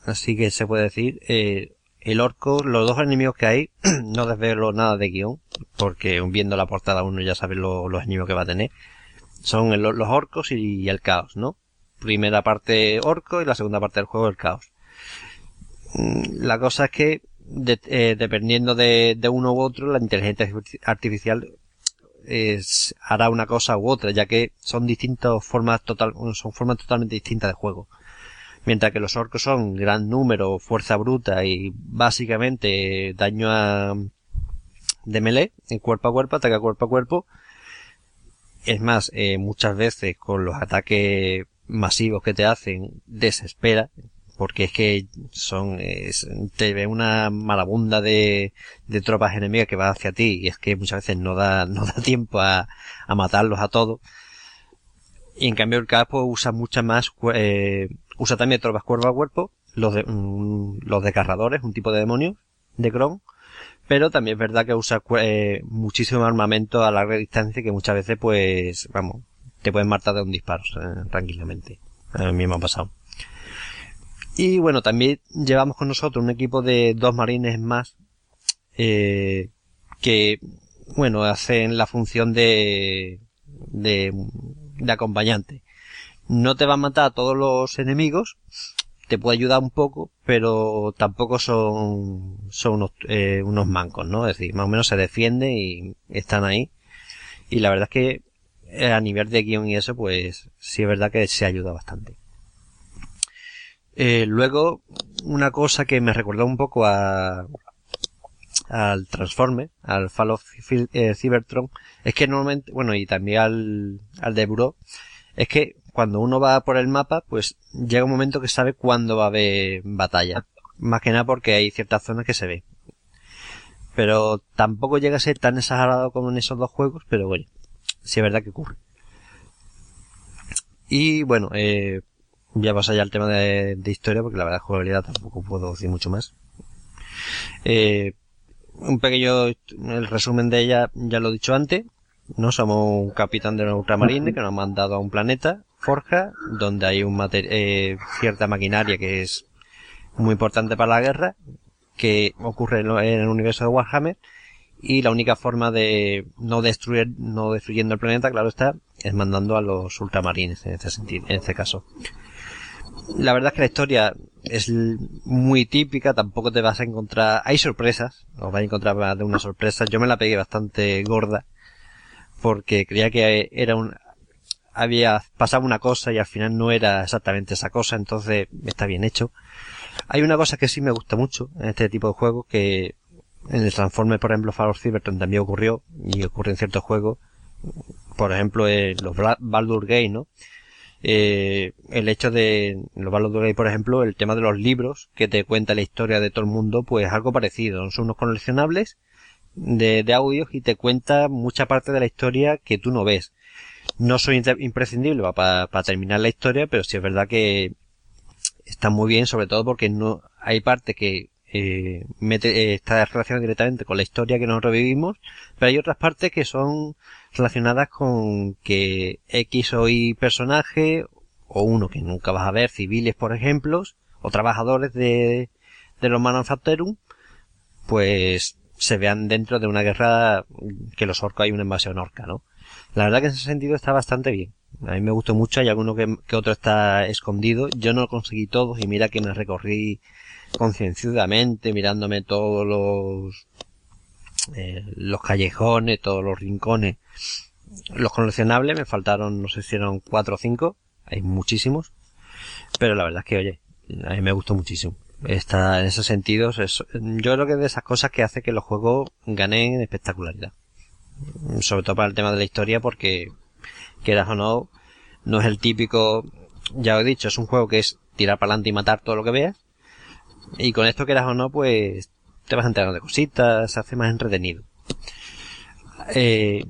[SPEAKER 5] así que se puede decir, eh, el orco, los dos enemigos que hay, [clears throat] no desvelo nada de guion, porque viendo la portada uno ya sabe lo- los enemigos que va a tener. Son los orcos y el caos, ¿no? Primera parte orco y la segunda parte del juego el caos. Mm, La cosa es que, eh, dependiendo de, de uno u otro, la inteligencia artificial hará una cosa u otra, ya que son distintas formas total, son formas totalmente distintas de juego. Mientras que los orcos son gran número, fuerza bruta y básicamente daño a, de melee, en cuerpo a cuerpo, ataque a cuerpo a cuerpo. Es más, eh, muchas veces con los ataques masivos que te hacen, desespera, porque es que son, es- te ve una marabunda de, de tropas enemigas que va hacia ti y es que muchas veces no da, [laughs] no da tiempo a, a matarlos a todos. Y en cambio el capo usa muchas más, eh, usa también tropas cuerpo a cuerpo, los de, mm, los desgarradores, un tipo de demonio, de Kron, pero también es verdad que usa eh, muchísimo armamento a larga distancia que muchas veces pues, vamos, te pueden matar de un disparo eh, tranquilamente. A mí me ha pasado. Y bueno, también llevamos con nosotros un equipo de dos marines más, eh, que, bueno, hacen la función de, de, de acompañante. No te va a matar a todos los enemigos, te puede ayudar un poco, pero tampoco son, son unos, eh, unos mancos, ¿no? Es decir, más o menos se defiende y están ahí. Y la verdad es que eh, a nivel de guion y eso, pues sí es verdad que se ayuda bastante. Eh, luego, una cosa que me recordó un poco a, al Transforme, al Fall of eh, Cybertron, es que normalmente, bueno, y también al, al de Bureau, es que cuando uno va por el mapa, pues llega un momento que sabe cuándo va a haber batalla. Más que nada porque hay ciertas zonas que se ven. Pero tampoco llega a ser tan exagerado como en esos dos juegos, pero bueno, sí es verdad que ocurre. Y bueno, eh, ya pasa ya al tema de, historia, porque la verdad jugabilidad tampoco puedo decir mucho más. Eh, un pequeño el resumen de ella ya lo he dicho antes. No somos un capitán de una ultramarine que nos ha mandado a un planeta, Forja, donde hay un eh, cierta maquinaria que es muy importante para la guerra, que ocurre en el universo de Warhammer, y la única forma de no destruir, no destruyendo el planeta, claro está, es mandando a los ultramarines en este sentido, en este caso. La verdad es que la historia es muy típica, tampoco te vas a encontrar, hay sorpresas, os vais a encontrar más de una sorpresa, yo me la pegué bastante gorda, porque creía que era un, había pasado una cosa y al final no era exactamente esa cosa, entonces está bien hecho. Hay una cosa que sí me gusta mucho en este tipo de juegos, que en el Transformers, por ejemplo, Fall of Cybertron también ocurrió, y ocurre en ciertos juegos, por ejemplo, en los Baldur Gate, ¿no? Eh, el hecho de los Gate, por ejemplo, el tema de los libros que te cuenta la historia de todo el mundo, pues algo parecido. Son unos coleccionables de, audios y te cuenta mucha parte de la historia que tú no ves. No soy imprescindible para, para terminar la historia, pero sí es verdad que está muy bien, sobre todo porque no hay parte que eh, mete, eh, está relacionada directamente con la historia que nos revivimos, pero hay otras partes que son relacionadas con que X o Y personaje, o uno que nunca vas a ver, civiles por ejemplo, o trabajadores de, de los Manufacturum, pues se vean dentro de una guerra que los orcos hay una invasión orca, ¿no? La verdad que en ese sentido está bastante bien. A mí me gustó mucho, hay alguno que, otro está escondido. Yo no lo conseguí todos y mira que me recorrí concienciadamente mirándome todos los eh, los callejones, todos los rincones. Los coleccionables me faltaron, no sé si eran cuatro o cinco, hay muchísimos, pero la verdad es que oye, a mí me gustó muchísimo. Está en esos sentidos, yo creo que es de esas cosas que hace que los juegos ganen espectacularidad. Sobre todo para el tema de la historia porque quieras o no, no es el típico, ya he dicho, es un juego que es tirar para adelante y matar todo lo que veas. Y con esto quieras o no, pues te vas enterando de cositas, se hace más entretenido. Eh,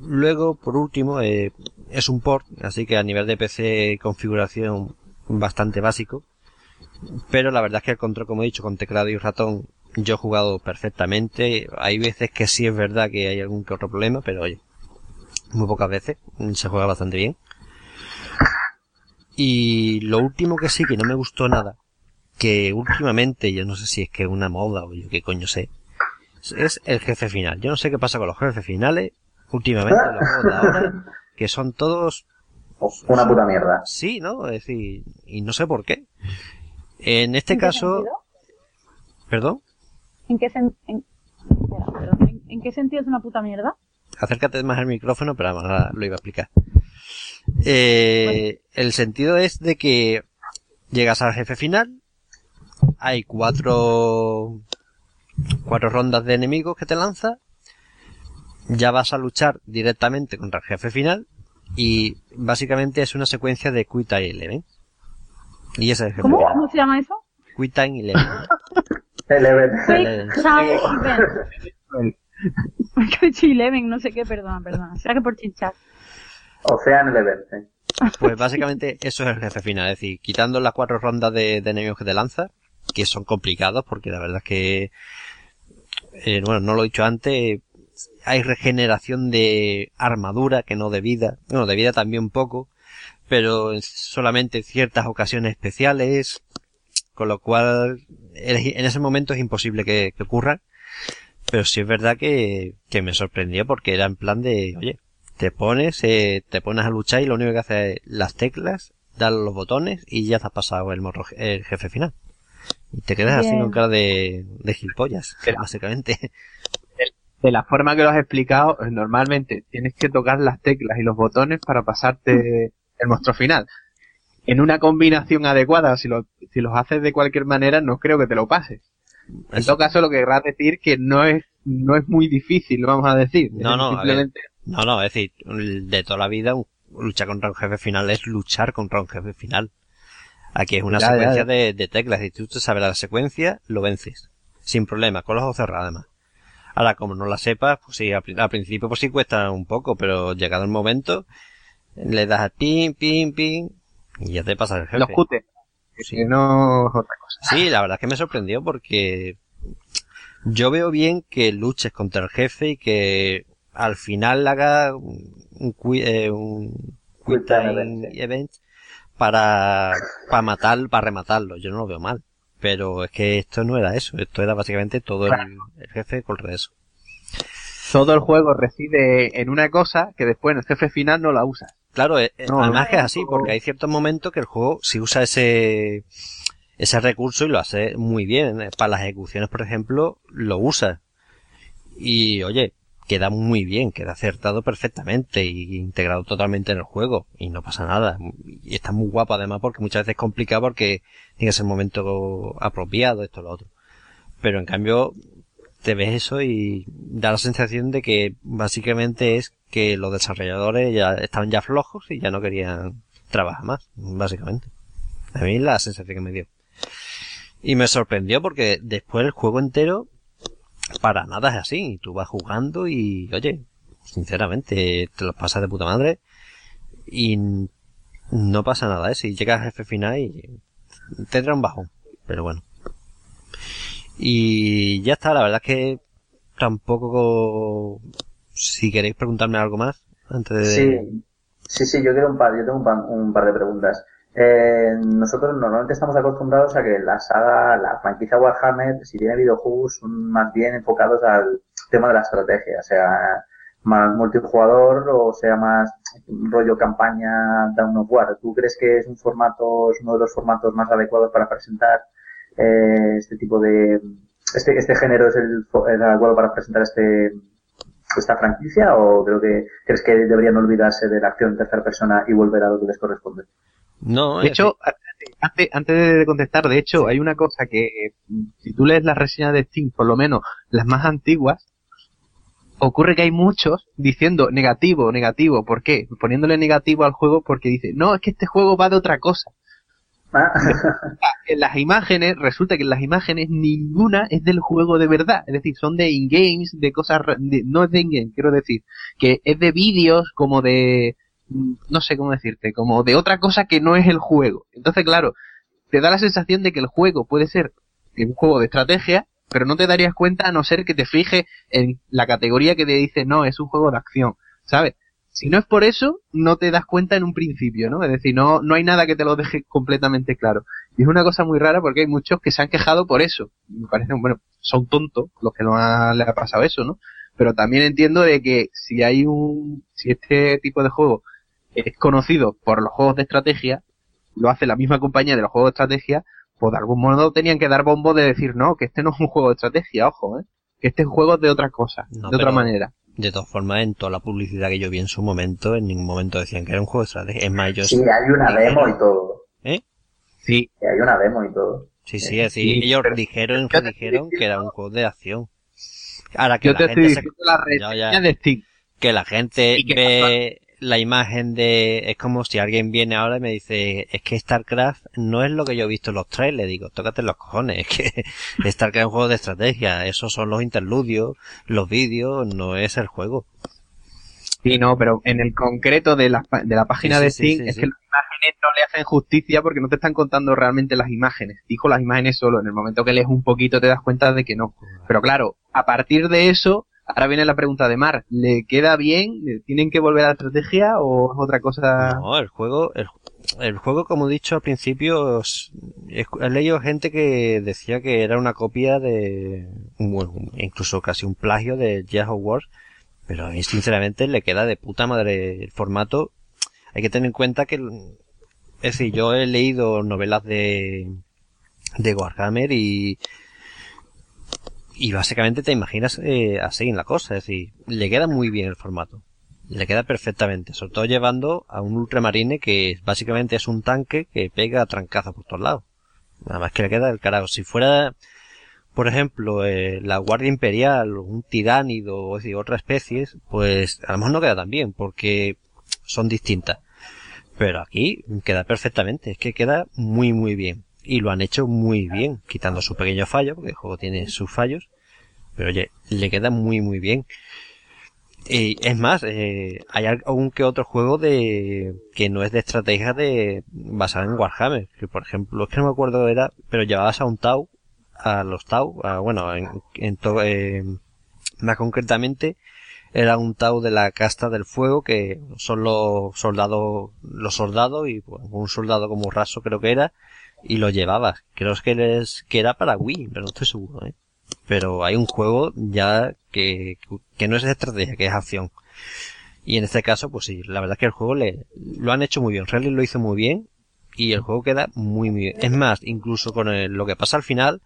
[SPEAKER 5] luego, por último, eh, es un port, así que a nivel de PC configuración bastante básico. Pero la verdad es que el control, como he dicho, con teclado y ratón, yo he jugado perfectamente. Hay veces que sí es verdad que hay algún que otro problema, pero oye, muy pocas veces, se juega bastante bien. Y lo último que sí que no me gustó nada, que últimamente, yo no sé si es que es una moda o yo qué coño sé, es el jefe final. Yo no sé qué pasa con los jefes finales, últimamente los juegos de ahora, [laughs] que son todos...
[SPEAKER 2] Una puta mierda.
[SPEAKER 5] Sí, ¿no? Es decir, y no sé por qué. En este caso... ¿Perdón?
[SPEAKER 3] ¿En qué, en... ¿En qué sentido es una puta mierda?
[SPEAKER 5] acércate más al micrófono, pero ahora lo iba a explicar. Eh, el sentido es de que llegas al jefe final, hay cuatro, cuatro rondas de enemigos que te lanza, ya vas a luchar directamente contra el jefe final y básicamente es una secuencia de Time Eleven. Y ese es el jefe
[SPEAKER 3] ¿Cómo? ¿Cómo se llama eso?
[SPEAKER 5] Quick Time Eleven. [laughs] [laughs]
[SPEAKER 2] Eleven.
[SPEAKER 3] No sé qué, perdona, perdona. Será que por chinchar.
[SPEAKER 2] Ocean Eleven.
[SPEAKER 5] Pues básicamente eso es el jefe final, es decir, quitando las cuatro rondas de, enemigos que te lanza, que son complicados porque la verdad es que, eh, bueno, no lo he dicho antes, hay regeneración de armadura que no de vida, bueno, de vida también un poco, pero solamente en ciertas ocasiones especiales, con lo cual en ese momento es imposible que, ocurra. Pero sí es verdad que, que me sorprendió porque era en plan de, oye, te pones, eh, te pones a luchar y lo único que hace es las teclas, dar los botones y ya te has pasado el, morro, el jefe final. Y te quedas así con cara de, de gilipollas, básicamente.
[SPEAKER 4] De la forma que lo has explicado, normalmente tienes que tocar las teclas y los botones para pasarte el monstruo final. En una combinación adecuada, si, lo, si los haces de cualquier manera, no creo que te lo pases. En todo caso, lo que querrás decir que no es, no es muy difícil, vamos a decir.
[SPEAKER 5] No, no, no, no, es decir, de toda la vida luchar contra un jefe final es luchar contra un jefe final. Aquí es una
[SPEAKER 4] Ya,
[SPEAKER 5] secuencia
[SPEAKER 4] ya.
[SPEAKER 5] De, de teclas. Y tú te sabes la secuencia, lo vences. Sin problema, con los ojos cerrados además. Ahora, como no la sepas, pues sí, al, pri- al principio pues sí cuesta un poco, pero llegado el momento, le das a pin, pin, pin, y ya te pasa el jefe.
[SPEAKER 4] Los.
[SPEAKER 5] Sí.
[SPEAKER 4] Que no otra cosa.
[SPEAKER 5] Sí, la verdad es que me sorprendió porque yo veo bien que luches contra el jefe y que al final haga un, un, eh, un
[SPEAKER 2] event, sí.
[SPEAKER 5] event para, para matar, para rematarlo. Yo no lo veo mal. Pero es que esto no era eso. Esto era básicamente todo el,
[SPEAKER 4] Claro.
[SPEAKER 5] el jefe contra eso.
[SPEAKER 4] Todo el juego reside en una cosa que después en el jefe final no la usas.
[SPEAKER 5] Claro, eh,
[SPEAKER 4] No,
[SPEAKER 5] además
[SPEAKER 4] no.
[SPEAKER 5] que es así, porque hay ciertos momentos que el juego si usa ese, ese recurso y lo hace muy bien. Eh, Para las ejecuciones, por ejemplo, lo usa. Y oye, queda muy bien, queda acertado perfectamente y integrado totalmente en el juego. Y no pasa nada. Y está muy guapo además porque muchas veces es complicado porque tiene que ser el momento apropiado, esto, lo otro. Pero en cambio, te ves eso y da la sensación de que básicamente es que los desarrolladores ya estaban ya flojos y ya no querían trabajar más, básicamente. A mí la sensación que me dio. Y me sorprendió porque después el juego entero para nada es así. Tú vas jugando y, oye, sinceramente, te lo pasas de puta madre y no pasa nada, ¿eh? Si llegas al jefe final y tendrá un bajón, pero bueno. Y ya está, la verdad es que tampoco, si queréis preguntarme algo más, antes de...
[SPEAKER 2] Sí, sí, sí, yo quiero un par, yo tengo un par, un par de preguntas. Eh, nosotros normalmente estamos acostumbrados a que la saga, la franquicia Warhammer, si tiene videojuegos, son más bien enfocados al tema de la estrategia, sea, más multijugador o sea más rollo campaña Down of War. ¿Tú crees que es un formato, es uno de los formatos más adecuados para presentar eh, este tipo de, este, este género es el, el adecuado para presentar este, esta franquicia o creo que crees que deberían olvidarse de la acción en tercera persona y volver a lo que les corresponde?
[SPEAKER 5] No,
[SPEAKER 4] De hecho, antes, antes de contestar, de hecho, hay una cosa que, si tú lees las reseñas de Steam, por lo menos las más antiguas, ocurre que hay muchos diciendo negativo, negativo. ¿Por qué? Poniéndole negativo al juego porque dice, no, es que este juego va de otra cosa.
[SPEAKER 2] Ah,
[SPEAKER 4] En las imágenes, resulta que en las imágenes ninguna es del juego de verdad. Es decir, son de in-games, de cosas, de- no es de in-game, quiero decir, que es de vídeos como de, mm, no sé cómo decirte, como de otra cosa que no es el juego. Entonces, claro, te da la sensación de que el juego puede ser un juego de estrategia, pero no te darías cuenta a no ser que te fijes en la categoría que te dice, no, es un juego de acción, ¿sabes? Si no es por eso, no te das cuenta en un principio, ¿no? Es decir, no, no hay nada que te lo deje completamente claro. Y es una cosa muy rara porque hay muchos que se han quejado por eso. Me parece, bueno, son tontos los que no ha, le ha pasado eso, ¿no? Pero también entiendo de que si hay un, si este tipo de juego es conocido por los juegos de estrategia, lo hace la misma compañía de los juegos de estrategia, pues de algún modo tenían que dar bombo de decir, no, que este no es un juego de estrategia, ojo, ¿eh? Que este es un juego de otra cosa,
[SPEAKER 5] No,
[SPEAKER 4] de otra manera.
[SPEAKER 5] De todas formas, en toda la publicidad que yo vi en su momento, en ningún momento decían que era un juego de estrategia. Es más, yo...
[SPEAKER 2] sí, hay una demo y todo.
[SPEAKER 5] ¿Eh?
[SPEAKER 4] Sí,
[SPEAKER 2] Sí, Hay una demo y todo.
[SPEAKER 5] Sí, sí, es decir,
[SPEAKER 4] Sí,
[SPEAKER 5] ellos dijeron, dijeron que era un juego de acción. Ahora que
[SPEAKER 4] yo
[SPEAKER 5] la
[SPEAKER 4] te
[SPEAKER 5] gente
[SPEAKER 4] estoy
[SPEAKER 5] se-
[SPEAKER 4] la
[SPEAKER 5] Ya, ya.
[SPEAKER 4] reseña de Steam.
[SPEAKER 5] que la gente
[SPEAKER 4] Y que
[SPEAKER 5] ve la imagen de, es como si alguien viene ahora y me dice, es que StarCraft no es lo que yo he visto en los trailers, digo, tócate los cojones, es que [laughs] StarCraft es un juego de estrategia, esos son los interludios, los vídeos, no es el juego.
[SPEAKER 4] Sí, no, pero en el concreto de la, de la página
[SPEAKER 5] Sí,
[SPEAKER 4] de
[SPEAKER 5] sí,
[SPEAKER 4] Steam
[SPEAKER 5] sí,
[SPEAKER 4] es que las imágenes no le hacen justicia porque no te están contando realmente las imágenes. Dijo las imágenes solo. En el momento que lees un poquito te das cuenta de que no. Pero claro, a partir de eso, ahora viene la pregunta de Mar. ¿Le queda bien? ¿Le ¿Tienen que volver a la estrategia o es otra cosa?
[SPEAKER 5] No, el juego, el, el juego, como he dicho al principio, he, leído gente que decía que era una copia de, bueno, incluso casi un plagio de Jazz Wars, pero a mí sinceramente le queda de puta madre el formato. Hay que tener en cuenta que, es decir, yo he leído novelas de, de Warhammer y, y básicamente te imaginas eh, así en la cosa, es decir, le queda muy bien el formato. Le queda perfectamente, sobre todo llevando a un ultramarine que básicamente es un tanque que pega trancazos por todos lados. Nada más que le queda el carajo. Si fuera, por ejemplo, eh, la Guardia Imperial, un tiránido o es decir, otras especies, pues a lo mejor no queda tan bien porque son distintas. Pero aquí queda perfectamente, es que queda muy muy bien. Y lo han hecho muy bien, quitando su pequeño fallo, porque el juego tiene sus fallos. Pero oye, le queda muy muy bien. Y es más, eh, hay algún que otro juego de que no es de estrategia de basado en Warhammer, que por ejemplo, es que no me acuerdo era, pero llevabas a un Tau, a los Tau, bueno, en, en to- eh, más concretamente era un Tau de la casta del fuego que son los soldados, los soldados y bueno, un soldado como raso creo que era y lo llevabas. Creo que les, que era para Wii, pero no estoy seguro, ¿eh? Pero hay un juego ya que, que no es estrategia, que es acción. Y en este caso, pues sí, la verdad es que el juego le, lo han hecho muy bien. Rally lo hizo muy bien y el juego queda muy, muy bien. Es más, incluso con el- lo que pasa al final,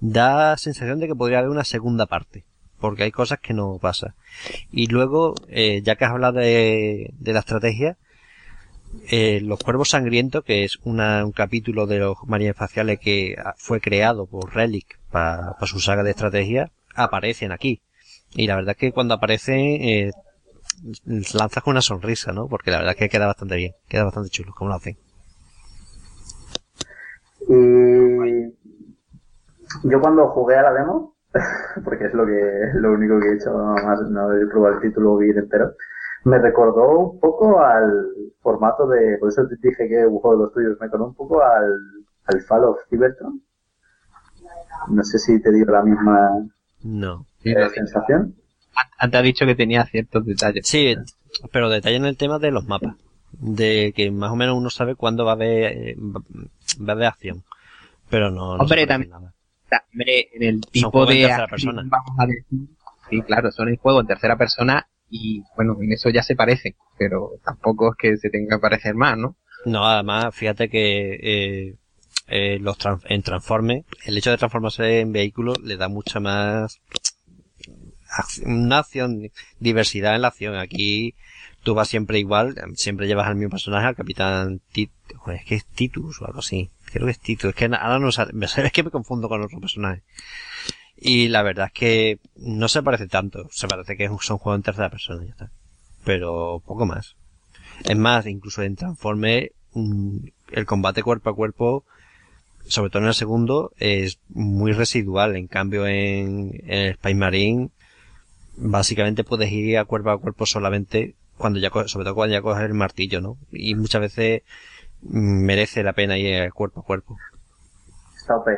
[SPEAKER 5] da sensación de que podría haber una segunda parte. Porque hay cosas que no pasa. Y luego, eh, ya que has hablado de, de la estrategia, eh, Los Cuervos Sangrientos, que es una- un capítulo de los marines espaciales que ah, fue creado por Relic para su saga de estrategia, aparecen aquí. Y la verdad es que cuando aparecen, eh, lanzas con una sonrisa, ¿no? Porque la verdad es que queda bastante bien, queda bastante chulo, como lo hacen.
[SPEAKER 2] Y yo cuando jugué a la demo, [laughs] porque es lo que lo único que he hecho, más no he probado el título bien entero, me recordó un poco al formato de, por eso te dije que un juego de los tuyos me recordó un poco al, al Fall of Cybertron. No sé si te dio la misma
[SPEAKER 5] No.
[SPEAKER 2] Eh,
[SPEAKER 6] dicho.
[SPEAKER 2] sensación.
[SPEAKER 6] Antes ha dicho que tenía ciertos detalles.
[SPEAKER 5] Sí, pero detalle en el tema de los mapas. De que más o menos uno sabe cuándo va a haber, eh, va a haber acción. Pero no, no
[SPEAKER 6] Hombre, también-
[SPEAKER 5] nada.
[SPEAKER 6] Hombre, en el tipo de
[SPEAKER 5] tercera
[SPEAKER 6] acción,
[SPEAKER 5] persona.
[SPEAKER 6] vamos a decir, sí, claro, son el juego en tercera persona y bueno, en eso ya se parecen, pero tampoco es que se tenga que parecer más, ¿no?
[SPEAKER 5] No, además, fíjate que eh, eh, los tran- en Transforme, el hecho de transformarse en vehículos le da mucha más acción, diversidad en la acción. Aquí tú vas siempre igual, siempre llevas al mismo personaje, al capitán Tit, es que es Titus o algo así. Creo que es Titus, es que ahora no sale- [laughs] es que me confundo con otro personaje. Y la verdad es que no se parece tanto, se parece que es un- son juegos en tercera persona ya está. Pero poco más. Es más, incluso en Transforme, mm, el combate cuerpo a cuerpo, sobre todo en el segundo, es muy residual. En cambio, en, en Space Marine, básicamente puedes ir a cuerpo a cuerpo solamente cuando ya sobre todo cuando ya coges el martillo, ¿no? Y muchas veces mm, merece la pena ir cuerpo a cuerpo.
[SPEAKER 2] OP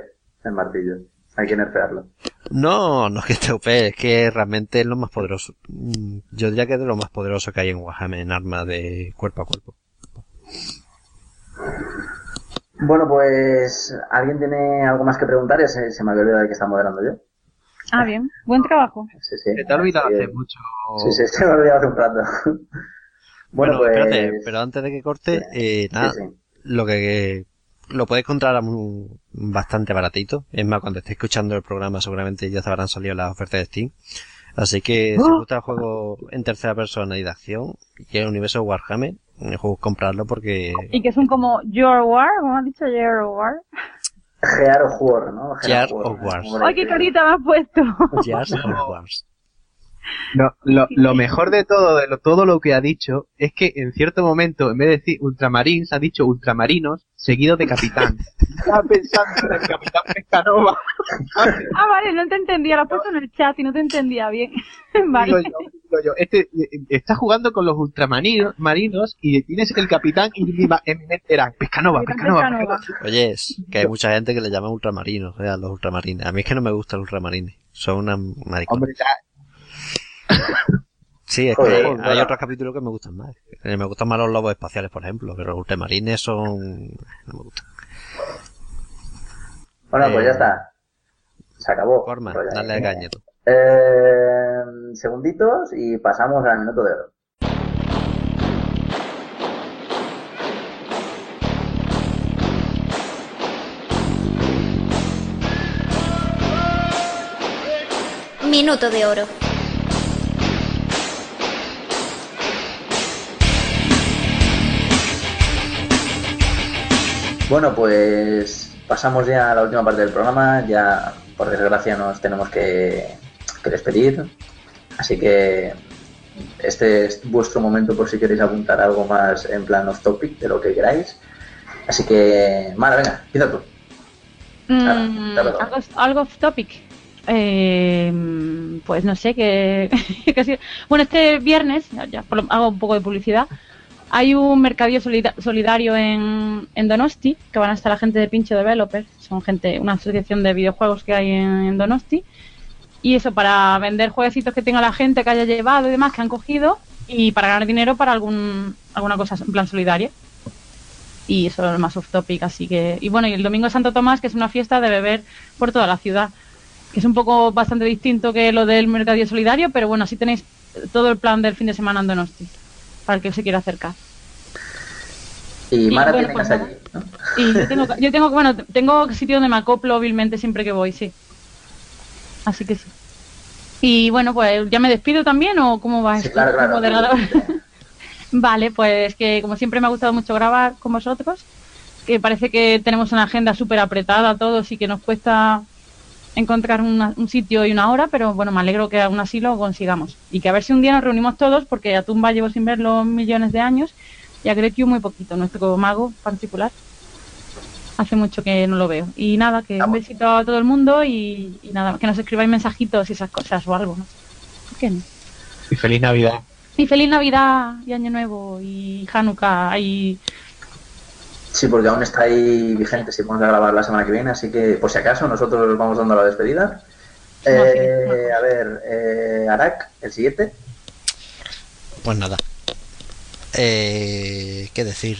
[SPEAKER 2] el martillo. Hay que nerfearlo.
[SPEAKER 5] No, no es que esté OP, es que realmente es lo más poderoso. Mm, Yo diría que es de lo más poderoso que hay en Warhammer en arma de cuerpo a cuerpo.
[SPEAKER 2] Bueno, pues, ¿alguien tiene algo más que preguntar? Ya se, se me había olvidado de que está moderando yo.
[SPEAKER 3] Ah, bien. Buen trabajo.
[SPEAKER 2] Sí, sí.
[SPEAKER 6] Se te ha olvidado
[SPEAKER 2] Sí,
[SPEAKER 6] hace mucho.
[SPEAKER 2] Sí, sí, se me ha olvidado hace un rato. [laughs]
[SPEAKER 5] Bueno,
[SPEAKER 2] bueno, pues...
[SPEAKER 5] espérate, pero antes de que corte, eh, nada,
[SPEAKER 2] Sí, sí.
[SPEAKER 5] lo que lo puedes encontrar a muy- bastante baratito. Es más, cuando estés escuchando el programa seguramente ya te habrán salido las ofertas de Steam. Así que si os gusta el juego en tercera persona y de acción y el universo Warhammer, el juego comprarlo porque
[SPEAKER 3] Y que son como Your War, como has dicho, Your War.
[SPEAKER 2] Gear of War, ¿no?
[SPEAKER 5] Gear
[SPEAKER 2] of
[SPEAKER 5] Wars.
[SPEAKER 3] ¡Ay, qué carita me has puesto!
[SPEAKER 5] Gears of Wars. [laughs]
[SPEAKER 6] No, lo, lo mejor de todo, de lo, todo lo que ha dicho, es que en cierto momento, en vez de decir ultramarines, ha dicho ultramarinos, seguido de capitán. [laughs] Estaba pensando en el capitán Pescanova.
[SPEAKER 3] Ah, vale, no te entendía, lo has puesto en el chat y no te entendía bien. [laughs] vale.
[SPEAKER 6] Digo yo, digo yo, este, está jugando con los ultramarinos marinos y tienes el capitán y en mi mente era Pescanova, Pescanova,
[SPEAKER 3] Pescanova.
[SPEAKER 6] Pescanova.
[SPEAKER 5] Oye, es que hay mucha gente que le llama ultramarinos, o sea, los ultramarines. A mí es que no me gustan los ultramarines. Son una maricona.
[SPEAKER 6] Hombre, ya,
[SPEAKER 5] Sí, es que
[SPEAKER 2] Joder,
[SPEAKER 5] hay, otros capítulos que me gustan más. Eh, Me gustan más los lobos espaciales, por ejemplo, pero los ultramarines son... no me gustan.
[SPEAKER 2] Bueno, pues
[SPEAKER 5] Eh,
[SPEAKER 2] ya está. Se acabó.
[SPEAKER 5] Corman,
[SPEAKER 2] Pues
[SPEAKER 5] dale
[SPEAKER 2] eh,
[SPEAKER 5] caña tú.
[SPEAKER 2] Eh, segunditos y pasamos al minuto de oro.
[SPEAKER 1] Minuto de oro.
[SPEAKER 2] Bueno, pues pasamos ya a la última parte del programa. Ya, por desgracia, nos tenemos que, que despedir. Así que este es vuestro momento por si queréis apuntar algo más en plan off topic de lo que queráis. Así que, Mara, venga, empieza tú.
[SPEAKER 3] Mm, algo, algo off topic. Eh, pues no sé, sí. [laughs] Bueno, este viernes, ya, ya, hago un poco de publicidad, hay un mercadillo solida- solidario en, Donosti, que van a estar la gente de Pincho Developers, son gente, una asociación de videojuegos que hay en, Donosti, y eso para vender jueguecitos que tenga la gente que haya llevado y demás, que han cogido, y para ganar dinero para algún, alguna cosa en plan solidaria. Y eso es más off topic, así que... Y bueno, y el domingo de Santo Tomás, que es una fiesta de beber por toda la ciudad, que es un poco bastante distinto que lo del mercadillo solidario, pero bueno, así tenéis todo el plan del fin de semana en Donosti, para el que se quiera acercar.
[SPEAKER 2] Y
[SPEAKER 3] Y
[SPEAKER 2] Mara
[SPEAKER 3] bueno, pues
[SPEAKER 2] allí, ¿no?
[SPEAKER 3] Y yo tengo, yo tengo, bueno, tengo sitio donde me acoplo hábilmente siempre que voy, sí. Así que sí. Y bueno, pues ya me despido también o cómo va
[SPEAKER 2] Sí,
[SPEAKER 3] esto?
[SPEAKER 2] claro, claro.
[SPEAKER 3] Moderador. [laughs] vale, pues que como siempre me ha gustado mucho grabar con vosotros, que parece que tenemos una agenda súper apretada todos y que nos cuesta encontrar una- un sitio y una hora, pero bueno, me alegro que aún así lo consigamos. Y que a ver si un día nos reunimos todos, porque a Tumba llevo sin verlo millones de años y a Gretiu muy poquito, nuestro mago particular. Hace mucho que no lo veo. Y nada, que
[SPEAKER 2] Ah,
[SPEAKER 3] un besito a todo el mundo y, y nada, que nos escribáis mensajitos y esas cosas o algo, ¿no? ¿Por qué no?
[SPEAKER 6] Y feliz Navidad.
[SPEAKER 3] Y feliz Navidad y Año Nuevo y Hanukkah y...
[SPEAKER 2] Sí, porque aún está ahí vigente si vamos a grabar la semana que viene, así que por si acaso nosotros vamos dando la despedida.
[SPEAKER 3] No,
[SPEAKER 2] Eh,
[SPEAKER 3] no.
[SPEAKER 2] a ver, eh, Arak, el siguiente.
[SPEAKER 5] Pues nada. Eh, ¿Qué decir?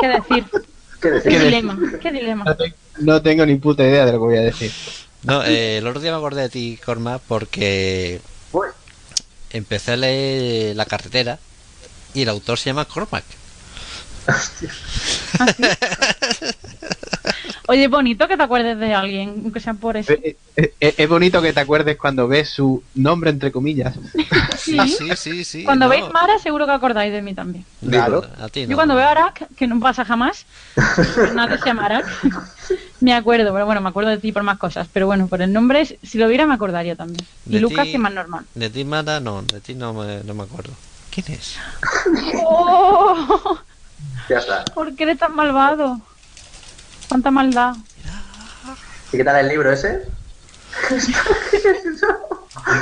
[SPEAKER 3] ¿Qué decir?
[SPEAKER 2] ¿Qué
[SPEAKER 3] ¿Qué
[SPEAKER 2] decir?
[SPEAKER 6] ¿Qué
[SPEAKER 3] dilema? ¿Qué dilema?
[SPEAKER 6] No, te- no tengo ni puta idea de lo que voy a decir.
[SPEAKER 5] No, eh, el otro día me acordé de ti, Corma, porque empecé a leer La carretera y el autor se llama Cormac.
[SPEAKER 3] Oye, bonito que te acuerdes de alguien, aunque sea por eso.
[SPEAKER 6] Eh, eh, eh, es bonito que te acuerdes cuando ves su nombre entre comillas.
[SPEAKER 3] Sí.
[SPEAKER 5] sí, sí, sí.
[SPEAKER 3] Cuando
[SPEAKER 5] no.
[SPEAKER 3] veis Mara, seguro que acordáis de mí también.
[SPEAKER 6] Claro.
[SPEAKER 5] a ti
[SPEAKER 3] Yo
[SPEAKER 5] no.
[SPEAKER 3] cuando veo a Arak, que no pasa jamás, nadie se llama Arak, me acuerdo, pero bueno, me acuerdo de ti por más cosas. Pero bueno, por el nombre, si lo viera, me acordaría también. Y
[SPEAKER 5] De
[SPEAKER 3] Lucas,
[SPEAKER 5] ti-
[SPEAKER 3] que más normal.
[SPEAKER 5] De ti, Mara, no. De ti no me, no me acuerdo. ¿Quién es? [laughs]
[SPEAKER 3] ¡Oh!
[SPEAKER 2] Ya está.
[SPEAKER 3] ¿Por qué eres tan malvado? ¿Cuánta maldad?
[SPEAKER 2] ¿Y qué tal el libro ese?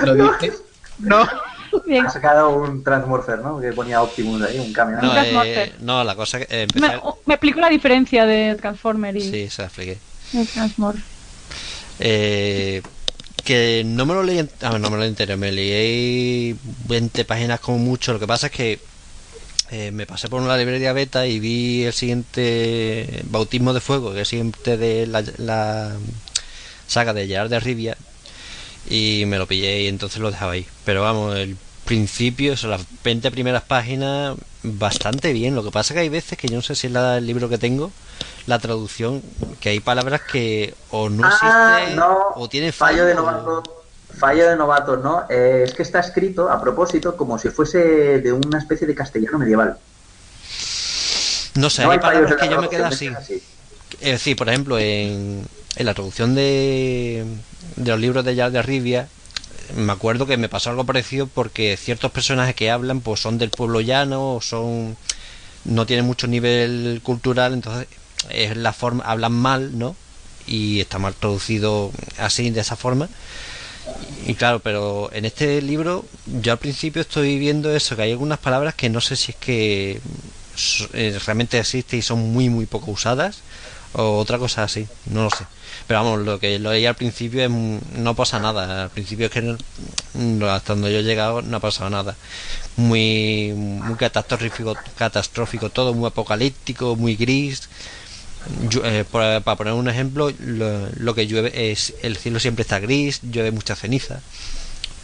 [SPEAKER 6] ¿Lo [laughs] dices? No.
[SPEAKER 3] Bien.
[SPEAKER 2] Ha sacado un Transmorpher, ¿no? Que ponía Optimus ahí, un camión.
[SPEAKER 5] No,
[SPEAKER 3] Transmorpher.
[SPEAKER 5] eh, no la cosa que eh,
[SPEAKER 3] Me,
[SPEAKER 5] empecé...
[SPEAKER 3] me explico la diferencia de Transformer y
[SPEAKER 5] Sí, se la expliqué.
[SPEAKER 3] de Transmorph.
[SPEAKER 5] Eh, que no me lo leí, en- a ver, no me lo leí entero, me leí 20 páginas como mucho. Lo que pasa es que eh, me pasé por una librería beta y vi el siguiente Bautismo de Fuego, que es el siguiente de la, la saga de Gerard de Rivia, y me lo pillé y entonces lo dejaba ahí. Pero vamos, el principio, son las 20 primeras páginas, bastante bien. Lo que pasa es que hay veces que yo no sé si es la- el libro que tengo, la traducción, que hay palabras que o no
[SPEAKER 2] ah,
[SPEAKER 5] existen
[SPEAKER 2] no.
[SPEAKER 5] o tienen
[SPEAKER 2] fallo de
[SPEAKER 5] fallo.
[SPEAKER 2] novato. Fallo de novato, ¿no? Eh, es que está escrito a propósito como si fuese de una especie de castellano medieval.
[SPEAKER 5] No sé,
[SPEAKER 2] no
[SPEAKER 5] hay palabras que yo me quedo así.
[SPEAKER 2] Es
[SPEAKER 5] decir, por ejemplo, en, en la traducción de, de los libros de Gerard de Rivia, me acuerdo que me pasó algo parecido porque ciertos personajes que hablan pues son del pueblo llano o son no tienen mucho nivel cultural entonces es la forma hablan mal no y está mal traducido así de esa forma y claro pero en este libro yo al principio estoy viendo eso que hay algunas palabras que no sé si es que eh, realmente existen y son muy muy poco usadas o otra cosa así no lo sé pero vamos, lo que lo leí al principio es, no pasa nada. Al principio es que no- hasta donde yo he llegado no ha pasado nada. Muy, muy catastrófico, catastrófico todo, muy apocalíptico, muy gris. Llu- eh, por- para poner un ejemplo, lo, lo que llueve es el cielo siempre está gris, llueve mucha ceniza,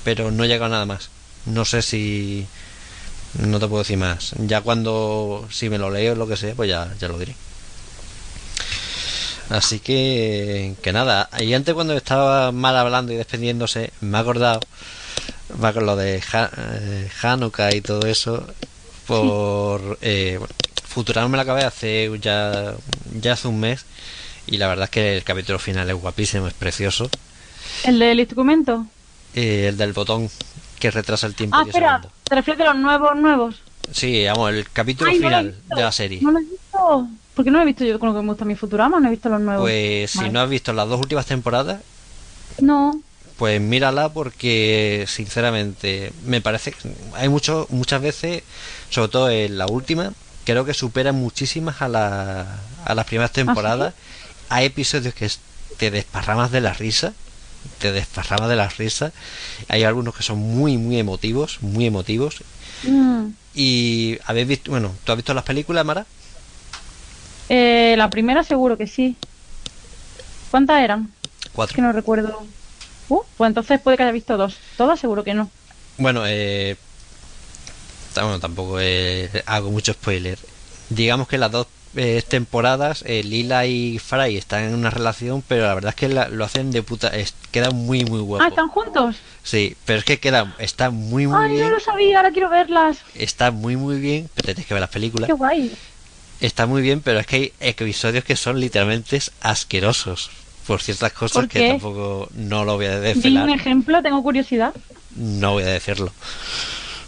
[SPEAKER 5] pero no llega nada más. No sé si no te puedo decir más. Ya cuando si me lo leo lo que sea, pues ya, ya lo diré. Así que, que nada, y antes cuando estaba mal hablando y despidiéndose, me he acordado, va con lo de Ha- eh, Hanukkah y todo eso, por [laughs] eh, bueno, Futurama me la acabé hace ya, ya hace un mes, y la verdad es que el capítulo final es guapísimo, es precioso.
[SPEAKER 3] ¿El del instrumento?
[SPEAKER 5] Eh, el del botón, que retrasa el tiempo
[SPEAKER 3] Ah,
[SPEAKER 5] 10
[SPEAKER 3] espera. ¿te refieres a los nuevos, nuevos?
[SPEAKER 5] Sí, vamos, el capítulo
[SPEAKER 3] Ay,
[SPEAKER 5] final de la serie.
[SPEAKER 3] No lo he visto. ¿Por qué no lo he visto yo con lo que me gusta mi Futurama? No he visto los nuevos.
[SPEAKER 5] Pues si no has visto las dos últimas temporadas,
[SPEAKER 3] No.
[SPEAKER 5] pues mírala porque sinceramente me parece hay mucho muchas veces sobre todo en la última creo que superan muchísimas a, la- a las primeras temporadas hay episodios que es- te desparramas de la risa te desparramas de la risa hay algunos que son muy muy emotivos muy emotivos
[SPEAKER 3] Mm.
[SPEAKER 5] y habéis visto bueno tú has visto las películas Mara
[SPEAKER 3] Eh, la primera seguro que sí. ¿Cuántas eran?
[SPEAKER 5] cuatro
[SPEAKER 3] Que no recuerdo. Uh, pues entonces puede que haya visto dos. Todas seguro que no.
[SPEAKER 5] Bueno, eh, bueno, tampoco eh, hago mucho spoiler. Digamos que las dos eh, temporadas, eh, Lila y Fry están en una relación, pero la verdad es que la- lo hacen de puta. Es, queda muy, muy guapo.
[SPEAKER 3] Ah, ¿están juntos?
[SPEAKER 5] Sí, pero es que queda, está muy, muy
[SPEAKER 3] Ay, no
[SPEAKER 5] bien.
[SPEAKER 3] lo sabía, ahora quiero verlas.
[SPEAKER 5] Está muy, muy bien. Pero tienes que ver las películas.
[SPEAKER 3] Qué guay.
[SPEAKER 5] Está muy bien, pero es que hay episodios que son literalmente asquerosos. Por ciertas cosas
[SPEAKER 3] ¿Por
[SPEAKER 5] que tampoco no lo voy a
[SPEAKER 3] Di un ejemplo, tengo curiosidad.
[SPEAKER 5] No voy a decirlo.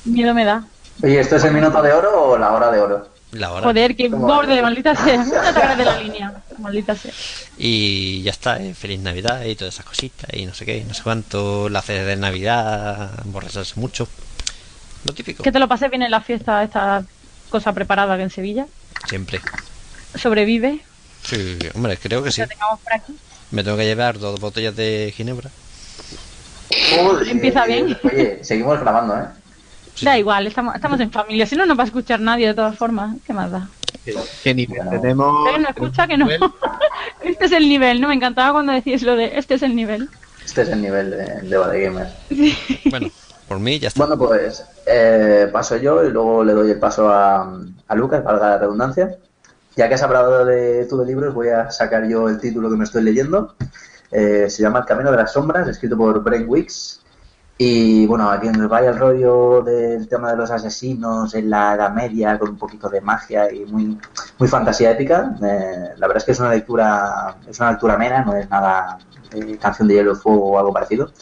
[SPEAKER 3] Miedo me da.
[SPEAKER 2] Oye, ¿esto es el minuto de oro o la hora de oro?
[SPEAKER 5] La hora.
[SPEAKER 3] Joder, qué borde, maldita sea. Agarres de la [laughs] línea. Maldita sea.
[SPEAKER 5] Y ya está, ¿eh? feliz Navidad y todas esas cositas y no sé qué, no sé cuánto, la cena de Navidad, emborracharse mucho. Lo típico,
[SPEAKER 3] Que te lo pases bien en la fiesta, esta cosa preparada que en Sevilla.
[SPEAKER 5] siempre.
[SPEAKER 3] Sobrevive.
[SPEAKER 5] Sí, hombre, creo que sí.
[SPEAKER 3] Por aquí.
[SPEAKER 5] Me tengo que llevar dos botellas de ginebra.
[SPEAKER 2] Joder.
[SPEAKER 3] Empieza bien.
[SPEAKER 2] Oye, seguimos grabando, ¿eh?
[SPEAKER 5] Sí,
[SPEAKER 3] Da igual, estamos, estamos en familia. Si no, no va a escuchar nadie de todas formas. ¿Qué más da?
[SPEAKER 6] ¿Qué nivel
[SPEAKER 2] Bueno.
[SPEAKER 6] tenemos?
[SPEAKER 3] No escucha que no. [laughs] Este es el nivel, ¿no? Me encantaba cuando decías lo de este es el nivel.
[SPEAKER 2] Este es el nivel de, de Bad Gamer.
[SPEAKER 5] Bueno, por mí ya está.
[SPEAKER 2] Bueno, pues eh, paso yo y luego le doy el paso a, a Lucas, valga la redundancia. Ya que has hablado de tú de libros, voy a sacar yo el título que me estoy leyendo. Eh, se llama El Camino de las Sombras, escrito por Brain Weeks. Y bueno, a quien nos vaya el rollo del tema de los asesinos en la Edad Media, con un poquito de magia y muy, muy fantasía épica, eh, la verdad es que es una lectura, es una lectura amena, no es nada eh, canción de hielo y fuego o algo parecido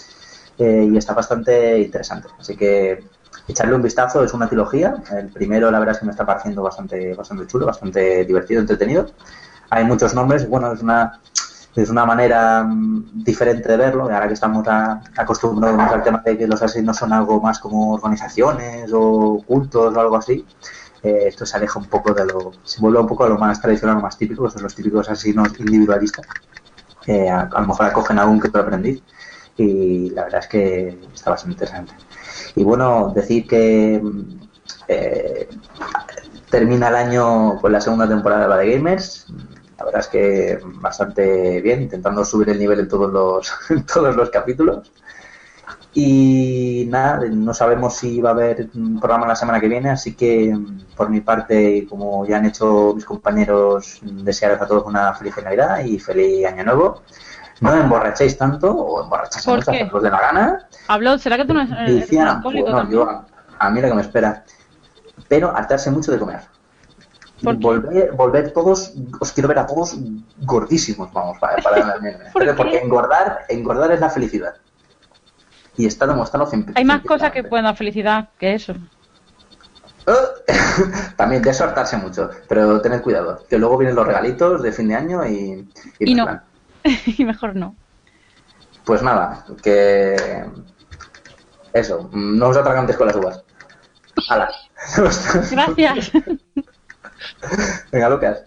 [SPEAKER 2] eh, y está bastante interesante. Así que echarle un vistazo, es una trilogía. El primero, la verdad es que me está pareciendo bastante, bastante chulo, bastante divertido, entretenido. Hay muchos nombres, bueno, es una, es una manera mm, diferente de verlo. Ahora que estamos acostumbrados al tema de que los asesinos son algo más como organizaciones o cultos o algo así. eh, esto se aleja un poco de lo, se vuelve un poco a lo más tradicional, lo más típico, que son los típicos asesinos individualistas. a, lo mejor acogen algún que otro aprendiz y la verdad es que está bastante interesante. Y bueno, decir que mm, eh, termina el año con la segunda temporada de Bad Gamers. La verdad es que bastante bien, intentando subir el nivel en todos los, [laughs] en todos los capítulos. Y nada, no sabemos si va a haber un programa la semana que viene, así que por mi parte, y como ya han hecho mis compañeros, desearos a todos una feliz Navidad y feliz Año Nuevo. No emborrachéis tanto, o emborrachéis
[SPEAKER 3] ¿Por
[SPEAKER 2] mucho,
[SPEAKER 3] qué?
[SPEAKER 2] hacedlos de la gana,
[SPEAKER 3] Habló, ¿será que tú no eres, eres un alcohólico también?
[SPEAKER 2] yo, a mí lo que me espera. Pero hartarse mucho de comer.
[SPEAKER 3] ¿Por qué?
[SPEAKER 2] Volver, volver todos, os quiero ver a todos gordísimos, vamos, para, para [laughs]
[SPEAKER 3] ¿Por
[SPEAKER 2] porque engordar, engordar es la felicidad. Y está demostrado cien-
[SPEAKER 3] Hay más cosas que pueden dar felicidad que eso. [laughs]
[SPEAKER 2] También de eso hartarse mucho, pero tened cuidado, que luego vienen los regalitos de fin de año y,
[SPEAKER 3] Y no.
[SPEAKER 2] plan. [laughs]
[SPEAKER 3] y mejor no.
[SPEAKER 2] Pues nada, que eso, no os atragantes con las uvas. ¡Hala!
[SPEAKER 3] Gracias. [laughs]
[SPEAKER 2] Venga, Lucas,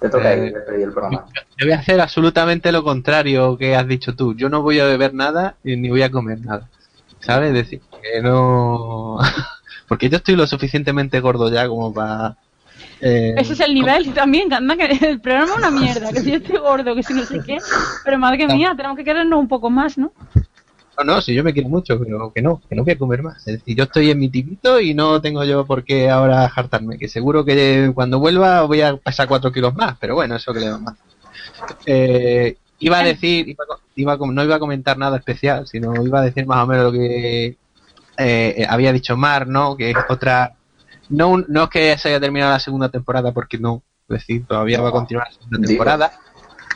[SPEAKER 2] te toca
[SPEAKER 6] Eh,
[SPEAKER 2] ir despedir el programa.
[SPEAKER 6] Yo voy a hacer absolutamente lo contrario que has dicho tú. Yo no voy a beber nada y ni voy a comer nada. ¿Sabes? Es decir, que no... [laughs] Porque yo estoy lo suficientemente gordo ya como para... eh,
[SPEAKER 3] Ese es el nivel también, que anda, que el programa es una [laughs] mierda, que si yo estoy gordo, que si no sé qué. Pero madre mía, tenemos que querernos un poco más, ¿no?
[SPEAKER 6] No, no, si yo me quiero mucho, pero que no, que no voy a comer más. Es decir, yo estoy en mi tipito y no tengo yo por qué ahora jartarme, que seguro que cuando vuelva voy a pasar cuatro kilos más, pero bueno, eso que le vamos. Eh, iba a decir, iba, iba no iba a comentar nada especial, sino iba a decir más o menos lo que eh, había dicho Mar, ¿no? Que es otra... No, no es que se haya terminado la segunda temporada, porque no, es decir, todavía va a continuar la segunda temporada.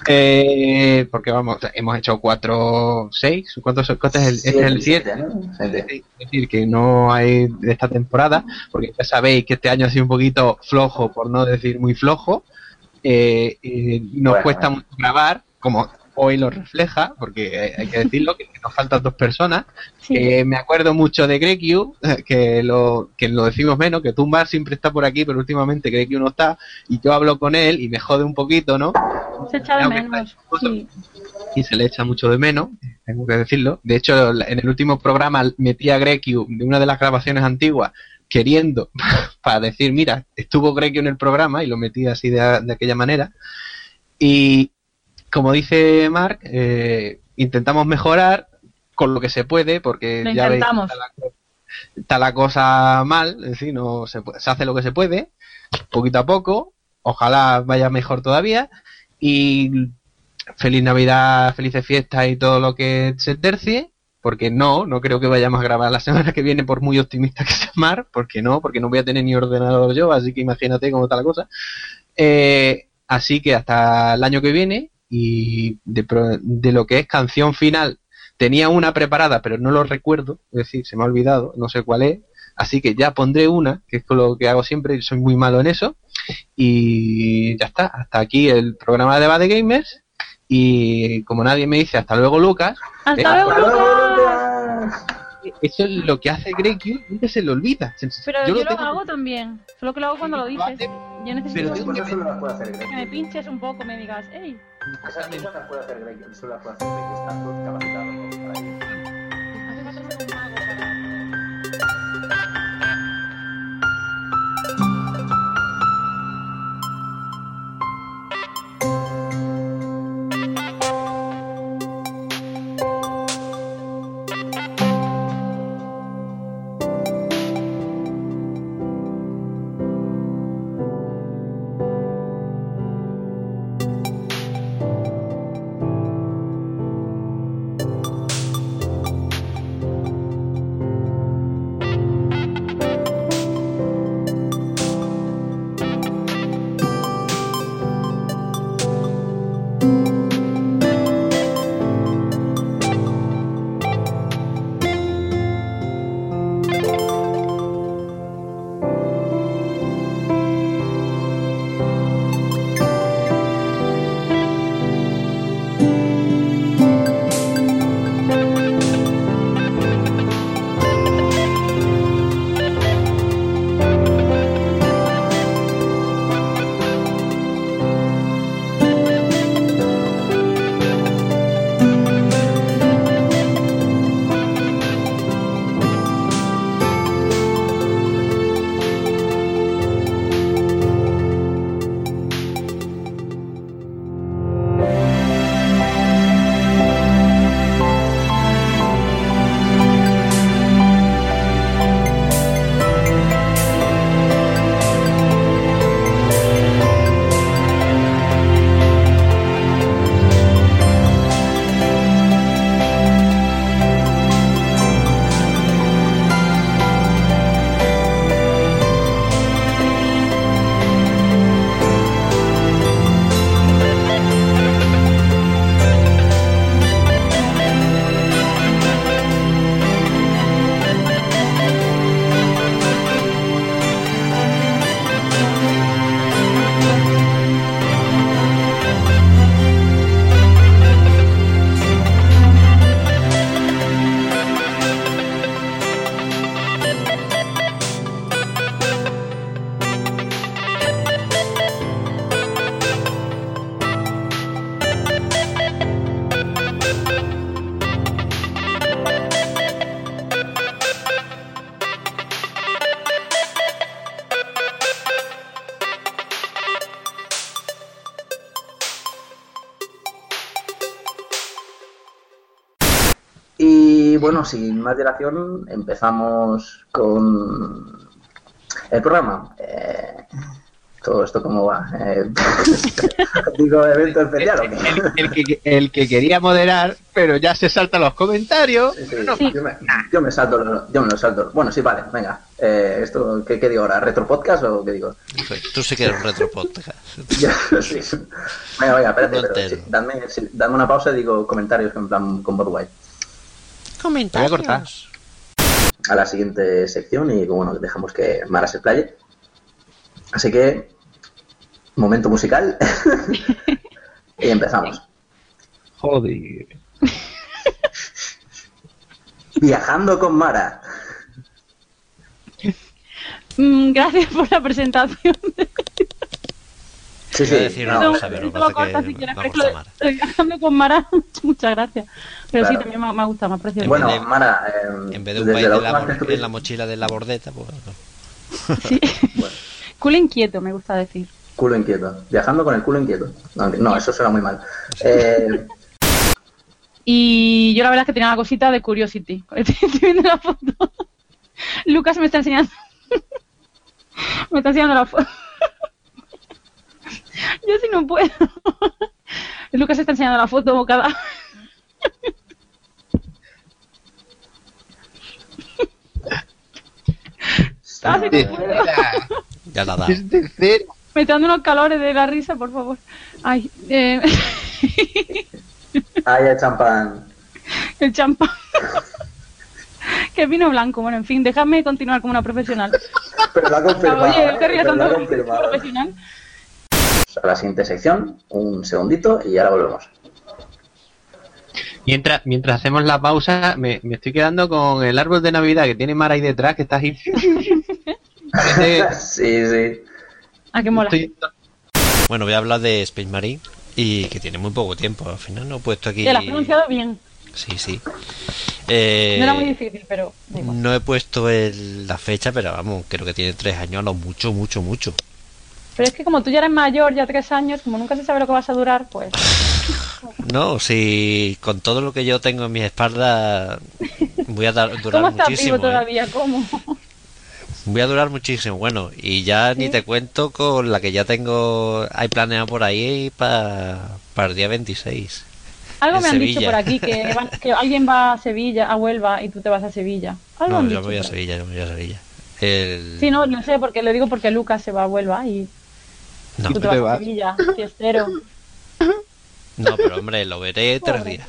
[SPEAKER 4] Eh, porque vamos, hemos hecho cuatro, seis, ¿cuántos son? ¿Cuánto es el, este es el siete?
[SPEAKER 2] ¿no? Siete.
[SPEAKER 4] Es decir, que no hay de esta temporada, porque ya sabéis que este año ha sido un poquito flojo, por no decir muy flojo. Eh, eh, nos
[SPEAKER 2] Bueno,
[SPEAKER 4] cuesta mucho grabar, como hoy lo refleja, porque hay- que decirlo, que nos faltan dos personas.
[SPEAKER 3] Sí.
[SPEAKER 4] Eh, me acuerdo mucho de Grekiu, que lo, que lo decimos menos, que Tumbar siempre está por aquí, pero últimamente Grekiu no está, y yo hablo con él y me jode un poquito, ¿no?
[SPEAKER 3] Se echa de menos. Sí.
[SPEAKER 4] y se le echa mucho de menos, tengo que decirlo. De hecho, en el último programa metí a Grekiu de una de las grabaciones antiguas queriendo [laughs] para decir, mira, estuvo Grekiu en el programa y lo metí así de, de aquella manera. Y como dice Mark, eh, intentamos mejorar con lo que se puede, porque
[SPEAKER 3] Lo
[SPEAKER 4] ya veis que
[SPEAKER 3] intentamos.
[SPEAKER 4] está la, co- está la cosa mal, decir, no se hace lo que se puede, poquito a poco, ojalá vaya mejor todavía, y feliz Navidad, felices fiestas y todo lo que se tercie, porque no, no creo que vayamos a grabar la semana que viene por muy optimista que sea Mar, porque no, porque no voy a tener ni ordenador yo, así que imagínate cómo está la cosa. Eh, así que hasta el año que viene y de, de lo que es canción final, tenía una preparada, pero no lo recuerdo, es decir, se me ha olvidado, no sé cuál es, así que ya pondré una, que es lo que hago siempre, y soy muy malo en eso, y ya está, hasta aquí el programa de Debate Gamers, y como nadie me dice hasta luego Lucas,
[SPEAKER 3] ¡Hasta
[SPEAKER 4] Eh,
[SPEAKER 3] luego,
[SPEAKER 2] ¡Hasta luego,
[SPEAKER 3] Lucas!
[SPEAKER 4] Eso es lo que hace Grekiu, nunca se le olvida.
[SPEAKER 3] Pero yo, lo, hago también. Solo que lo hago cuando lo dices. Yo
[SPEAKER 4] Pero
[SPEAKER 3] necesito
[SPEAKER 2] las puede hacer Greg.
[SPEAKER 3] que me pinches un poco, me digas, hey,
[SPEAKER 2] Esas cosas las puede hacer Greg. Solo las puede hacer Greg. Está todo capacitado para ello. Bueno, sin más dilación, empezamos con el programa. Eh, ¿Todo esto cómo va? Eh, [laughs] digo, evento especial o qué?
[SPEAKER 6] El, el que, el que quería moderar, pero ya se salta los comentarios.
[SPEAKER 2] Sí, sí, Yo, me, yo me salto, yo me lo salto. Bueno, sí, vale, venga. Eh, esto, ¿qué, ¿Qué digo ahora? ¿Retro podcast o qué digo?
[SPEAKER 5] Tú sí que eres un retro podcast. [laughs]
[SPEAKER 2] Ya, sí. Venga, venga, espérate,
[SPEAKER 5] No
[SPEAKER 2] pero
[SPEAKER 5] entero.
[SPEAKER 2] sí, dadme, una pausa y digo comentarios en plan con Bot White.
[SPEAKER 5] Comenta.
[SPEAKER 6] Voy a cortar.
[SPEAKER 2] a la siguiente sección y bueno, dejamos que Mara se playe. Así que, momento musical. [laughs] y empezamos.
[SPEAKER 6] Joder. [laughs]
[SPEAKER 2] Viajando con Mara.
[SPEAKER 3] Mm, gracias por la presentación. [laughs]
[SPEAKER 2] Sí, sí.
[SPEAKER 5] decir
[SPEAKER 2] no,
[SPEAKER 5] una cosa, pero parece que
[SPEAKER 3] si
[SPEAKER 5] me gusta Mara.
[SPEAKER 3] con Mara, [laughs] muchas gracias. Pero sí, también me, me ha gustado, me ha parecido.
[SPEAKER 2] Bueno,
[SPEAKER 5] de-
[SPEAKER 2] Mara, eh,
[SPEAKER 5] En vez de un país
[SPEAKER 2] la
[SPEAKER 5] de la, en la mochila de la bordeta, pues. [laughs]
[SPEAKER 3] Sí. Culo inquieto, me gusta decir.
[SPEAKER 2] Culo inquieto. Viajando con el culo inquieto. No, no, eso suena muy mal. Eh,
[SPEAKER 3] Y yo la verdad es que tenía una cosita de Curiosity. [laughs] Estoy viendo la foto. Lucas me está enseñando. me está enseñando la foto. [laughs] yo sí no puedo. [laughs] Lucas está enseñando la foto bocada. [laughs] Ah, no puedo.
[SPEAKER 5] Ya la da.
[SPEAKER 6] Es de cero.
[SPEAKER 3] Me está dando unos calores de la risa, por favor. Ay, eh,
[SPEAKER 2] ahí hay champán.
[SPEAKER 3] el champán. que vino blanco. Bueno, en fin, déjame continuar como una profesional.
[SPEAKER 2] Pero lo ha confirmado.
[SPEAKER 3] Oye,
[SPEAKER 2] ¿eh?
[SPEAKER 3] no te rías tanto como profesional.
[SPEAKER 2] A la siguiente sección, un segundito y ahora volvemos.
[SPEAKER 6] Mientras, mientras hacemos la pausa, me, me estoy quedando con el árbol de Navidad que tiene Mara ahí detrás, que está ahí. [laughs]
[SPEAKER 2] Sí, sí.
[SPEAKER 3] Ah, qué mola.
[SPEAKER 6] estoy-
[SPEAKER 5] Bueno, voy a hablar de Space Marine y que tiene muy poco tiempo. Al final no he puesto aquí.
[SPEAKER 3] Te lo has pronunciado bien.
[SPEAKER 5] Sí, sí. Eh,
[SPEAKER 3] No era muy difícil, pero
[SPEAKER 5] no he puesto el- la fecha, pero vamos, creo que tiene tres años a lo mucho, mucho, mucho.
[SPEAKER 3] Pero es que como tú ya eres mayor, ya tres años, como nunca se sabe lo que vas a durar, pues...
[SPEAKER 5] No, si con todo lo que yo tengo en mis espaldas voy a dar- durar
[SPEAKER 3] ¿Cómo estás
[SPEAKER 5] muchísimo.
[SPEAKER 3] vivo
[SPEAKER 5] ¿eh?
[SPEAKER 3] todavía? ¿Cómo?
[SPEAKER 5] Voy a durar muchísimo. Bueno, y ya ni te cuento con la que ya tengo, hay planeado por ahí para el día 26.
[SPEAKER 3] Algo me han dicho por aquí, que, van- [laughs] que alguien va a Sevilla, a Huelva, y tú te vas a Sevilla. Algo
[SPEAKER 5] No,
[SPEAKER 3] han
[SPEAKER 5] yo
[SPEAKER 3] dicho
[SPEAKER 5] voy a. Sevilla, yo voy a Sevilla. El...
[SPEAKER 3] Sí, no, lo sé, porque lo digo porque Lucas se va a Huelva y
[SPEAKER 5] no,
[SPEAKER 3] tú te
[SPEAKER 6] te
[SPEAKER 3] vas a
[SPEAKER 6] vas.
[SPEAKER 3] Sevilla, fiestero.
[SPEAKER 5] no, pero hombre, lo veré tres días.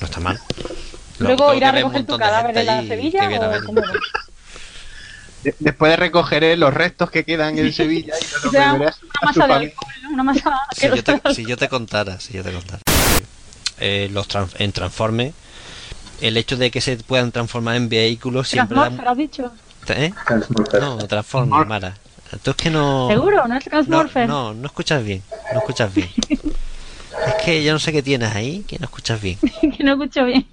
[SPEAKER 5] No está mal. Lo-
[SPEAKER 3] Luego
[SPEAKER 5] tengo
[SPEAKER 3] ir a recoger tu cadáver en la Sevilla o
[SPEAKER 6] de- Después de recoger eh, los restos que quedan en [laughs] Sevilla y los
[SPEAKER 3] O sea, una
[SPEAKER 6] a
[SPEAKER 3] masa de alcohol, ¿no? una masa [laughs]
[SPEAKER 5] Si yo, te, si yo te contara, si yo te contara. Eh, los trans- en Transforme, el hecho de que se puedan transformar en vehículos siempre da...
[SPEAKER 3] Has dicho.
[SPEAKER 5] ¿Eh? No, Transforme, Mara. Tú es que no...
[SPEAKER 3] ¿Seguro? ¿No es
[SPEAKER 5] No,
[SPEAKER 3] Transmorpher?
[SPEAKER 5] no, no escuchas bien. No escuchas bien. [laughs] Es que yo no sé qué tienes ahí, que no escuchas bien. [laughs]
[SPEAKER 3] que no escucho bien.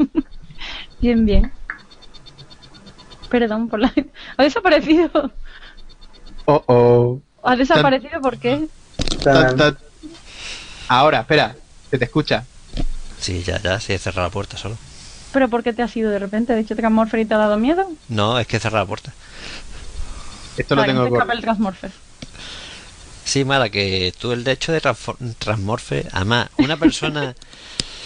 [SPEAKER 3] [laughs] bien, bien. Perdón por la... ¿Ha desaparecido?
[SPEAKER 6] Oh, oh.
[SPEAKER 3] ¿Ha desaparecido por qué?
[SPEAKER 6] Tan, tan. Ahora, espera, que te escucha.
[SPEAKER 5] Sí, ya, ya, sí, he cerrado la puerta solo.
[SPEAKER 3] ¿Pero por qué te has ido de repente? ¿Ha dicho Transmorpher y te ha dado miedo?
[SPEAKER 5] No, es que he cerrado la puerta.
[SPEAKER 6] Esto lo tengo
[SPEAKER 3] no el Transmorpher.
[SPEAKER 5] Sí, Mara, que tú el hecho de transfor- Transmorphe, además, una persona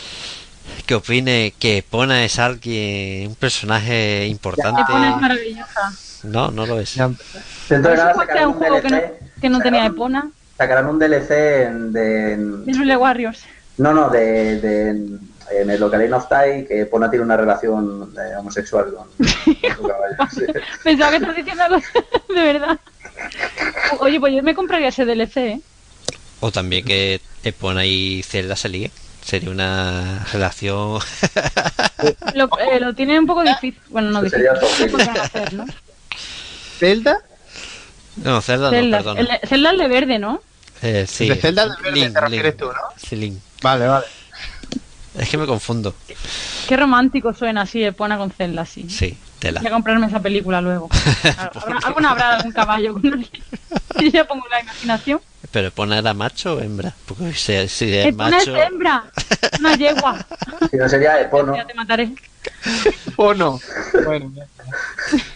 [SPEAKER 5] [laughs] que opine que Pona es alguien, un personaje importante,
[SPEAKER 3] Epona es maravillosa.
[SPEAKER 5] no, no lo es.
[SPEAKER 6] Ya,
[SPEAKER 2] Dentro de nada sacarán
[SPEAKER 3] un
[SPEAKER 2] un
[SPEAKER 3] juego que no,
[SPEAKER 2] DLC.
[SPEAKER 3] que no tenía
[SPEAKER 2] sacarán-
[SPEAKER 3] Epona.
[SPEAKER 2] Sacarán un DLC en- de. en-
[SPEAKER 3] De Warriors.
[SPEAKER 2] No, no, de, de- en el Ocarina of Time que Pona tiene una relación eh, homosexual con, [laughs] con su caballo. sí.
[SPEAKER 3] Pensaba que estás diciendo algo [laughs] de verdad. Oye, pues yo me compraría ese DLC, ¿eh?
[SPEAKER 5] O también que Epona y Zelda se liguen. Sería una relación... [laughs]
[SPEAKER 3] Lo, eh, lo tiene un poco difícil. Bueno, no difícil. No hacer, ¿no?
[SPEAKER 6] ¿Zelda?
[SPEAKER 5] no, Zelda no,
[SPEAKER 3] Zelda.
[SPEAKER 5] perdona.
[SPEAKER 3] El, Zelda es de verde, ¿no?
[SPEAKER 5] Eh, sí.
[SPEAKER 6] De Zelda de verde
[SPEAKER 5] Link,
[SPEAKER 6] te refieres
[SPEAKER 5] Link.
[SPEAKER 6] tú, ¿no?
[SPEAKER 5] Sí, Link.
[SPEAKER 6] Vale, vale.
[SPEAKER 5] Es que me confundo.
[SPEAKER 3] Qué romántico suena así, Epona con Zelda, sí.
[SPEAKER 5] Sí, tela.
[SPEAKER 3] Voy a comprarme esa película luego. [laughs] ¿Habrá, alguna habrá algún caballo con un- Y ya pongo la imaginación.
[SPEAKER 5] Pero Epona era macho o hembra. Porque si, si es
[SPEAKER 3] Epona es
[SPEAKER 5] macho...
[SPEAKER 3] hembra. Una yegua. [laughs]
[SPEAKER 2] Si no sería Epono.
[SPEAKER 3] Ya te mataré.
[SPEAKER 6] ¿O no? Bueno, ya está.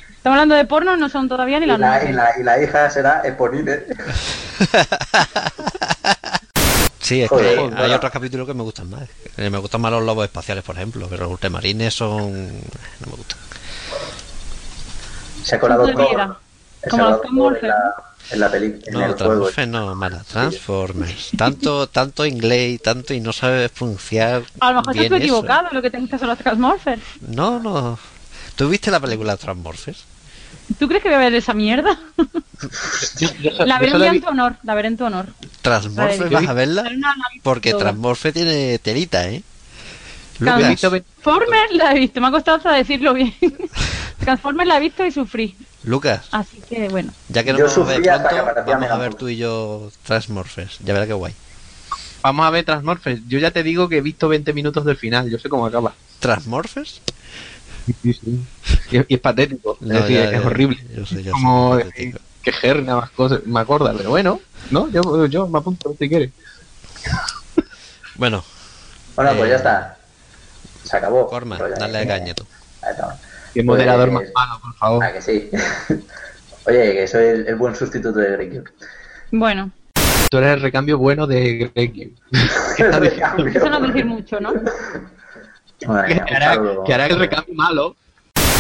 [SPEAKER 3] Estamos hablando de porno, no son todavía ni
[SPEAKER 2] Y
[SPEAKER 3] las
[SPEAKER 2] la,
[SPEAKER 3] nueve.
[SPEAKER 2] y la- y la hija será Eponine. [laughs]
[SPEAKER 5] Sí, es
[SPEAKER 2] Joder,
[SPEAKER 5] que hay
[SPEAKER 2] joder.
[SPEAKER 5] otros capítulos que me gustan más. Eh, Me gustan más los lobos espaciales, por ejemplo, pero los ultramarines son... no me gustan.
[SPEAKER 2] Se ha colado
[SPEAKER 3] Como
[SPEAKER 2] Thor en la, en la en
[SPEAKER 5] No. Transformers no, mala. Transformers. Tanto, tanto inglés y tanto y no sabes pronunciar
[SPEAKER 3] A lo mejor
[SPEAKER 5] bien
[SPEAKER 3] estoy
[SPEAKER 5] eso.
[SPEAKER 3] equivocado, lo que te gusta son los Transmorphers.
[SPEAKER 5] No, no. ¿Tú viste la película Transmorphers?
[SPEAKER 3] ¿Tú crees que voy a ver esa mierda?
[SPEAKER 4] Yo, yo so-
[SPEAKER 3] la veré en
[SPEAKER 4] vi-
[SPEAKER 3] tu honor, la veré en tu honor.
[SPEAKER 5] ¿Transmorphers
[SPEAKER 3] Vale.
[SPEAKER 5] vas a verla? Porque
[SPEAKER 3] toda.
[SPEAKER 5] Transmorphers tiene telita, ¿eh?
[SPEAKER 3] Transformers la he visto, me ha costado hasta decirlo bien. [laughs] Transformers la he visto y sufrí.
[SPEAKER 5] Lucas,
[SPEAKER 3] Así que bueno.
[SPEAKER 5] ya que
[SPEAKER 2] Yo
[SPEAKER 5] vamos a ver pronto, vamos a ver tú y yo Transmorphers. Ya verás qué guay.
[SPEAKER 4] Vamos a ver Transmorphers. Yo ya te digo que he visto 20 minutos del final. Yo sé cómo acaba.
[SPEAKER 5] ¿Transmorphers?
[SPEAKER 4] Y, y es patético.
[SPEAKER 5] No,
[SPEAKER 4] es decir,
[SPEAKER 5] ya,
[SPEAKER 4] es
[SPEAKER 5] ya,
[SPEAKER 4] horrible.
[SPEAKER 5] yo sé, yo sé,
[SPEAKER 4] como
[SPEAKER 5] es
[SPEAKER 4] eh,
[SPEAKER 5] patético.
[SPEAKER 4] que Ger nada más cosas me acorda. Pero bueno, no, yo, yo me apunto si quieres.
[SPEAKER 5] Bueno,
[SPEAKER 2] Bueno, pues
[SPEAKER 5] Eh,
[SPEAKER 2] ya está. Se acabó.
[SPEAKER 5] Corman,
[SPEAKER 2] Pues ya-
[SPEAKER 5] dale de caña tú.
[SPEAKER 4] Que moderador
[SPEAKER 2] Pues-
[SPEAKER 4] más malo, por favor.
[SPEAKER 2] Ah, que sí. [laughs] Oye, que soy el, el buen sustituto de Greg.
[SPEAKER 3] Bueno,
[SPEAKER 4] Tú eres el recambio bueno de Greg. [laughs] [laughs]
[SPEAKER 3] Eso no decir mucho, ¿no?
[SPEAKER 2] Madre
[SPEAKER 4] Que hará, que hará el recambio malo.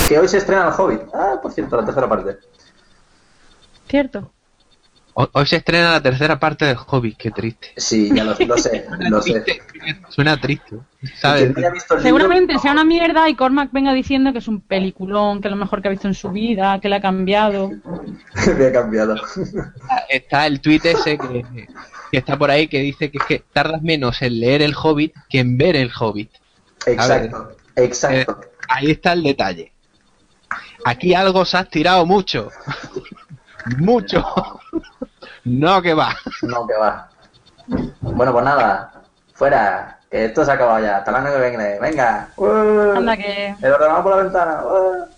[SPEAKER 2] Que hoy se estrena el Hobbit. Ah, por cierto, la tercera parte.
[SPEAKER 3] Cierto.
[SPEAKER 4] Hoy, hoy se estrena la tercera parte del Hobbit. Qué triste.
[SPEAKER 2] Sí, ya lo, lo sé, [laughs] lo sé.
[SPEAKER 4] Suena triste. ¿Sabes?
[SPEAKER 2] libro-
[SPEAKER 3] Seguramente sea una mierda y Cormac venga diciendo que es un peliculón, que es lo mejor que ha visto en su vida, que le ha cambiado. [laughs]
[SPEAKER 2] Me ha cambiado.
[SPEAKER 4] Está el tweet ese que, que está por ahí que dice que es que tardas menos en leer el Hobbit que en ver el Hobbit.
[SPEAKER 2] Exacto, exacto.
[SPEAKER 4] Eh, ahí está el detalle. Aquí algo se has tirado mucho. [laughs] mucho. no que va.
[SPEAKER 2] No, que va. Bueno, pues nada. Fuera. Que esto se ha acabado ya. Hasta el año que viene. Venga.
[SPEAKER 3] Anda que...
[SPEAKER 2] El ordenador por la ventana. ¡Uh!